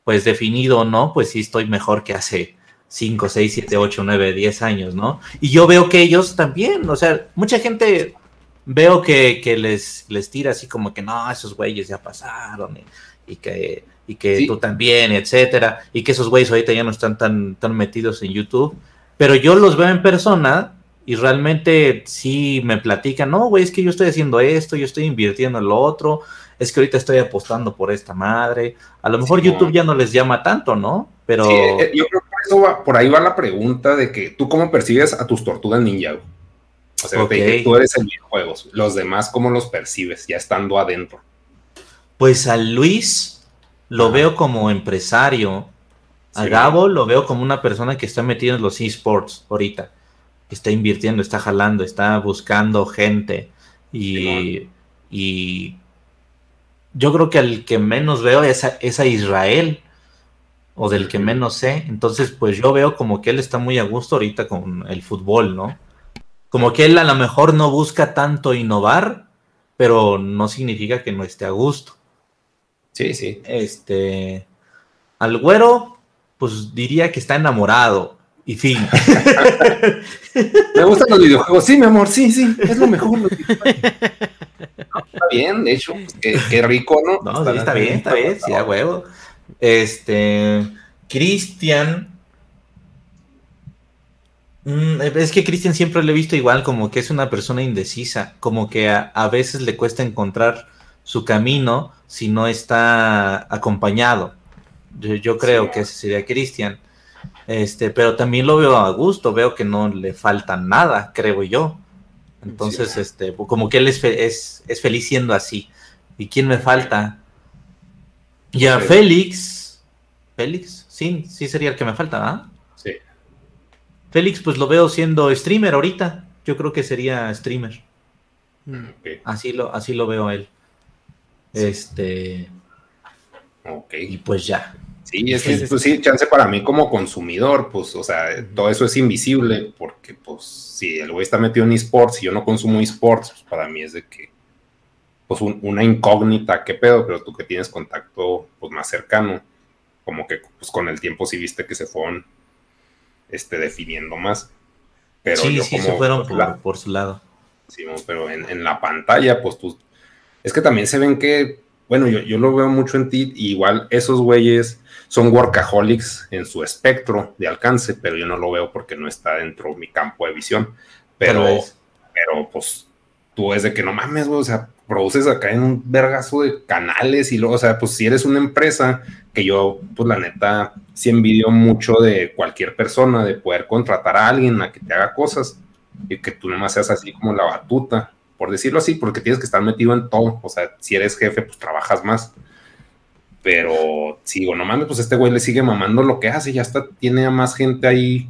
pues definido o no, pues sí estoy mejor que hace 5, 6, 7, 8, 9, 10 años, ¿no? Y yo veo que ellos también, o sea, mucha gente veo que, les, les tira así como que no, esos güeyes ya pasaron y, que, y que tú también, etcétera, y que esos güeyes ahorita ya no están tan, tan metidos en YouTube, pero yo los veo en persona y realmente sí me platican, no, güey, es que yo estoy haciendo esto, yo estoy invirtiendo en lo otro, es que ahorita estoy apostando por esta madre, a lo mejor YouTube ya no les llama tanto, ¿no? Pero... Eh, yo creo que por, eso va, por ahí va la pregunta de que tú cómo percibes a tus tortugas ninja. O sea, tú eres el videojuegos. Los demás, ¿cómo los percibes ya estando adentro? Pues a Luis lo veo como empresario. A Gabo lo veo como una persona que está metida en los esports ahorita. Está invirtiendo, está jalando, está buscando gente. Y, y yo creo que al que menos veo es a, Israel. O del que menos sé. Entonces, pues yo veo como que él está muy a gusto ahorita con el fútbol, ¿no? como que él a lo mejor no busca tanto innovar, pero no significa que no esté a gusto. Sí, sí. Este, al güero, pues diría que está enamorado. Y fin. Me gustan los videojuegos. Sí, mi amor, sí, sí, es lo mejor. está bien, de hecho, pues, qué, rico, ¿no? No, sí, está bien, está bien, sí, a huevo. Este, Cristian, Mm, es que Cristian siempre le he visto igual, como que es una persona indecisa, como que a, veces le cuesta encontrar su camino si no está acompañado. Yo, creo que ese sería Cristian. Este, pero también lo veo a gusto, veo que no le falta nada, creo yo. Entonces, este, como que él es, es, feliz siendo así. ¿Y quién me falta? Ya, Félix. Félix, sí, sí sería el que me falta, ¿ah? Sí. Félix, pues lo veo siendo streamer ahorita. Yo creo que sería streamer. Mm. Así, lo, así lo veo a él. Este. Ok. Y pues ya. Sí, es que, pues sí, chance para mí como consumidor, pues, o sea, todo eso es invisible, porque, pues, si el güey está metido en esports y yo no consumo esports, pues para mí es de que, pues, una incógnita, qué pedo, pero tú que tienes contacto, pues, más cercano, como que, pues, con el tiempo sí viste que se fueron, este, definiendo más. Pero sí, sí, se fueron por, su lado. Sí, pero en, en la pantalla, pues, tú, es que también se ven que, bueno, yo, yo lo veo mucho en ti, igual esos güeyes son workaholics en su espectro de alcance, pero yo no lo veo porque no está dentro de mi campo de visión. Pero, pero pues tú es de que no mames, güey, o sea, produces acá en un vergazo de canales y luego, o sea, pues si eres una empresa que yo, pues la neta, sí envidio mucho de cualquier persona, de poder contratar a alguien a que te haga cosas y que tú nomás seas así como la batuta, por decirlo así, porque tienes que estar metido en todo, o sea, si eres jefe, pues trabajas más. Pero sigo, no mames, pues este güey le sigue mamando lo que hace, ya está, tiene a más gente ahí.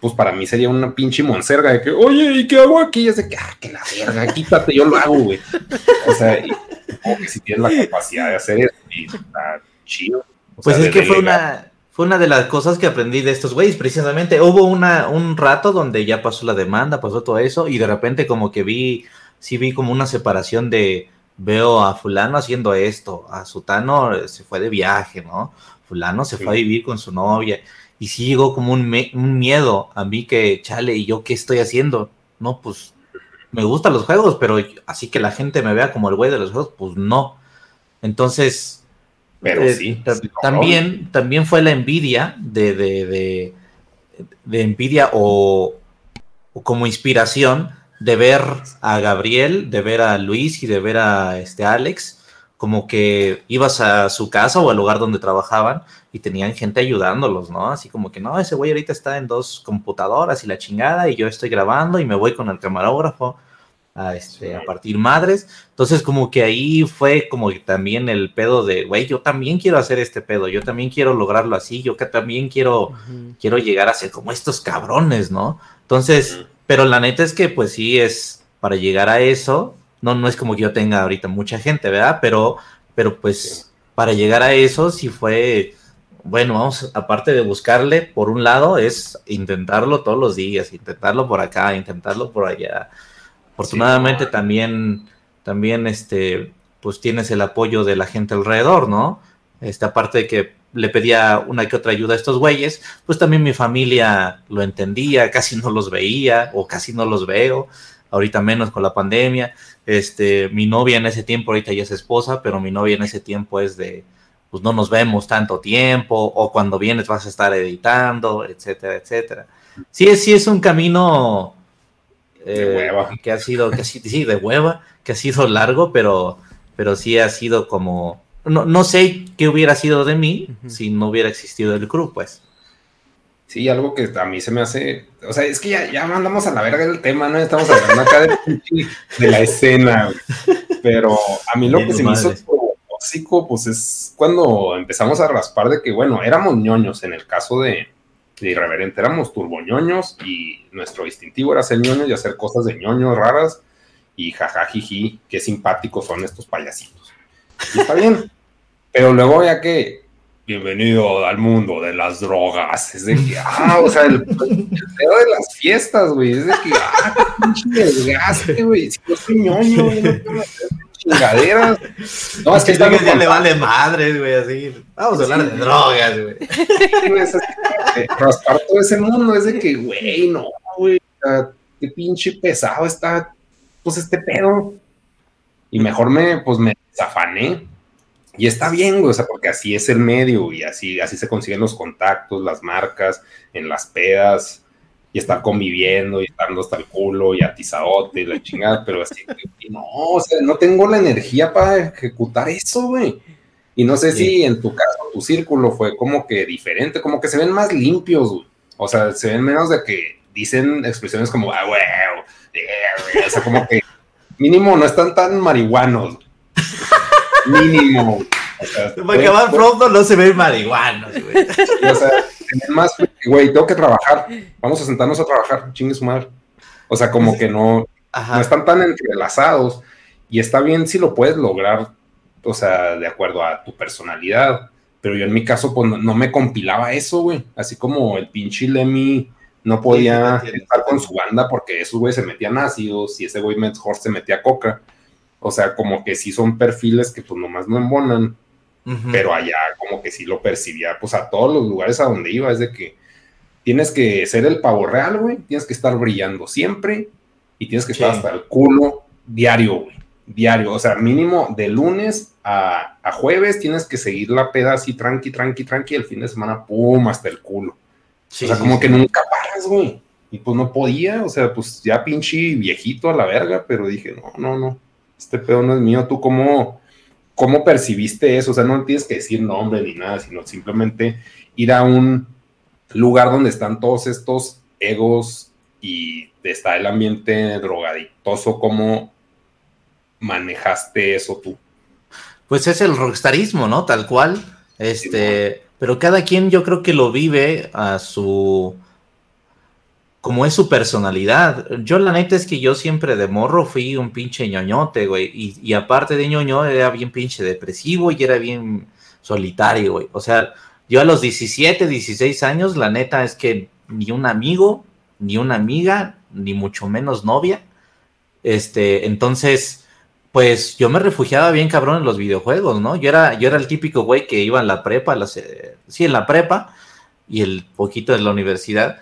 Pues para mí sería una pinche monserga de que, oye, ¿y qué hago aquí? Y es de que, ah, que la verga, quítate, yo lo hago, güey. O sea, como que si tienes la capacidad de hacer eso, y está chido. pues es que fue una, fue una de las cosas que aprendí de estos güeyes, precisamente. Hubo una, un rato donde ya pasó la demanda, pasó todo eso, y de repente como que vi, sí vi como una separación de, veo a fulano haciendo esto, a Sutano se fue de viaje, ¿no? Fulano se fue a vivir con su novia y sí llegó como un, miedo a mí que, chale, ¿y yo qué estoy haciendo? No, pues me gustan los juegos, pero así que la gente me vea como el güey de los juegos, pues no. Entonces, pero eh, sí, también, también fue la envidia de, de, de, envidia o, o como inspiración de ver a Gabriel, de ver a Luis y de ver a este Alex, como que ibas a su casa o al lugar donde trabajaban y tenían gente ayudándolos, ¿no? Así como que, no, ese güey ahorita está en dos computadoras y la chingada y yo estoy grabando y me voy con el camarógrafo a, este, a partir madres. Entonces como que ahí fue como que también el pedo de, güey, yo también quiero hacer este pedo, yo también quiero lograrlo así, yo que también quiero, quiero llegar a ser como estos cabrones, ¿no? Entonces... Pero la neta es que, pues sí, es para llegar a eso. No, no es como que yo tenga ahorita mucha gente, ¿verdad? Pero, pero pues para llegar a eso sí fue, bueno, vamos, aparte de buscarle, por un lado, es intentarlo todos los días, intentarlo por acá, intentarlo por allá. Afortunadamente también, también, este, pues tienes el apoyo de la gente alrededor, ¿no? Esta parte de que le pedía una que otra ayuda a estos güeyes, pues también mi familia lo entendía, casi no los veía o casi no los veo, ahorita menos con la pandemia. Este, mi novia en ese tiempo, ahorita ya es esposa, pero mi novia en ese tiempo es de, pues no nos vemos tanto tiempo, o cuando vienes vas a estar editando, etcétera, etcétera. Sí, es, sí es un camino eh, que ha sido, que sí, de hueva, que ha sido largo, pero, pero sí ha sido como no, no sé qué hubiera sido de mí si no hubiera existido el crew, pues. Sí, algo que a mí se me hace, o sea, es que ya, ya mandamos a la verga el tema, ¿no? Estamos hablando acá de, la escena, pero a mí lo que se me hizo tóxico, pues es cuando empezamos a raspar de que, bueno, éramos ñoños en el caso de, de Irreverente, éramos turboñoños y nuestro distintivo era ser ñoños y hacer cosas de ñoños raras y jajajiji, qué simpáticos son estos payasitos está bien. Pero luego ya que, bienvenido al mundo de las drogas, es de que, ah, o sea, el, pedo de las fiestas, güey, es de que, ah, qué pinche desgaste, güey, si yo soy ñoño, güey, no chingaderas. No, es que, ya le vale madre, güey, así. Vamos a hablar de drogas, güey. Es raspar todo ese mundo es de que, güey, no, güey, qué pinche pesado está, pues, este pedo. Y mejor me, pues, me zafané. Y está bien, güey, o sea, porque así es el medio y así, así se consiguen los contactos, las marcas, en las pedas, y estar conviviendo y estando hasta el culo y atizadote y la chingada, pero así, no, o sea, no tengo la energía para ejecutar eso, güey. Y no sé si en tu caso tu círculo fue como que diferente, como que se ven más limpios, güey. O sea, se ven menos de que dicen expresiones como, ah, wow, o sea, como que mínimo no están tan marihuanos. mínimo. O sea, Porque más pronto no se ven marihuanos, güey. O sea, más, güey, tengo que trabajar. Vamos a sentarnos a trabajar, chingue su madre. O sea, como que no, no están tan entrelazados. Y está bien si lo puedes lograr, o sea, de acuerdo a tu personalidad. Pero yo en mi caso, pues no, me compilaba eso, güey. Así como el pinche Lemmy no podía estar con su banda porque esos güey se metían ácidos y ese güey mejor se metía coca. O sea, como que sí son perfiles que pues nomás no embonan. Pero allá como que sí lo percibía, pues a todos los lugares a donde iba, es de que tienes que ser el pavo real, güey, tienes que estar brillando siempre y tienes que estar hasta el culo diario, güey, diario, o sea, mínimo de lunes a, a, jueves tienes que seguir la peda así tranqui, tranqui, tranqui, el fin de semana, pum, hasta el culo. o sea, como que nunca güey. Y pues no podía, o sea, pues ya pinche viejito a la verga, pero dije, no, no, no, este pedo no es mío. ¿Tú cómo, cómo percibiste eso? O sea, no tienes que decir nombre ni nada, sino simplemente ir a un lugar donde están todos estos egos y está el ambiente drogadictoso. ¿Cómo manejaste eso tú? Pues es el rockstarismo, ¿no? Tal cual. Este, pero cada quien yo creo que lo vive a su como es su personalidad. Yo la neta es que yo siempre de morro fui un pinche ñoñote, güey. Y, aparte de ñoño, era bien pinche depresivo y era bien solitario, güey. O sea, yo a los 17, 16 años, la neta es que ni un amigo, ni una amiga, ni mucho menos novia. Este, entonces, pues yo me refugiaba bien cabrón en los videojuegos, ¿no? Yo era, yo era el típico güey que iba en la prepa, sí, en la prepa y el poquito de la universidad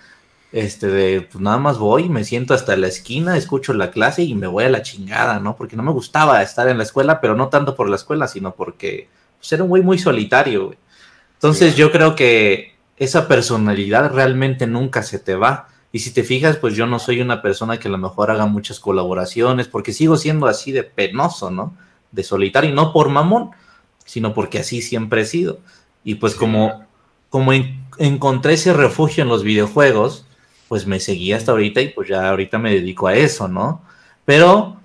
este, de, pues nada más voy, me siento hasta la esquina, escucho la clase y me voy a la chingada, ¿no? Porque no me gustaba estar en la escuela, pero no tanto por la escuela, sino porque pues, era un güey muy solitario, güey. Entonces yo creo que esa personalidad realmente nunca se te va. Y si te fijas, pues yo no soy una persona que a lo mejor haga muchas colaboraciones, porque sigo siendo así de penoso, ¿no? De solitario, y no por mamón, sino porque así siempre he sido. Y pues como, como encontré ese refugio en los videojuegos, pues me seguí hasta ahorita y pues ya ahorita me dedico a eso, ¿no? Pero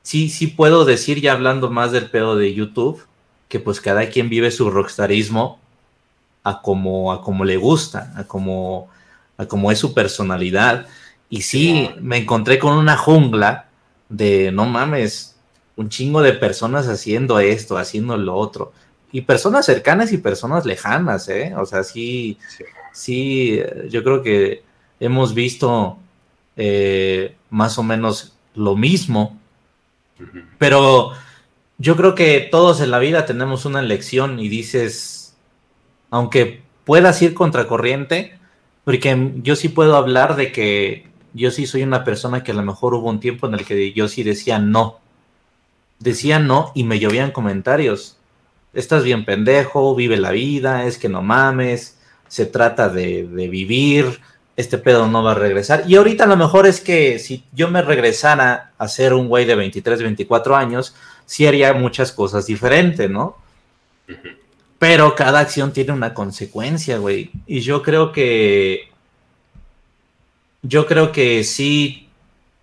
sí, sí puedo decir, ya hablando más del pedo de YouTube, que pues cada quien vive su rockstarismo a como, a como le gusta, a como, a como es su personalidad. Y sí, me encontré con una jungla de, no mames, un chingo de personas haciendo esto, haciendo lo otro. Y personas cercanas y personas lejanas, ¿eh? O sea, sí, sí, yo creo que hemos visto eh, más o menos lo mismo, pero yo creo que todos en la vida tenemos una lección y dices, aunque puedas ir contracorriente, porque yo sí puedo hablar de que yo sí soy una persona que a lo mejor hubo un tiempo en el que yo sí decía no. Decía no y me llovían comentarios. Estás bien pendejo, vive la vida, es que no mames, se trata de, de vivir, este pedo no va a regresar. Y ahorita lo mejor es que si yo me regresara a ser un güey de 23, 24 años, sí haría muchas cosas diferentes, ¿no? Pero cada acción tiene una consecuencia, güey. Y yo creo que... Yo creo que sí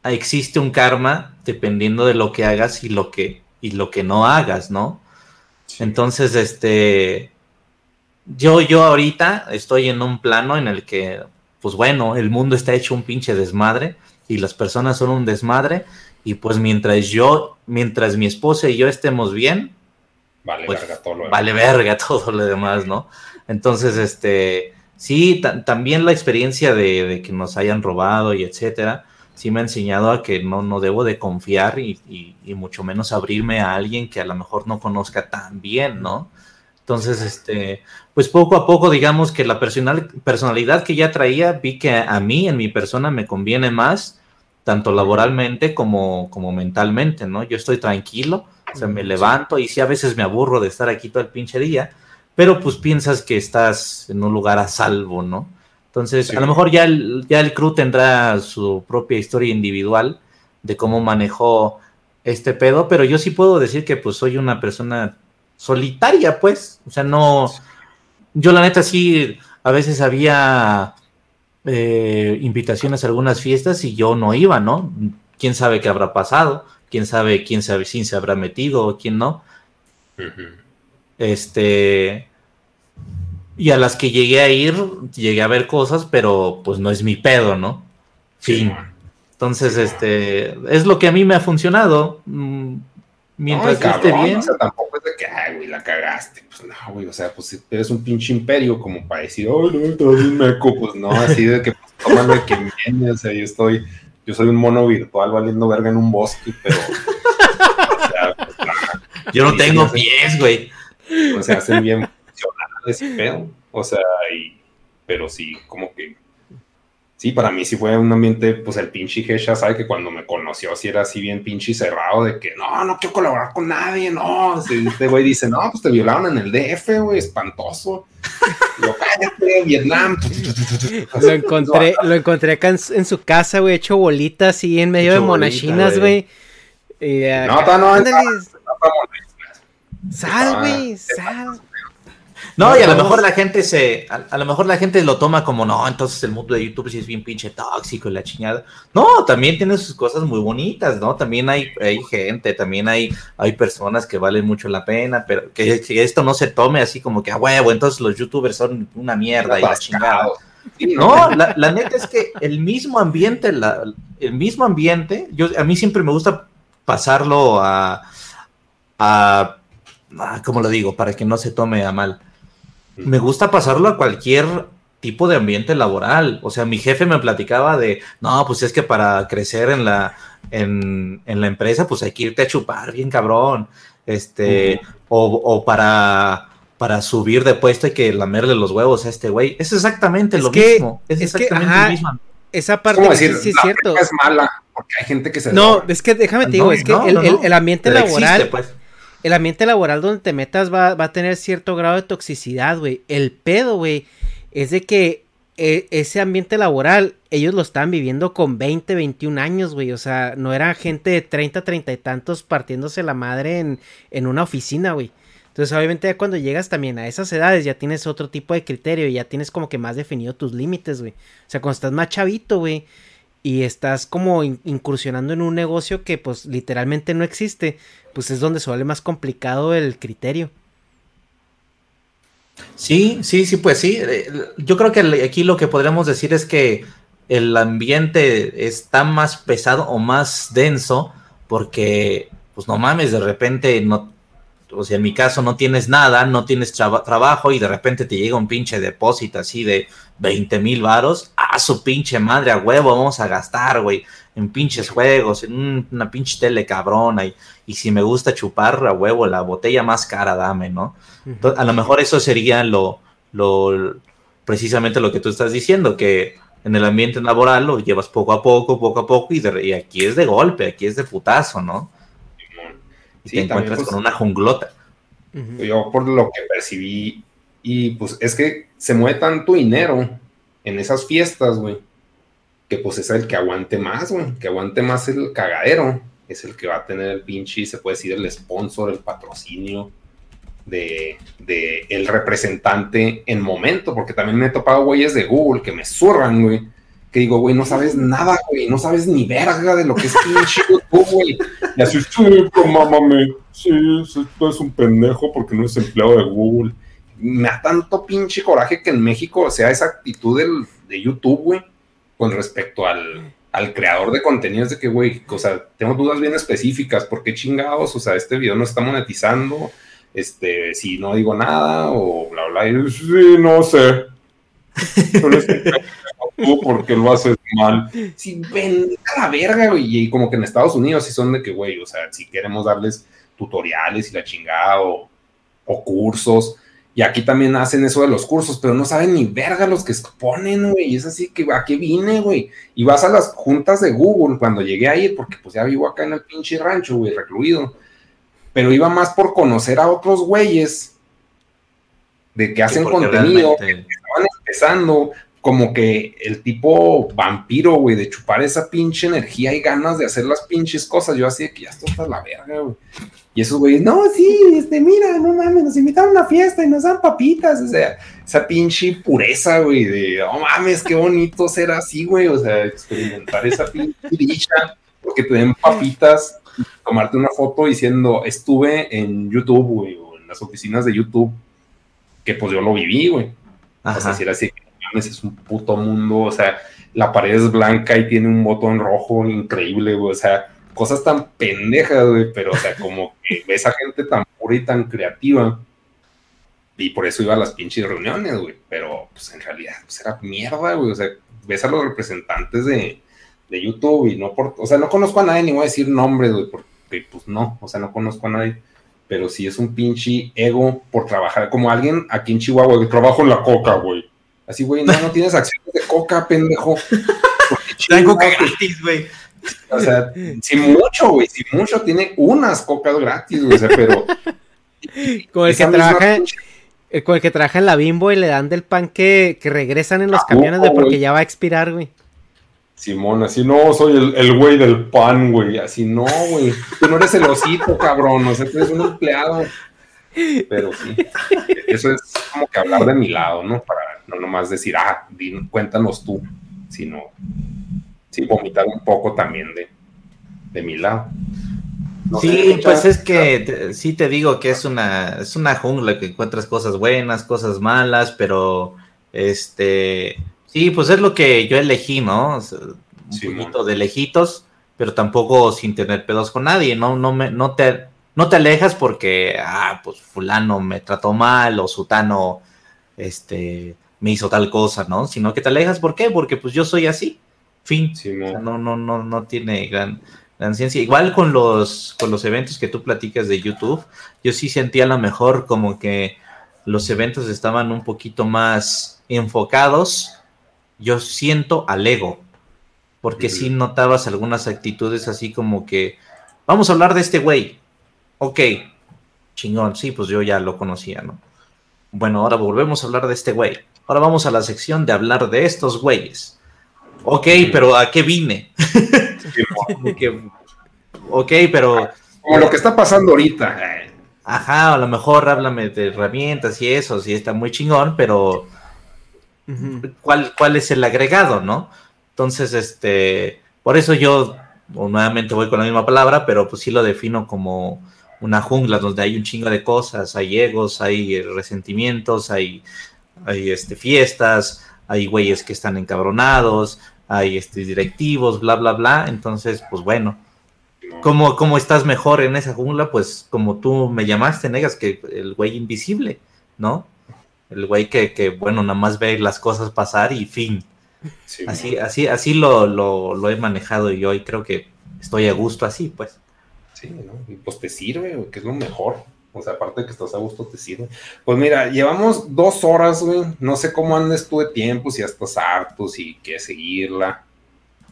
existe un karma dependiendo de lo que hagas y lo que, y lo que no hagas, ¿no? Entonces, este... Yo, yo ahorita estoy en un plano en el que pues bueno, el mundo está hecho un pinche desmadre y las personas son un desmadre y pues mientras yo, mientras mi esposa y yo estemos bien, vale pues, verga todo lo demás. Vale verga todo lo demás, ¿no? Entonces, este, sí, también la experiencia de, que nos hayan robado y etcétera, sí me ha enseñado a que no, no debo de confiar y, y, mucho menos abrirme a alguien que a lo mejor no conozca tan bien, ¿no? Entonces, este, pues poco a poco, digamos que la personal, personalidad que ya traía, vi que a mí, en mi persona, me conviene más, tanto laboralmente como, como mentalmente, ¿no? Yo estoy tranquilo, o sea, me levanto y sí a veces me aburro de estar aquí todo el pinche día, pero pues piensas que estás en un lugar a salvo, ¿no? Entonces, a lo mejor ya el, ya el crew tendrá su propia historia individual de cómo manejó este pedo, pero yo sí puedo decir que pues soy una persona solitaria, pues. O sea, no, yo la neta sí, a veces había eh, invitaciones a algunas fiestas y yo no iba, ¿no? ¿Quién sabe qué habrá pasado? ¿Quién sabe quién sabe si se habrá metido o quién no? Este... Y a las que llegué a ir, llegué a ver cosas, pero pues no es mi pedo, ¿no? Fin. Entonces, este, es lo que a mí me ha funcionado. Mientras esté bien. O sea, tampoco es de que, ay, güey, la cagaste. Pues no, güey, o sea, pues si eres un pinche imperio como para decir, ay, no, estás un meco, pues no, así de que, pues, tómalo de que viene, o sea, yo estoy, yo soy un mono virtual valiendo verga en un bosque, pero, o sea, pues, Yo no tengo pies, güey. O sea, hacen bien funcional ese pedo, o sea, y, pero sí, como que sí, para mí sí fue un ambiente, pues el pinche Gesha sabe que cuando me conoció sí era así bien pinche cerrado de que no, no quiero colaborar con nadie, no. Este güey dice, no, pues te violaron en el DF, güey, espantoso. Yo, cállate, Vietnam. Lo encontré, lo encontré acá en, su casa, güey, hecho bolitas así en medio de monachinas, güey. No, no, no, Sal, güey, sal. No, y a lo mejor la gente se, a, lo mejor la gente lo toma como, no, entonces el mundo de YouTube sí es bien pinche tóxico y la chingada. No, también tiene sus cosas muy bonitas, ¿no? También hay, hay gente, también hay, hay personas que valen mucho la pena, pero que, esto no se tome así como que, a huevo, entonces los YouTubers son una mierda y la chingada. no, la, neta es que el mismo ambiente, la, el mismo ambiente, yo, a mí siempre me gusta pasarlo a, a, a, ¿cómo lo digo? Para que no se tome a mal me gusta pasarlo a cualquier tipo de ambiente laboral. O sea, mi jefe me platicaba de, no, pues es que para crecer en la, en, la empresa, pues hay que irte a chupar bien cabrón. Este, o, para, para subir de puesto hay que lamerle los huevos a este güey. Es exactamente lo mismo. Es, exactamente lo mismo. Esa parte sí, es cierto. Es mala, porque hay gente que se. No, es que déjame te digo, es que el, ambiente laboral. pues el ambiente laboral donde te metas va, a tener cierto grado de toxicidad, güey. El pedo, güey, es de que e, ese ambiente laboral, ellos lo estaban viviendo con 20, 21 años, güey. O sea, no era gente de 30, 30 y tantos partiéndose la madre en, en una oficina, güey. Entonces, obviamente, ya cuando llegas también a esas edades, ya tienes otro tipo de criterio y ya tienes como que más definido tus límites, güey. O sea, cuando estás más chavito, güey, y estás como incursionando en un negocio que, pues, literalmente no existe, pues es donde se vuelve más complicado el criterio. Sí, sí, sí, pues sí. Eh, yo creo que aquí lo que podríamos decir es que el ambiente está más pesado o más denso porque, pues no mames, de repente no, o sea, en mi caso no tienes nada, no tienes trabajo y de repente te llega un pinche depósito así de 20 mil varos, a su pinche madre, a huevo, vamos a gastar, güey, en pinches juegos, en una pinche tele cabrona y, y, si me gusta chupar, a huevo, la botella más cara dame, ¿no? a lo mejor eso sería lo, lo, precisamente lo que tú estás diciendo, que en el ambiente laboral lo llevas poco a poco, poco a poco y, y aquí es de golpe, aquí es de putazo, ¿no? Y te encuentras pues, con una junglota. Yo por lo que percibí, y pues es que se mueve tanto dinero en esas fiestas, güey, que pues es el que aguante más, güey, que aguante más el cagadero, es el que va a tener el pinche, se puede decir, el sponsor, el patrocinio de, de el representante en momento, porque también me he topado güeyes de Google que me zurran, güey, que digo, güey, no sabes nada, güey, no sabes ni verga de lo que es pinche YouTube, güey. Y así, sí, mámame, sí, esto es un pendejo porque no es empleado de Google. Me da tanto pinche coraje que en México sea esa actitud del, de YouTube, güey, con respecto al, al creador de contenidos de que, güey, o sea, tengo dudas bien específicas, ¿por qué chingados? O sea, este video no está monetizando, este, si no digo nada, o bla, bla, y, sí, no sé. porque lo haces mal. Sí, ven a la verga, güey. Y como que en Estados Unidos sí son de que, güey, o sea, si queremos darles tutoriales y la chingada o, cursos. Y aquí también hacen eso de los cursos, pero no saben ni verga los que exponen, güey. Es así que, ¿a qué vine, güey? Y vas a las juntas de Google cuando llegué ahí, porque pues ya vivo acá en el pinche rancho, güey, recluido. Pero iba más por conocer a otros güeyes de que hacen contenido, que estaban empezando, como que el tipo vampiro, güey, de chupar esa pinche energía y ganas de hacer las pinches cosas. Yo así de que ya esto está la verga, güey. Y esos güeyes, no, sí, este, mira, no mames, nos invitaron a una fiesta y nos dan papitas. O sea, esa pinche pureza, güey, de, no mames, qué bonito ser así, güey. O sea, experimentar esa pinche dicha, porque te den papitas, tomarte una foto diciendo, estuve en YouTube, güey, o en las oficinas de YouTube, que pues yo lo viví, güey. O sea, si era así, es un puto mundo, o sea, la pared es blanca y tiene un botón rojo increíble, güey, o sea, cosas tan pendejas, güey, pero, o sea, como que ves a gente tan pura y tan creativa, y por eso iba a las pinches reuniones, güey, pero, pues, en realidad, pues, era mierda, güey, o sea, ves a los representantes de, de YouTube y no por, o sea, no conozco a nadie, ni voy a decir nombres, güey, porque, pues, no, o sea, no conozco a nadie, pero sí es un pinche ego por trabajar, como alguien aquí en Chihuahua que trabajo en la coca, güey. Así, güey, no, no tienes acciones de coca, pendejo. Traen coca gratis, güey. O sea, si mucho, güey, si mucho tiene unas cocas gratis, güey, o sea, pero. Con el que trabaja. Eh, con el que trabaja en la bimbo y le dan del pan que, que regresan en los camiones de porque ya va a expirar, güey. Simón, así no, soy el, el güey del pan, güey. Así no, güey. Tú no eres el osito, cabrón. O sea, tú eres un empleado. Pero sí, eso es como que hablar de mi lado, ¿no? Para no nomás decir, ah, cuéntanos tú, sino sí vomitar un poco también de, de mi lado. sí, pues es que sí te digo que es una, es una jungla que encuentras cosas buenas, cosas malas, pero este, sí, pues es lo que yo elegí, ¿no? un poquito de lejitos, pero tampoco sin tener pedos con nadie, no, no me, no te, no te alejas porque, ah, pues fulano me trató mal o sutano, este, me hizo tal cosa, ¿no? Sino que te alejas, ¿por qué? Porque pues yo soy así, fin. no. no, no, no, tiene gran, gran ciencia. Igual con los, con los eventos que tú platicas de YouTube, yo sí sentía a lo mejor como que los eventos estaban un poquito más enfocados, yo siento al ego, porque sí notabas algunas actitudes así como que, vamos a hablar de este güey, ok, chingón, sí, pues yo ya lo conocía, ¿no? Bueno, ahora volvemos a hablar de este güey. Ahora vamos a la sección de hablar de estos güeyes. Ok, pero ¿a qué vine? ok, pero... Como lo que está pasando ahorita. Ajá, a lo mejor háblame de herramientas y eso, sí está muy chingón, pero ¿cuál, ¿cuál es el agregado, no? Entonces, este, por eso yo nuevamente voy con la misma palabra, pero pues sí lo defino como una jungla donde hay un chingo de cosas, hay egos, hay resentimientos, hay, hay este, fiestas, hay güeyes que están encabronados, hay este, directivos, bla, bla, bla. Entonces, pues bueno, ¿cómo, ¿cómo estás mejor en esa jungla? Pues como tú me llamaste, negas, que el güey invisible, ¿no? El güey que, que, bueno, nada más ve las cosas pasar y fin. así, así, así lo, lo, lo he manejado yo y creo que estoy a gusto así, pues. Sí, ¿no? Y pues te sirve, que es lo mejor. O sea, aparte de que estás a gusto, te sirve. Pues mira, llevamos dos horas, güey. No sé cómo andes tú de tiempo, si ya estás harto, si quieres seguirla.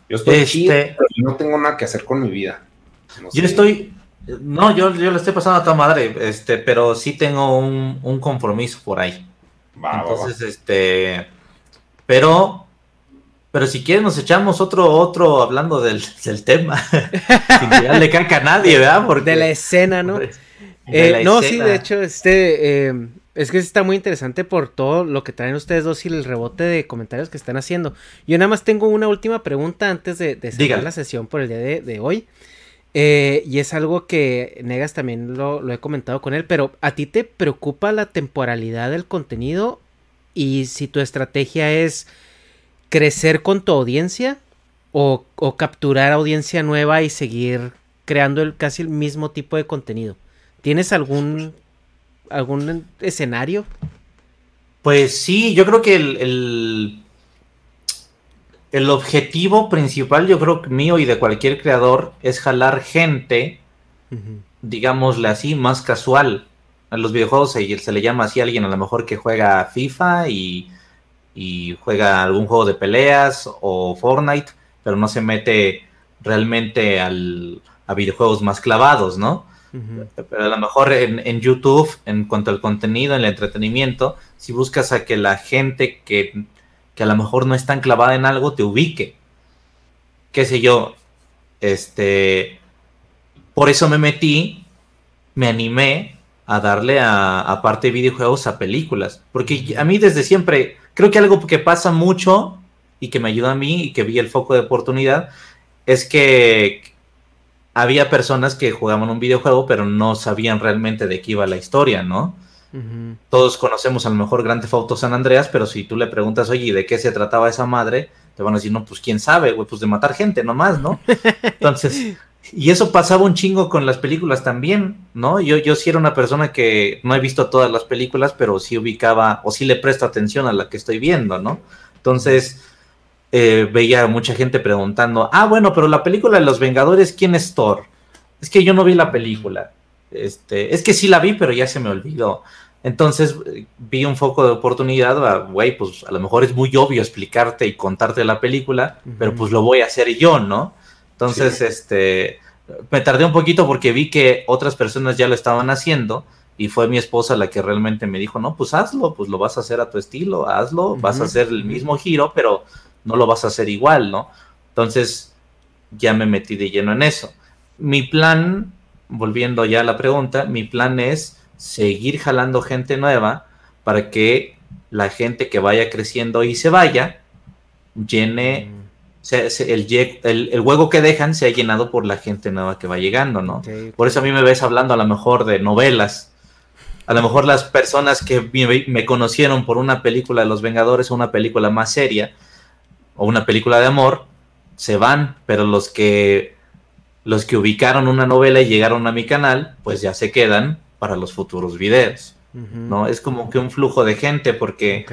Yo estoy este... pero no tengo nada que hacer con mi vida. yo estoy. No, yo, yo le estoy pasando a toda madre, este, pero sí tengo un, un compromiso por ahí. Va, Entonces, este. Pero pero si quieres nos echamos otro, otro hablando del, tema. Sin que ya le caca a nadie, ¿verdad? Porque, de la escena, ¿no? Eh, no, sí, de hecho, este, eh, es que está muy interesante por todo lo que traen ustedes dos y el rebote de comentarios que están haciendo. Yo nada más tengo una última pregunta antes de, de cerrar la sesión por el día de, hoy. Eh, y es algo que Negas también lo, lo he comentado con él, pero ¿a ti te preocupa la temporalidad del contenido? Y si tu estrategia es crecer con tu audiencia o, capturar audiencia nueva y seguir creando el, casi el mismo tipo de contenido. ¿Tienes algún, algún escenario? Pues sí, yo creo que el, el, objetivo principal, yo creo que mío y de cualquier creador, es jalar gente, digámosle así, más casual. A los videojuegos se, se le llama así a alguien a lo mejor que juega FIFA y y juega algún juego de peleas o Fortnite, pero no se mete realmente al, a videojuegos más clavados, ¿no? Pero a lo mejor en, YouTube, en cuanto al contenido, en el entretenimiento, si buscas a que la gente que, que a lo mejor no es tan clavada en algo, te ubique. Qué sé yo, este, por eso me metí, me animé a darle a, aparte de videojuegos a películas, porque a mí desde siempre, creo que algo que pasa mucho y que me ayuda a mí y que vi el foco de oportunidad, es que había personas que jugaban un videojuego pero no sabían realmente de qué iba la historia, ¿no? Todos conocemos a lo mejor Grand Theft Auto San Andreas, pero si tú le preguntas, oye, ¿de qué se trataba esa madre? Te van a decir, no, pues quién sabe, güey, pues de matar gente nomás, ¿no? Entonces, y eso pasaba un chingo con las películas también, ¿no? Yo, yo sí era una persona que no he visto todas las películas, pero sí ubicaba o sí le presto atención a la que estoy viendo, ¿no? Entonces, eh, veía mucha gente preguntando, ah, bueno, pero la película de Los Vengadores, ¿quién es Thor? Es que yo no vi la película. Este, es que sí la vi, pero ya se me olvidó. Entonces vi un foco de oportunidad, güey, pues a lo mejor es muy obvio explicarte y contarte la película, pero pues lo voy a hacer yo, ¿no? Entonces, este, me tardé un poquito porque vi que otras personas ya lo estaban haciendo y fue mi esposa la que realmente me dijo, no, pues hazlo, pues lo vas a hacer a tu estilo, hazlo, vas a hacer el mismo giro, pero no lo vas a hacer igual, ¿no? Entonces ya me metí de lleno en eso. Mi plan volviendo ya a la pregunta, mi plan es seguir jalando gente nueva para que la gente que vaya creciendo y se vaya llene mm. el, el, hueco que dejan se ha llenado por la gente nueva que va llegando, ¿no? Por eso a mí me ves hablando a lo mejor de novelas. A lo mejor las personas que me, me conocieron por una película de Los Vengadores o una película más seria o una película de amor se van, pero los que los que ubicaron una novela y llegaron a mi canal, pues ya se quedan para los futuros videos. ¿No? Es como que un flujo de gente porque,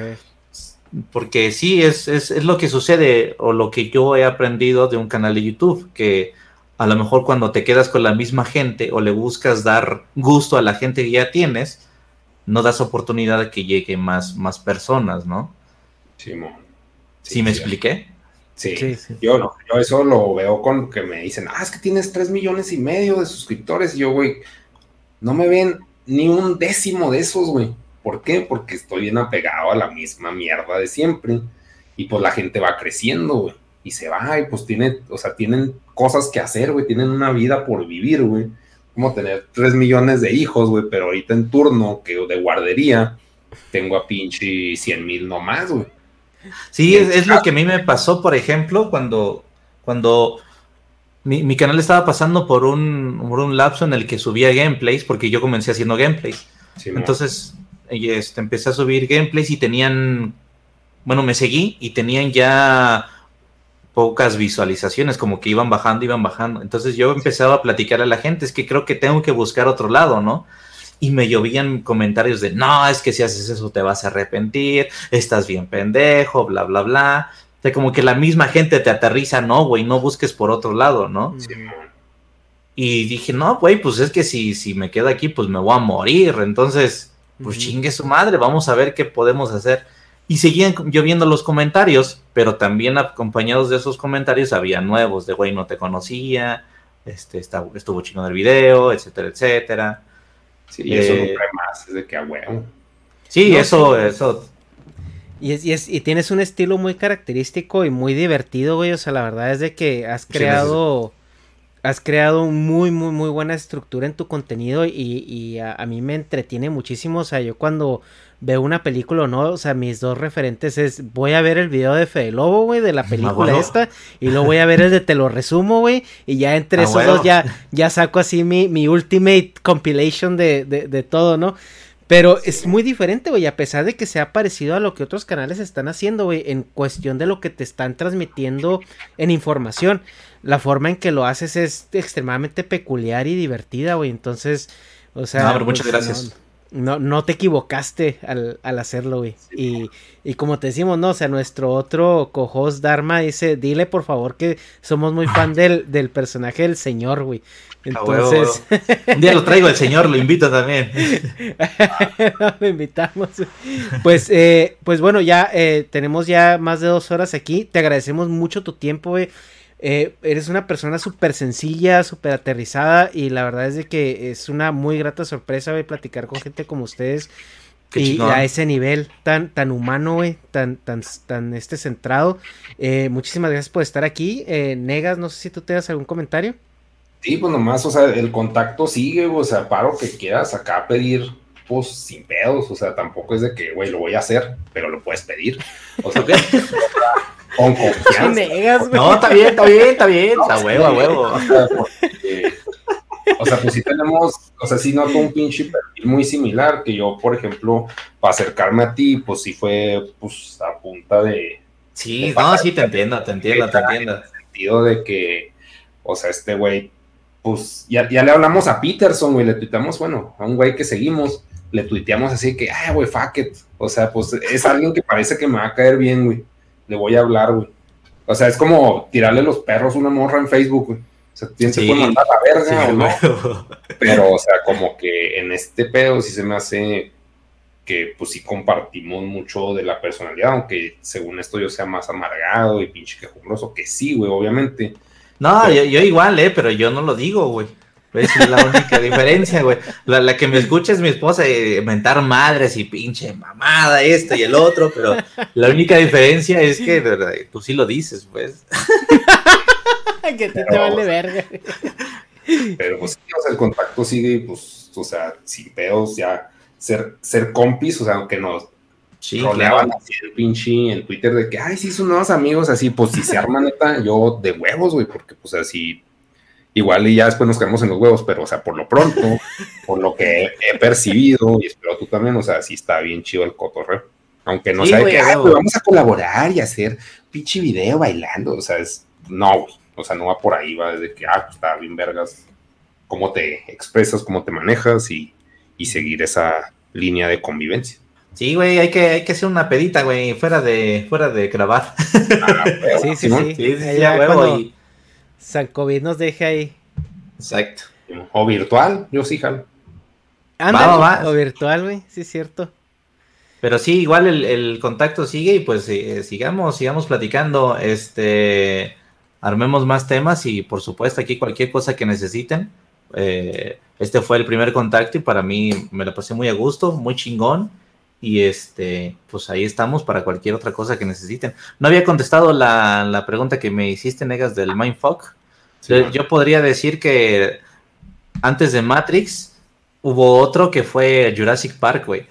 porque sí, es, es, es, lo que sucede o lo que yo he aprendido de un canal de YouTube, que a lo mejor cuando te quedas con la misma gente o le buscas dar gusto a la gente que ya tienes, no das oportunidad de que lleguen más, más personas, ¿no? Sí, ¿Sí, me expliqué? Sí, Yo, yo eso lo veo con que me dicen, ah, es que tienes tres millones y medio de suscriptores. Y yo, güey, no me ven ni un décimo de esos, güey. ¿Por qué? Porque estoy bien apegado a la misma mierda de siempre. Y pues la gente va creciendo, güey. Y se va, y pues tiene, o sea, tienen cosas que hacer, güey. Tienen una vida por vivir, güey. Como tener tres millones de hijos, güey. Pero ahorita en turno, que de guardería, tengo a pinche cien mil nomás, güey. Sí, es, lo que a mí me pasó, por ejemplo, cuando, cuando mi, canal estaba pasando por un, por un, lapso en el que subía gameplays, porque yo comencé haciendo gameplays. Entonces, este, empecé a subir gameplays y tenían, bueno, me seguí y tenían ya pocas visualizaciones, como que iban bajando, iban bajando. Entonces yo empezaba a platicar a la gente, es que creo que tengo que buscar otro lado, ¿no? y me llovían comentarios de, no, es que si haces eso te vas a arrepentir, estás bien pendejo, bla, bla, bla. O sea, como que la misma gente te aterriza, no, güey, no busques por otro lado, ¿no? Sí. Y dije, no, güey, pues es que si, si me quedo aquí, pues me voy a morir. Entonces, pues chingue su madre, vamos a ver qué podemos hacer. Y seguían lloviendo los comentarios, pero también acompañados de esos comentarios había nuevos, de güey, no te conocía, este, estuvo chino del video, etcétera, etcétera. Sí, y eso no eh, trae más, es de que a huevo. Sí, eso, eso. Y, es, y, es, y, tienes un estilo muy característico y muy divertido, güey. O sea, la verdad es de que has creado. Has creado muy, muy, muy buena estructura en tu contenido. Y, y a, a, mí me entretiene muchísimo. O sea, yo cuando veo una película o no, o sea, mis dos referentes es, voy a ver el video de Fede Lobo, güey, de la ah, película esta, y luego voy a ver el de Te lo resumo, güey, y ya entre ah, esos dos ya, ya saco así mi, mi ultimate compilation de, de, de todo, ¿no? Pero es muy diferente, güey, a pesar de que sea parecido a lo que otros canales están haciendo, güey, en cuestión de lo que te están transmitiendo en información. La forma en que lo haces es extremadamente peculiar y divertida, güey. Entonces, o sea... No, muchas pues, gracias no, no te equivocaste al, hacerlo, güey. Y, y, como te decimos, no, o sea, nuestro otro cojos Dharma dice, dile por favor que somos muy fan del, del personaje del señor, güey. Entonces... Un día lo traigo el señor, lo invito también. lo invitamos. Pues, eh, pues bueno, ya eh, tenemos ya más de dos horas aquí. Te agradecemos mucho tu tiempo, güey. Eh, eres una persona súper sencilla, súper aterrizada y la verdad es de que es una muy grata sorpresa platicar con gente como ustedes y a ese nivel tan, tan humano, güey, tan, tan, tan este centrado. Eh, muchísimas gracias por estar aquí. Eh, Negas, no sé si tú te das algún comentario. Sí, pues nomás, o sea, el contacto sigue, o sea, paro que quieras acá pedir, pues sin pedos, o sea, tampoco es de que, güey, lo voy a hacer, pero lo puedes pedir. O sea, con confianza. no, está bien, está bien, está bien, está huevo, a huevo. O sea, pues sí tenemos, o sea, sí noto un pinche perfil muy similar, que yo, por ejemplo, para acercarme a ti, pues sí fue, pues, a punta de... Sí, no, sí, te entiendo, te entiendo, te entiendo. En el sentido de que, o sea, este güey, pues, ya, ya le hablamos a Peterson, güey, le tuiteamos, bueno, a un güey que seguimos, le tuiteamos así que, ay, güey, fuck it. O sea, pues, es alguien que parece que me va a caer bien, güey. Le voy a hablar, güey. O sea, es como tirarle los perros a una morra en Facebook, güey. O sea, ¿quién se puede mandar a la verga o no? Pero, o sea, como que en este pedo sí se me hace que pues sí compartimos mucho de la personalidad, aunque según esto yo sea más amargado y pinche quejumbroso, que sí, güey, obviamente. No, yo, igual, eh, pero yo no lo digo, güey. Esa es la única diferencia, güey. La, que me escucha es mi esposa eh, mentar madres y pinche mamada, esto y el otro, pero la única diferencia es que tú sí lo dices, pues. que a ti te vale verga. Pero pues el contacto sigue, pues, o sea, sin pedos, ya ser, ser compis, o sea, aunque nos sí, roleaban así el pinche en Twitter de que, ay, sí, son nuevos amigos, así, pues si se arma neta, yo de huevos, güey, porque pues así, igual y ya después nos quedamos en los huevos, pero o sea, por lo pronto, por lo que he percibido, y espero tú también, o sea, sí está bien chido el cotorreo. Aunque no sí, sabe que, vamos a colaborar y hacer pinche video bailando, o sea, es, no, güey. O sea, no va por ahí, va desde que, ah, pues está bien vergas, cómo te expresas, cómo te manejas y, seguir esa línea de convivencia. Sí, güey, hay que, hay que hacer una pedita, güey, fuera de, fuera de grabar. Ah, sí, sí, sí, sí. sí, y... San COVID nos deje ahí. Exacto. O virtual, yo sí, jalo. Ándale, o virtual, güey, sí es cierto. Pero sí, igual el, contacto sigue y pues eh, sigamos, sigamos platicando. Este, armemos más temas y por supuesto aquí cualquier cosa que necesiten. Eh, este fue el primer contacto y para mí me la pasé muy a gusto, muy chingón. Y este, pues ahí estamos para cualquier otra cosa que necesiten. No había contestado la, pregunta que me hiciste, Negas, del Mindfuck. Yo podría decir que antes de Matrix hubo otro que fue Jurassic Park, güey.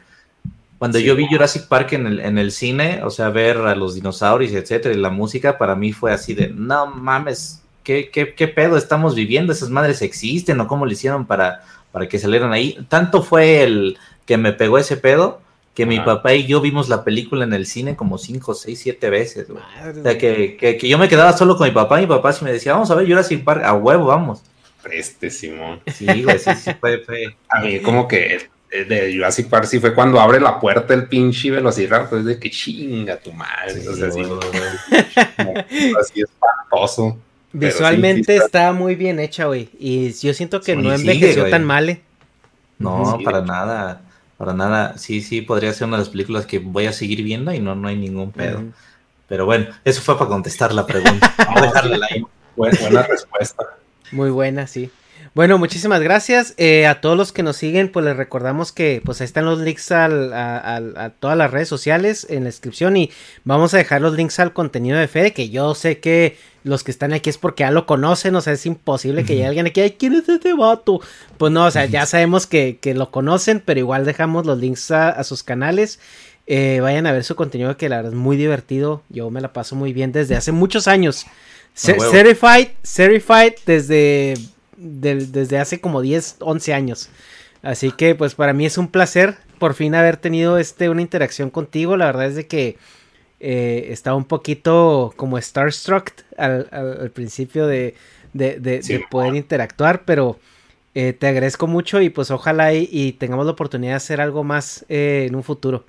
Cuando yo vi Jurassic Park en el, en el cine, o sea, ver a los dinosaurios, etcétera, y la música para mí fue así de, no mames, ¿qué, qué, qué pedo estamos viviendo? ¿Esas madres existen o cómo le hicieron para, para que salieran ahí? Tanto fue el que me pegó ese pedo que mi papá y yo vimos la película en el cine como cinco, seis, siete veces. O sea, que, que, que, yo me quedaba solo con mi papá y mi papá sí me decía, vamos a ver Jurassic Park, a huevo, vamos. Este, Simón. Sí, güey, sí, sí, fue, fue. A mí como que eh, de Jurassic Park sí fue cuando abre la puerta el pinche velociraptor, pues de que chinga tu madre, o sea, así, así espantoso. Visualmente está muy bien hecha, güey, y yo siento que no envejeció tan mal, ¿eh? No, para nada, para nada, sí, sí, podría ser una de las películas que voy a seguir viendo y no, no hay ningún pedo. Pero bueno, eso fue para contestar la pregunta. Vamos a dejarle la buena respuesta. Muy buena, sí. Bueno, muchísimas gracias. Eh, a todos los que nos siguen, pues les recordamos que pues ahí están los links a, todas las redes sociales en la descripción y vamos a dejar los links al contenido de Fede, que yo sé que los que están aquí es porque ya lo conocen, o sea, es imposible que haya alguien aquí, Ay, ¿quién es este vato? Pues no, o sea, ya sabemos que, lo conocen, pero igual dejamos los links a, sus canales. Eh, vayan a ver su contenido que la verdad es muy divertido. Yo me la paso muy bien desde hace muchos años. Certified, certified desde desde hace como 10, 11 años. Así que pues para mí es un placer por fin haber tenido este, una interacción contigo. La verdad es de que eh, estaba un poquito como starstruck al, al, principio de, de, poder interactuar, pero eh, te agradezco mucho y pues ojalá y, tengamos la oportunidad de hacer algo más eh, en un futuro.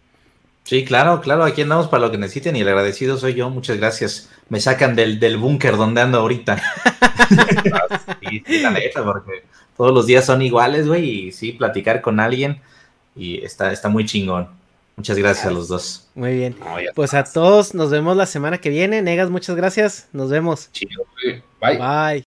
Sí, claro, claro, aquí andamos para lo que necesiten y el agradecido soy yo, muchas gracias. Me sacan del, del búnker donde ando ahorita. sí, la neta, porque todos los días son iguales, güey, y sí, platicar con alguien y está, está muy chingón. Muchas gracias a los dos. Muy bien. pues a todos nos vemos la semana que viene. Negas, muchas gracias. Nos vemos. Chido, Bye. Bye.